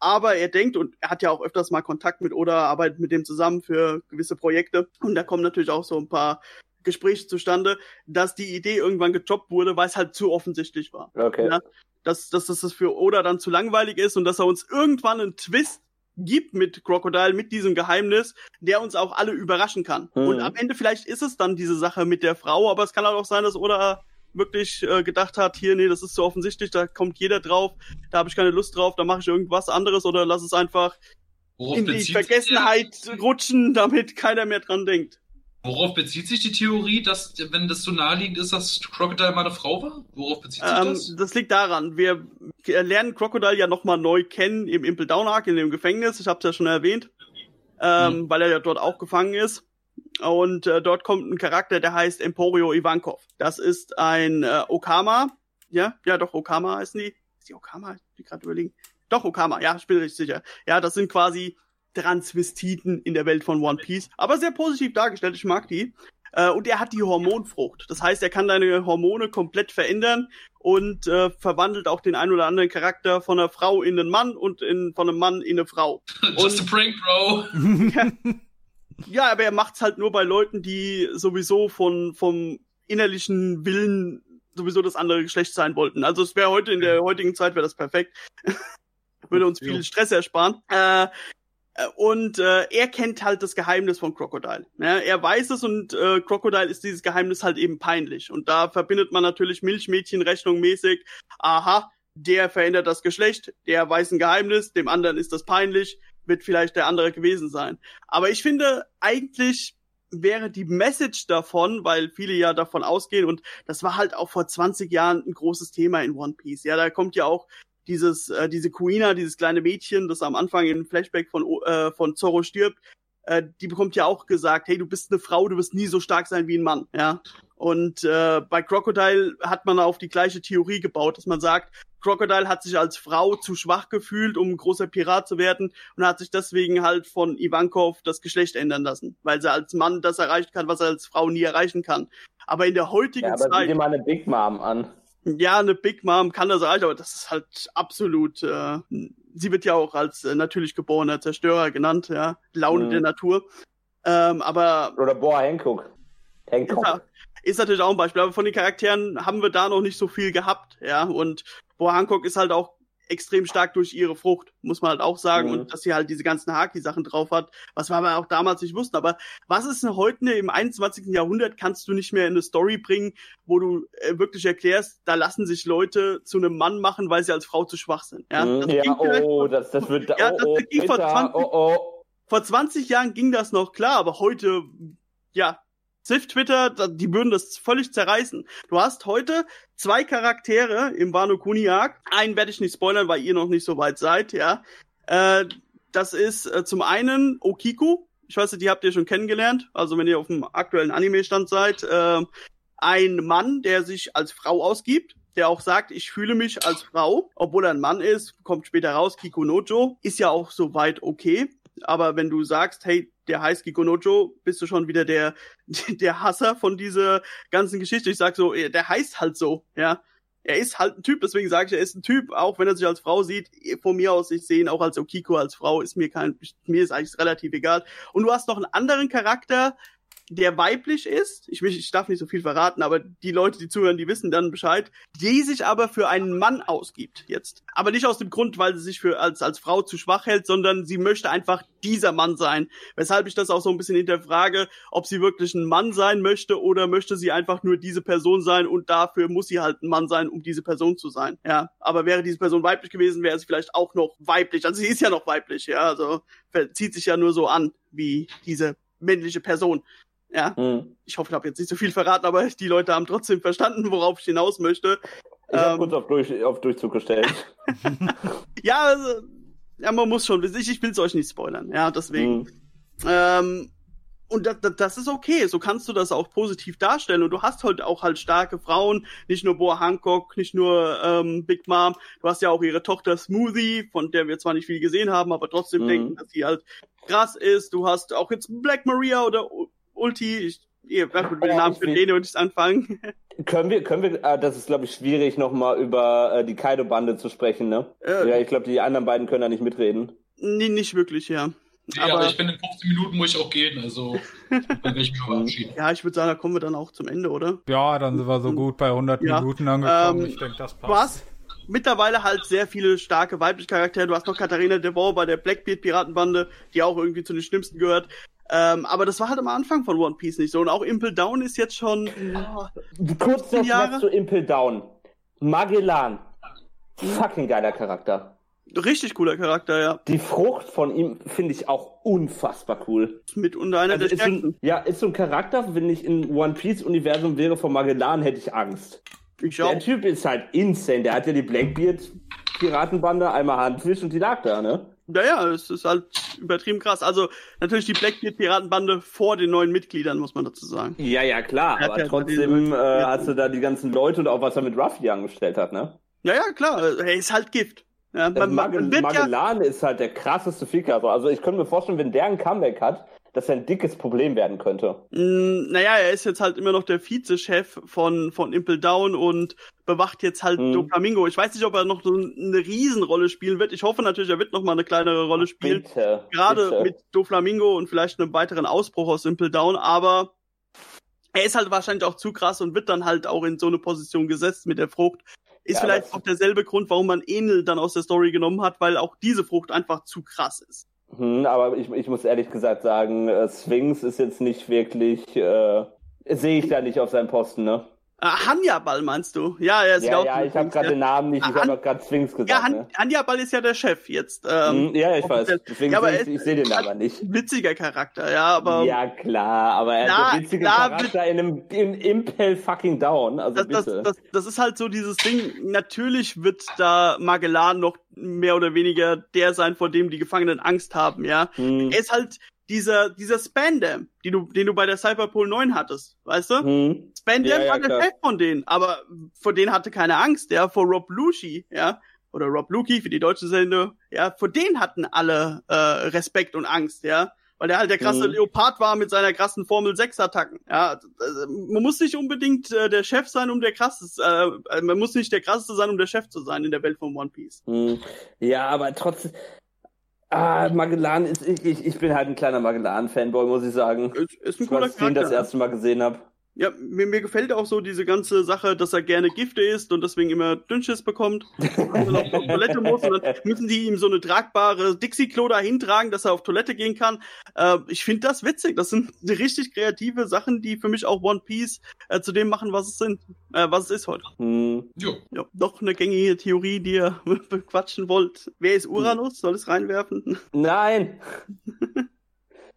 Aber er denkt, und er hat ja auch öfters mal Kontakt mit Oda, arbeitet mit dem zusammen für gewisse Projekte. Und da kommen natürlich auch so ein paar Gespräche zustande, dass die Idee irgendwann gejobbt wurde, weil es halt zu offensichtlich war Okay. Ja. dass, dass, dass das für Oda dann zu langweilig ist und dass er uns irgendwann einen Twist gibt mit Crocodile, mit diesem Geheimnis, der uns auch alle überraschen kann. Mhm. Und am Ende vielleicht ist es dann diese Sache mit der Frau, aber es kann halt auch sein, dass Oda wirklich äh, gedacht hat, hier, nee, das ist zu offensichtlich, da kommt jeder drauf, da habe ich keine Lust drauf, da mache ich irgendwas anderes oder lass es einfach Worauf in die Vergessenheit rutschen, damit keiner mehr dran denkt. Worauf bezieht sich die Theorie, dass, wenn das so naheliegend ist, dass Crocodile mal eine Frau war? Worauf bezieht sich Ähm, das? das liegt daran, wir lernen Crocodile ja nochmal neu kennen im Impel Down Arc, in dem Gefängnis, ich habe es ja schon erwähnt, ähm, weil er ja dort auch gefangen ist. Und äh, dort kommt ein Charakter, der heißt Emporio Ivankov. Das ist ein äh, Okama, ja, ja doch, Okama heißen die. Ist die Okama? Ich bin gerade überlegen. Doch, Okama, ja, ich bin richtig sicher. Ja, das sind quasi Transvestiten in der Welt von One Piece, aber sehr positiv dargestellt, ich mag die. Äh, und er hat die Hormonfrucht. Das heißt, er kann deine Hormone komplett verändern und äh, verwandelt auch den ein oder anderen Charakter von einer Frau in einen Mann und in, von einem Mann in eine Frau. (laughs) Just Und- a prank, bro. Ja, aber er macht's halt nur bei Leuten, die sowieso von vom innerlichen Willen sowieso das andere Geschlecht sein wollten. Also es wäre heute in der heutigen Zeit wäre das perfekt. (laughs) Würde uns viel Ja. Stress ersparen. Äh, und äh, er kennt halt das Geheimnis von Crocodile. Ne? Er weiß es und äh, Crocodile ist dieses Geheimnis halt eben peinlich. Und da verbindet man natürlich Milchmädchenrechnung mäßig. Aha, der verändert das Geschlecht, der weiß ein Geheimnis, dem anderen ist das peinlich, wird vielleicht der andere gewesen sein. Aber ich finde, eigentlich wäre die Message davon, weil viele ja davon ausgehen, und das war halt auch vor 20 Jahren ein großes Thema in One Piece. Ja, da kommt ja auch dieses, äh, diese Kuina, dieses kleine Mädchen, das am Anfang in Flashback von, äh, von Zorro stirbt, äh, die bekommt ja auch gesagt, hey, du bist eine Frau, du wirst nie so stark sein wie ein Mann, ja. Und äh, bei Crocodile hat man auf die gleiche Theorie gebaut, dass man sagt, Crocodile hat sich als Frau zu schwach gefühlt, um ein großer Pirat zu werden und hat sich deswegen halt von Ivankov das Geschlecht ändern lassen, weil sie als Mann das erreichen kann, was er als Frau nie erreichen kann. Aber in der heutigen Ja, aber sieh Zeit, dir mal eine Big Mom an. Ja, eine Big Mom kann das erreichen, aber das ist halt absolut, äh, sie wird ja auch als äh, natürlich geborener Zerstörer genannt, ja, Laune Mhm. der Natur. Ähm, aber Oder Boa Hancock. Hancock. ja, ist natürlich auch ein Beispiel. Aber von den Charakteren haben wir da noch nicht so viel gehabt, ja. Und Boa Hancock ist halt auch extrem stark durch ihre Frucht, muss man halt auch sagen. Mhm. Und dass sie halt diese ganzen Haki-Sachen drauf hat, was wir aber auch damals nicht wussten. Aber was ist denn heute ne, im 21. Jahrhundert, kannst du nicht mehr in eine Story bringen, wo du äh, wirklich erklärst, da lassen sich Leute zu einem Mann machen, weil sie als Frau zu schwach sind. Ja, Mhm, das ja oh, vor- das, das wird. Ja, oh, das oh, ging vor bitter, 20 oh, oh. vor 20 Jahren ging das noch klar, aber heute, ja, Sif Twitter, die würden das völlig zerreißen. Du hast heute zwei Charaktere im Wano Kuni Arc. Einen werde ich nicht spoilern, weil ihr noch nicht so weit seid, ja. Äh, das ist äh, zum einen Okiku. Ich weiß nicht, die habt ihr schon kennengelernt. Also wenn ihr auf dem aktuellen Anime-Stand seid. Äh, ein Mann, der sich als Frau ausgibt, der auch sagt, ich fühle mich als Frau, obwohl er ein Mann ist, kommt später raus, Kikunojo, ist ja auch soweit okay. Aber wenn du sagst, hey, der heißt Kikunojo, bist du schon wieder der, (laughs) der Hasser von dieser ganzen Geschichte. Ich sag so, eh, der heißt halt so, ja. Er ist halt ein Typ, deswegen sage ich, er ist ein Typ, auch wenn er sich als Frau sieht. Von mir aus, ich sehe ihn auch als Okiko, als Frau, ist mir kein, mir ist eigentlich relativ egal. Und du hast noch einen anderen Charakter, der weiblich ist, ich, ich darf nicht so viel verraten, aber die Leute, die zuhören, die wissen dann Bescheid, die sich aber für einen Mann ausgibt jetzt. Aber nicht aus dem Grund, weil sie sich für als, als Frau zu schwach hält, sondern sie möchte einfach dieser Mann sein. Weshalb ich das auch so ein bisschen hinterfrage, ob sie wirklich ein Mann sein möchte oder möchte sie einfach nur diese Person sein und dafür muss sie halt ein Mann sein, um diese Person zu sein. Ja, aber wäre diese Person weiblich gewesen, wäre sie vielleicht auch noch weiblich. Also sie ist ja noch weiblich, ja, also zieht sich ja nur so an wie diese männliche Person. Ja, Hm. ich hoffe, ich habe jetzt nicht so viel verraten, aber die Leute haben trotzdem verstanden, worauf ich hinaus möchte. Ich Ähm, kurz auf, durch, auf Durchzug gestellt. (laughs) Ja, also, ja, man muss schon wissen. Ich, ich will es euch nicht spoilern. Ja, deswegen. Hm. Ähm, und das, das, ist okay. So kannst du das auch positiv darstellen. Und du hast halt auch halt starke Frauen, nicht nur Boa Hancock, nicht nur ähm, Big Mom. Du hast ja auch ihre Tochter Smoothie, von der wir zwar nicht viel gesehen haben, aber trotzdem Mhm. denken, dass sie halt krass ist. Du hast auch jetzt Black Maria oder Ulti. Ich, ihr werdet mit dem Ja, Namen ich für den und nicht anfangen. Können wir, können wir, äh, das ist glaube ich schwierig, nochmal über äh, die Kaido-Bande zu sprechen, ne? Äh, Ja, ich glaube, die anderen beiden können da nicht mitreden. nee, nicht wirklich, ja. Ja, aber, Aber- ich bin in 15 Minuten muss ich auch gehen, also (laughs) dann werde ich mich verabschieden. Ja, ich würde sagen, da kommen wir dann auch zum Ende, oder? Ja, dann sind wir so gut bei 100 Ja, Minuten angekommen. ähm, ich denke, das passt. Hast mittlerweile halt sehr viele starke weibliche Charaktere. Du hast noch Katharina Devon bei der Blackbeard-Piratenbande, die auch irgendwie zu den schlimmsten gehört. Ähm, aber das war halt am Anfang von One Piece nicht so. Und auch Impel Down ist jetzt schon. Oh, Kurz noch was zu Impel Down. Magellan. Fucking geiler Charakter. richtig cooler Charakter, ja. Die Frucht von ihm finde ich auch unfassbar cool. Mit unter einer Also der ist ein, ja, ist so ein Charakter, wenn ich in One Piece Universum wäre von Magellan, hätte ich Angst. Ich Der auch. Typ ist halt insane. Der hat ja die Blackbeard Piratenbande, einmal Handfisch und die lag da, ne? Naja, es ist halt übertrieben krass. Also natürlich die Blackbeard-Piratenbande vor den neuen Mitgliedern, muss man dazu sagen. Ja, ja, klar, Er aber ja trotzdem äh, hast du da die ganzen Leute und auch was er mit Ruffy angestellt hat, ne? Ja, ja, klar. Er ist halt Gift. Ja, Also man, man, Magel wird ja, Magellan ist halt der krasseste Ficker. Also ich könnte mir vorstellen, wenn der ein Comeback hat, dass er ein dickes Problem werden könnte. Mm, naja, er ist jetzt halt immer noch der Vizechef von, von Impel Down und bewacht jetzt halt Mhm. Doflamingo. Ich weiß nicht, ob er noch so eine Riesenrolle spielen wird. Ich hoffe natürlich, er wird noch mal eine kleinere Rolle spielen. Bitte. Gerade bitte. mit Doflamingo und vielleicht einem weiteren Ausbruch aus Simple Down, aber er ist halt wahrscheinlich auch zu krass und wird dann halt auch in so eine Position gesetzt mit der Frucht. Ist Ja, vielleicht auch derselbe Grund, warum man Enel dann aus der Story genommen hat, weil auch diese Frucht einfach zu krass ist. Hm, aber ich, ich muss ehrlich gesagt sagen, äh, Sphinx ist jetzt nicht wirklich, äh, sehe ich da nicht auf seinem Posten, ne? Äh, Hannibal meinst du? Ja, er sieht Ja, ja, wie ich habe gerade ja. den Namen nicht, ich Ah, habe gerade Sphinx gesagt, Ja, Han ne? Hannibal ist ja der Chef jetzt. Ähm, Hm, ja, ich weiß. offiziell. Deswegen Ja, ich, ich sehe den aber nicht. Witziger Charakter, ja, aber ja, klar, aber er Na, ist der witzige klar, Charakter in einem in Impel fucking down, also das, das, bitte. das, das ist halt so dieses Ding. Natürlich wird da Magellan noch mehr oder weniger der sein, vor dem die Gefangenen Angst haben, ja. hm, Er ist halt dieser, dieser Spandam, die du, den du bei der Cyberpol 9 hattest, weißt du? hm, Spandam Ja, ja, war der. Chef von denen, aber vor denen hatte keine Angst, ja, vor Rob Lucci, ja, oder Rob Luki für die deutsche Sende, ja, vor denen hatten alle äh, Respekt und Angst, ja, weil der halt der krasse Mhm. Leopard war mit seiner krassen Formel 6 Attacken, ja, äh, man muss nicht unbedingt äh, der Chef sein, um der krasseste, äh, man muss nicht der krasseste sein, um der Chef zu sein in der Welt von One Piece. hm. Ja, aber trotzdem. Ah, Magellan ist, ich, ich, ich bin halt ein kleiner Magellan-Fanboy, muss ich sagen. Ist, ist ein cooler ich den Charakter. das erste Mal gesehen habe. Ja, mir, mir gefällt auch so diese ganze Sache, dass er gerne Gifte isst und deswegen immer Dünnschiss bekommt. (laughs) Und dann auf die Toilette muss und dann müssen die ihm so eine tragbare Dixie-Klo da hintragen, dass er auf Toilette gehen kann. Äh, ich finde das witzig. Das sind (laughs) richtig kreative Sachen, die für mich auch One Piece äh, zu dem machen, was es sind, äh, was es ist heute. Hm. Jo. Ja, noch eine gängige Theorie, die ihr (laughs) bequatschen wollt. Wer ist Uranus? Soll es reinwerfen? Nein!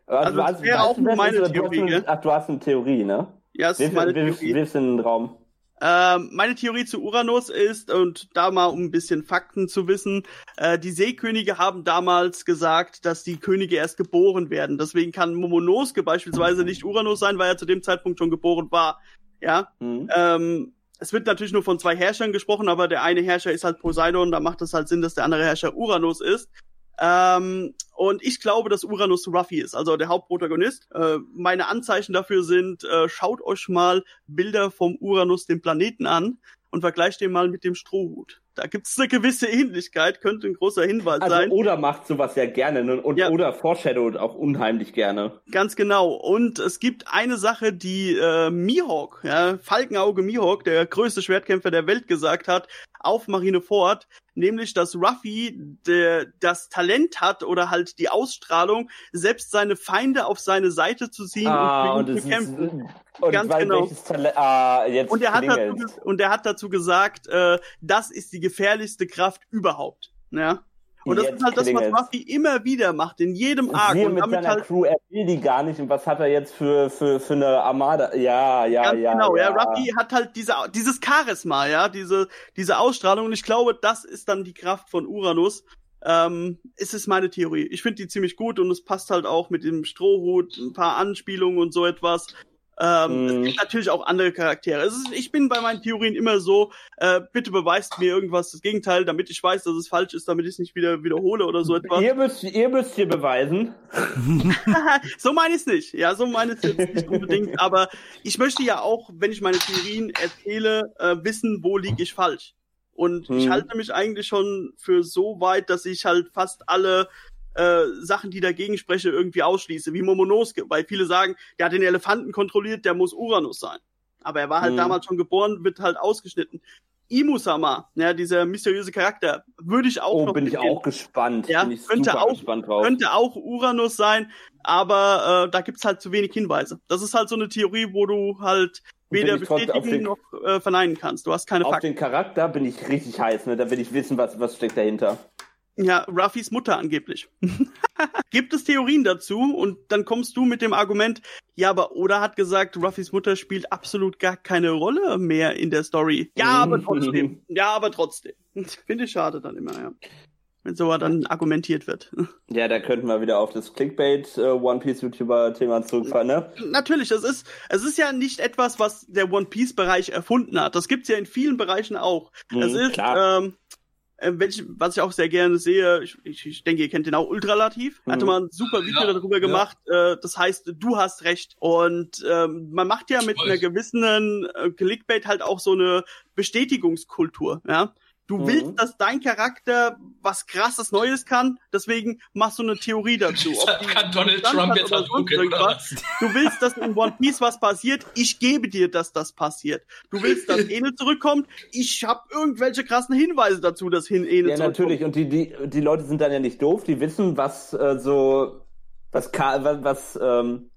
Also, du das wäre auch wer meine Theorie? Ach, du hast eine Theorie, ne? Ja, ist Wirf, meine wirf, Theorie. wirf's in den Raum. Ähm, meine Theorie zu Uranus ist, und da mal um ein bisschen Fakten zu wissen, äh, die Seekönige haben damals gesagt, dass die Könige erst geboren werden. Deswegen kann Momonosuke beispielsweise nicht Uranus sein, weil er zu dem Zeitpunkt schon geboren war. Ja, Hm. ähm, es wird natürlich nur von zwei Herrschern gesprochen, aber der eine Herrscher ist halt Poseidon, da macht es halt Sinn, dass der andere Herrscher Uranus ist. Ähm, und ich glaube, dass Uranus Ruffy ist, also der Hauptprotagonist. Äh, meine Anzeichen dafür sind, äh, schaut euch mal Bilder vom Uranus, dem Planeten, an und vergleicht den mal mit dem Strohhut. Da gibt es eine gewisse Ähnlichkeit, könnte ein großer Hinweis Also sein. Oda macht sowas ja gerne ne? und Ja. Oda foreshadowt auch unheimlich gerne. Ganz genau. Und es gibt eine Sache, die äh, Mihawk, ja, Falkenauge Mihawk, der größte Schwertkämpfer der Welt, gesagt hat auf Marineford, nämlich, dass Ruffy der, das Talent hat oder halt die Ausstrahlung, selbst seine Feinde auf seine Seite zu ziehen Ah, und und zu ist, kämpfen. und Ganz genau. ah, Und er hat dazu, und er hat dazu gesagt, äh, das ist die gefährlichste Kraft überhaupt. Ja. Und das ist halt das, was. Ruffy immer wieder macht, in jedem Arc. Und mit damit seiner halt Crew, er will die gar nicht. Und was hat er jetzt für, für, für eine Armada? Ja, ja, Ganz ja. genau, ja. ja. Ruffy hat halt diese, dieses Charisma, ja, diese, diese Ausstrahlung. Und ich glaube, das ist dann die Kraft von Uranus. Ähm, es ist meine Theorie. Ich finde die ziemlich gut und es passt halt auch mit dem Strohhut, ein paar Anspielungen und so etwas. Ähm, Mhm. Es gibt natürlich auch andere Charaktere. Ist, ich bin bei meinen Theorien immer so, äh, bitte beweist mir irgendwas das Gegenteil, damit ich weiß, dass es falsch ist, damit ich es nicht wieder wiederhole oder so etwas. Ihr müsst, ihr müsst hier beweisen. (laughs) (laughs) so meine ich es nicht. Ja, so meine ich es jetzt nicht unbedingt. Aber ich möchte ja auch, wenn ich meine Theorien erzähle, äh, wissen, wo liege ich falsch. Und ich Hm. halte mich eigentlich schon für so weit, dass ich halt fast alle äh, Sachen, die dagegen spreche, irgendwie ausschließe, wie Momonosuke, weil viele sagen, der hat den Elefanten kontrolliert, der muss Uranus sein. Aber er war halt Hm. damals schon geboren, wird halt ausgeschnitten. Imusama, ja, dieser mysteriöse Charakter, würde ich auch Oh, noch bin ich mitgehen auch gespannt. Ja, bin ich könnte super auch- gespannt drauf. könnte auch Uranus sein, aber äh, da gibt's halt zu wenig Hinweise. Das ist halt so eine Theorie, wo du halt weder ich auf bestätigen den- noch äh, verneinen kannst. Du hast keine Auf Fakten. den Charakter bin ich richtig heiß, ne? Da will ich wissen, was, was steckt dahinter. Ja, Ruffys Mutter angeblich. (laughs) Gibt es Theorien dazu und dann kommst du mit dem Argument, ja, aber Oda hat gesagt, Ruffys Mutter spielt absolut gar keine Rolle mehr in der Story. Ja, aber Mhm. trotzdem. (laughs) Ja, aber trotzdem. (laughs) Finde ich schade dann immer, ja. Wenn so dann argumentiert wird. Ja, da könnten wir wieder auf das Clickbait äh, One Piece YouTuber Thema zurückfahren, ne? Natürlich, es ist, es ist ja nicht etwas, was der One Piece Bereich erfunden hat. Das gibt's ja in vielen Bereichen auch. Mhm, es ist, klar. ähm, äh, welch, was ich auch sehr gerne sehe, ich, ich, ich denke, ihr kennt den auch, Ultralativ, mhm. hatte mal ein super Video ja, darüber gemacht, ja. äh, das heißt, du hast recht. Und ähm, man macht ja ich mit weiß. einer gewissen äh, Clickbait halt auch so eine Bestätigungskultur, ja. Du mhm. willst, dass dein Charakter was krasses Neues kann, deswegen machst du eine Theorie dazu. (laughs) Ob kann Donald Trump jetzt oder sonst irgendwas. Du willst, dass in One Piece was passiert, ich gebe dir, dass das passiert. Du willst, dass (laughs) Enel zurückkommt, ich habe irgendwelche krassen Hinweise dazu, dass hin Enel Ja, natürlich, und die, die, die Leute sind dann ja nicht doof, die wissen, was äh, so, was, was, was ähm,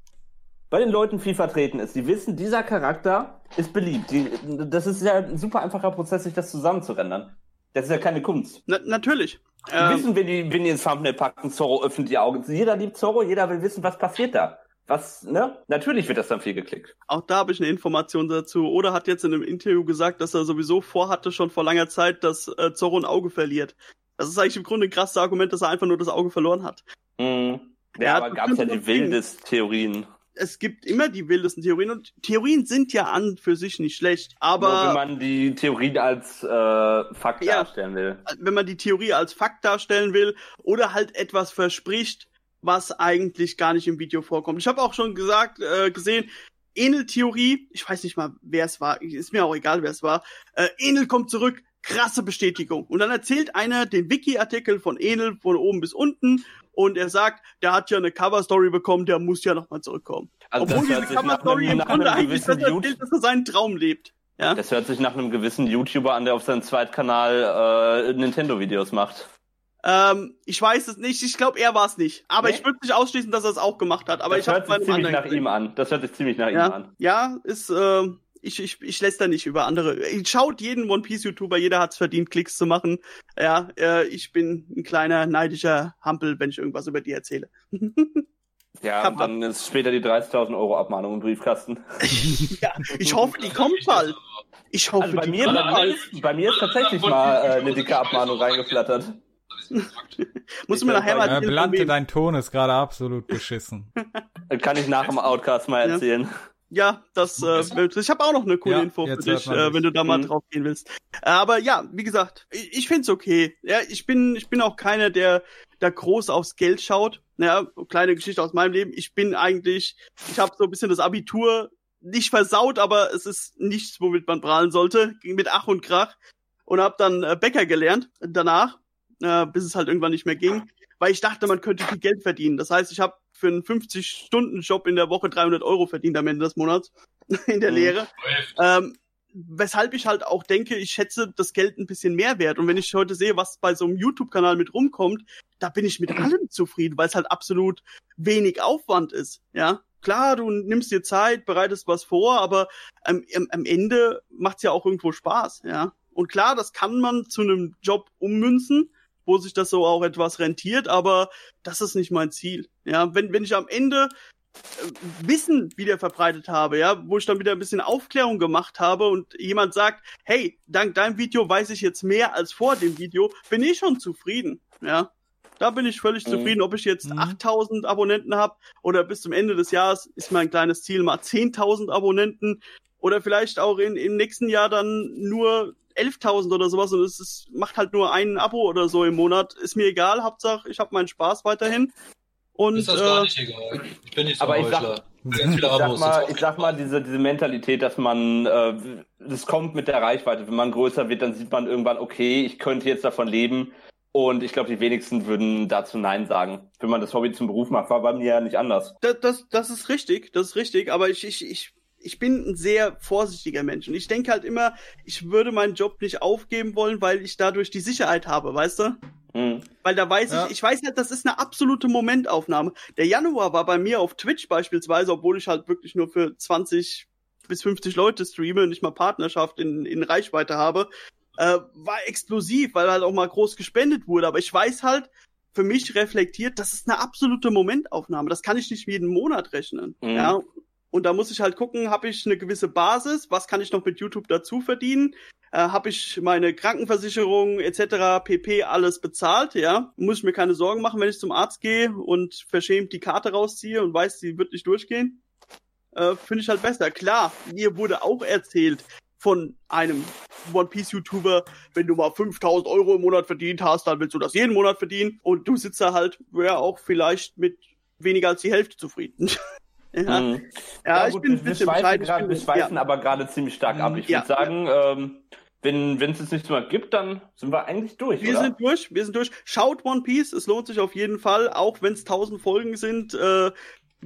bei den Leuten viel vertreten ist. Die wissen, dieser Charakter ist beliebt. Die, das ist ja ein super einfacher Prozess, sich das zusammenzurendern. Das ist ja keine Kunst. Na, natürlich. Die ähm, wissen, wenn die, wenn die ins Thumbnail packen, Zorro öffnet die Augen. Jeder liebt Zorro, jeder will wissen, was passiert da. Was, ne? Natürlich wird das dann viel geklickt. Auch da habe ich eine Information dazu. Oder hat jetzt in einem Interview gesagt, dass er sowieso vorhatte, schon vor langer Zeit, dass äh, Zorro ein Auge verliert. Das ist eigentlich im Grunde ein krasses Argument, dass er einfach nur das Auge verloren hat. Mhm. Ja, aber gab es ja die wildesten Theorien es gibt immer die wildesten Theorien und Theorien sind ja an für sich nicht schlecht, aber Nur wenn man die Theorie als äh, Fakt ja, darstellen will. Wenn man die Theorie als Fakt darstellen will oder halt etwas verspricht, was eigentlich gar nicht im Video vorkommt. Ich habe auch schon gesagt, äh, gesehen, Enel-Theorie, ich weiß nicht mal, wer es war, ist mir auch egal, wer es war. Äh, Enel kommt zurück, krasse Bestätigung. Und dann erzählt einer den Wiki-Artikel von Enel von oben bis unten und er sagt, der hat ja eine Cover-Story bekommen, der muss ja nochmal zurückkommen. Also Obwohl diese Cover-Story im Grunde eigentlich das erzählt, dass er seinen Traum lebt. Ja? Das hört sich nach einem gewissen YouTuber an, der auf seinem Zweitkanal äh, Nintendo-Videos macht. Ähm, ich weiß es nicht. Ich glaube, er war es nicht. Aber nee? ich würde nicht ausschließen, dass er es auch gemacht hat. Aber das ich habe ziemlich nach gesehen. ihm an. Das hört sich ziemlich nach ja? ihm an. Ja, ist äh, ich, ich, ich lässt da nicht über andere. Schaut jeden One Piece YouTuber, jeder hat's verdient, Klicks zu machen. Ja, äh, ich bin ein kleiner neidischer Hampel, wenn ich irgendwas über die erzähle. (laughs) Ja, Kann dann ist später die 30.000 Euro Abmahnung im Briefkasten. (laughs) ja, ich hoffe, die kommt bald. Ich hoffe, also bei, mir bald. bei mir ist tatsächlich mal äh, eine dicke Abmahnung reingeflattert. (laughs) Musst du mir nachher mal erzählen. Blante, dein Ton ist gerade absolut beschissen. Kann ich nach dem Outcast mal erzählen. Ja. Ja, das, äh, ich habe auch noch eine coole ja, Info für dich, äh, wenn du da mal mhm. drauf gehen willst. Aber ja, wie gesagt, ich, ich find's okay. Ja, ich bin, ich bin auch keiner, der da groß aufs Geld schaut. Ja, kleine Geschichte aus meinem Leben. Ich bin eigentlich, ich habe so ein bisschen das Abitur nicht versaut, aber es ist nichts, womit man prahlen sollte. Ging mit Ach und Krach und habe dann äh, Bäcker gelernt danach, äh, bis es halt irgendwann nicht mehr ging, weil ich dachte, man könnte viel Geld verdienen. Das heißt, ich habe für einen 50-Stunden-Job in der Woche 300 Euro verdient am Ende des Monats (laughs) in der mhm. Lehre. Ähm, weshalb ich halt auch denke, ich schätze das Geld ein bisschen mehr wert. Und wenn ich heute sehe, was bei so einem YouTube-Kanal mit rumkommt, da bin ich mit allem zufrieden, weil es halt absolut wenig Aufwand ist. Ja, klar, du nimmst dir Zeit, bereitest was vor, aber am, am Ende macht's ja auch irgendwo Spaß. Ja, und klar, das kann man zu einem Job ummünzen wo sich das so auch etwas rentiert, aber das ist nicht mein Ziel. Ja, wenn, wenn ich am Ende äh, Wissen wieder verbreitet habe, ja, wo ich dann wieder ein bisschen Aufklärung gemacht habe und jemand sagt, hey, dank deinem Video weiß ich jetzt mehr als vor dem Video, bin ich schon zufrieden, ja. Da bin ich völlig mhm. zufrieden, ob ich jetzt mhm. 8000 Abonnenten habe oder bis zum Ende des Jahres ist mein kleines Ziel mal 10.000 Abonnenten oder vielleicht auch in, im nächsten Jahr dann nur 11.000 oder sowas und es ist, macht halt nur ein Abo oder so im Monat. Ist mir egal, Hauptsache ich habe meinen Spaß weiterhin. Und, ist das äh, gar nicht egal. Ich bin nicht so aber ich sag, (laughs) ich sag mal, ich sag mal diese, diese Mentalität, dass man, äh, das kommt mit der Reichweite. Wenn man größer wird, dann sieht man irgendwann, okay, ich könnte jetzt davon leben. Und ich glaube, die wenigsten würden dazu Nein sagen. Wenn man das Hobby zum Beruf macht, war bei mir ja nicht anders. Das, das, das ist richtig, das ist richtig. Aber ich, ich, ich ich bin ein sehr vorsichtiger Mensch und ich denke halt immer, ich würde meinen Job nicht aufgeben wollen, weil ich dadurch die Sicherheit habe, weißt du? Mhm. Weil da weiß ja. ich, ich weiß halt, das ist eine absolute Momentaufnahme. Der Januar war bei mir auf Twitch beispielsweise, obwohl ich halt wirklich nur für 20 bis 50 Leute streame und nicht mal Partnerschaft in, in Reichweite habe, äh, war explosiv, weil halt auch mal groß gespendet wurde. Aber ich weiß halt, für mich reflektiert, das ist eine absolute Momentaufnahme. Das kann ich nicht jeden Monat rechnen. Mhm. Ja, und da muss ich halt gucken, habe ich eine gewisse Basis, was kann ich noch mit YouTube dazu verdienen? Äh, habe ich meine Krankenversicherung etc. pp. alles bezahlt, ja? Muss ich mir keine Sorgen machen, wenn ich zum Arzt gehe und verschämt die Karte rausziehe und weiß, sie wird nicht durchgehen? Äh, Finde ich halt besser. Klar, mir wurde auch erzählt, von einem One Piece YouTuber, wenn du mal 5000 Euro im Monat verdient hast, dann willst du das jeden Monat verdienen und du sitzt da halt, ja, auch vielleicht mit weniger als die Hälfte zufrieden. (laughs) ja, mhm. ja, ja gut, ich bin wir, ein bisschen wir schweifen, grad, wir schweifen ja. aber gerade ziemlich stark ab. Ich würde sagen, ähm, wenn wenn es jetzt nichts mehr gibt, dann sind wir eigentlich durch. Wir oder? sind durch, wir sind durch. Schaut One Piece, es lohnt sich auf jeden Fall, auch wenn es tausend Folgen sind. Äh,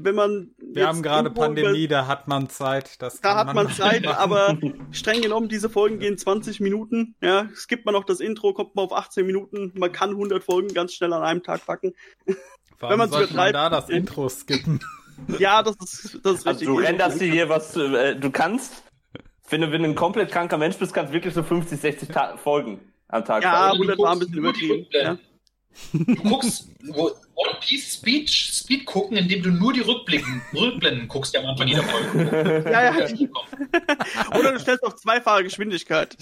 wenn man wir haben gerade Pandemie, da hat man Zeit. Das da hat man, man Zeit, aber (laughs) streng genommen diese Folgen gehen 20 Minuten. Ja, skippt man noch das Intro, kommt man auf 18 Minuten. Man kann 100 Folgen ganz schnell an einem Tag packen. (laughs) Warum wenn man da das Intro skippen? (laughs) Ja, das ist das ist also richtig. Du renderst dir hier was äh, du kannst wenn du, wenn du ein komplett kranker Mensch bist, kannst du wirklich so 50, 60 Ta Folgen am Tag Ja, 100 war ein bisschen übertrieben. Ja. Du guckst One Piece Speed, Speed gucken, indem du nur die Rückblicken, Rückblenden guckst, ja am Anfang jeder Folge. (laughs) ja, ja. Oder du stellst auf zweifache Geschwindigkeit.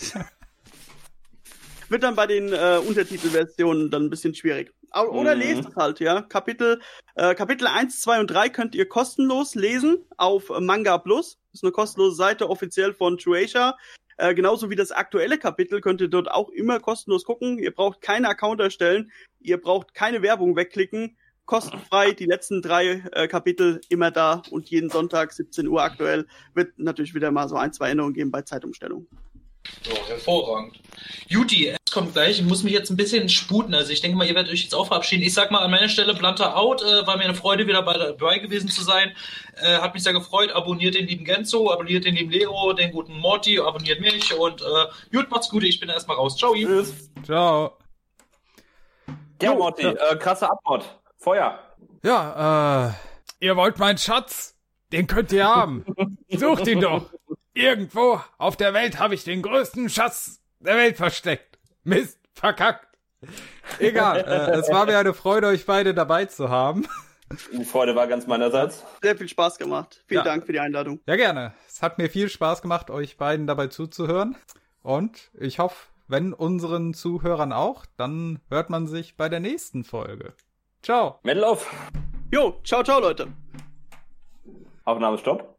Wird dann bei den äh, Untertitelversionen dann ein bisschen schwierig. Oder mhm. lest es halt, ja. Kapitel, äh, Kapitel 1, 2 und 3 könnt ihr kostenlos lesen auf Manga Plus. Das ist eine kostenlose Seite offiziell von Shueisha. Äh, genauso wie das aktuelle Kapitel könnt ihr dort auch immer kostenlos gucken. Ihr braucht keinen Account erstellen. Ihr braucht keine Werbung wegklicken. Kostenfrei, die letzten drei äh, Kapitel immer da und jeden Sonntag 17 Uhr aktuell wird natürlich wieder mal so ein, zwei Änderungen geben bei Zeitumstellung. So, hervorragend. Juti, es kommt gleich. Ich muss mich jetzt ein bisschen sputen. Also ich denke mal, ihr werdet euch jetzt auch verabschieden. Ich sag mal an meiner Stelle Blunter out. Äh, war mir eine Freude, wieder dabei gewesen zu sein. Äh, hat mich sehr gefreut. Abonniert den lieben Genzo, abonniert den lieben Leo, den guten Morty, abonniert mich und äh, gut, macht's gut. Ich bin erstmal raus. Ciao. Tschüss. Ciao. Ja, Morty, ja. Äh, krasse Abmord. Feuer. Ja, äh, ihr wollt meinen Schatz? Den könnt ihr haben. (laughs) Sucht ihn doch. Irgendwo auf der Welt habe ich den größten Schatz der Welt versteckt. Mist, verkackt. Egal, äh, es war mir eine Freude, euch beide dabei zu haben. Die Freude war ganz meinerseits. Sehr viel Spaß gemacht. Vielen ja. Dank für die Einladung. Ja, gerne. Es hat mir viel Spaß gemacht, euch beiden dabei zuzuhören. Und ich hoffe, wenn unseren Zuhörern auch, dann hört man sich bei der nächsten Folge. Ciao. Metal auf. Jo, ciao, ciao, Leute. Aufnahme, stopp.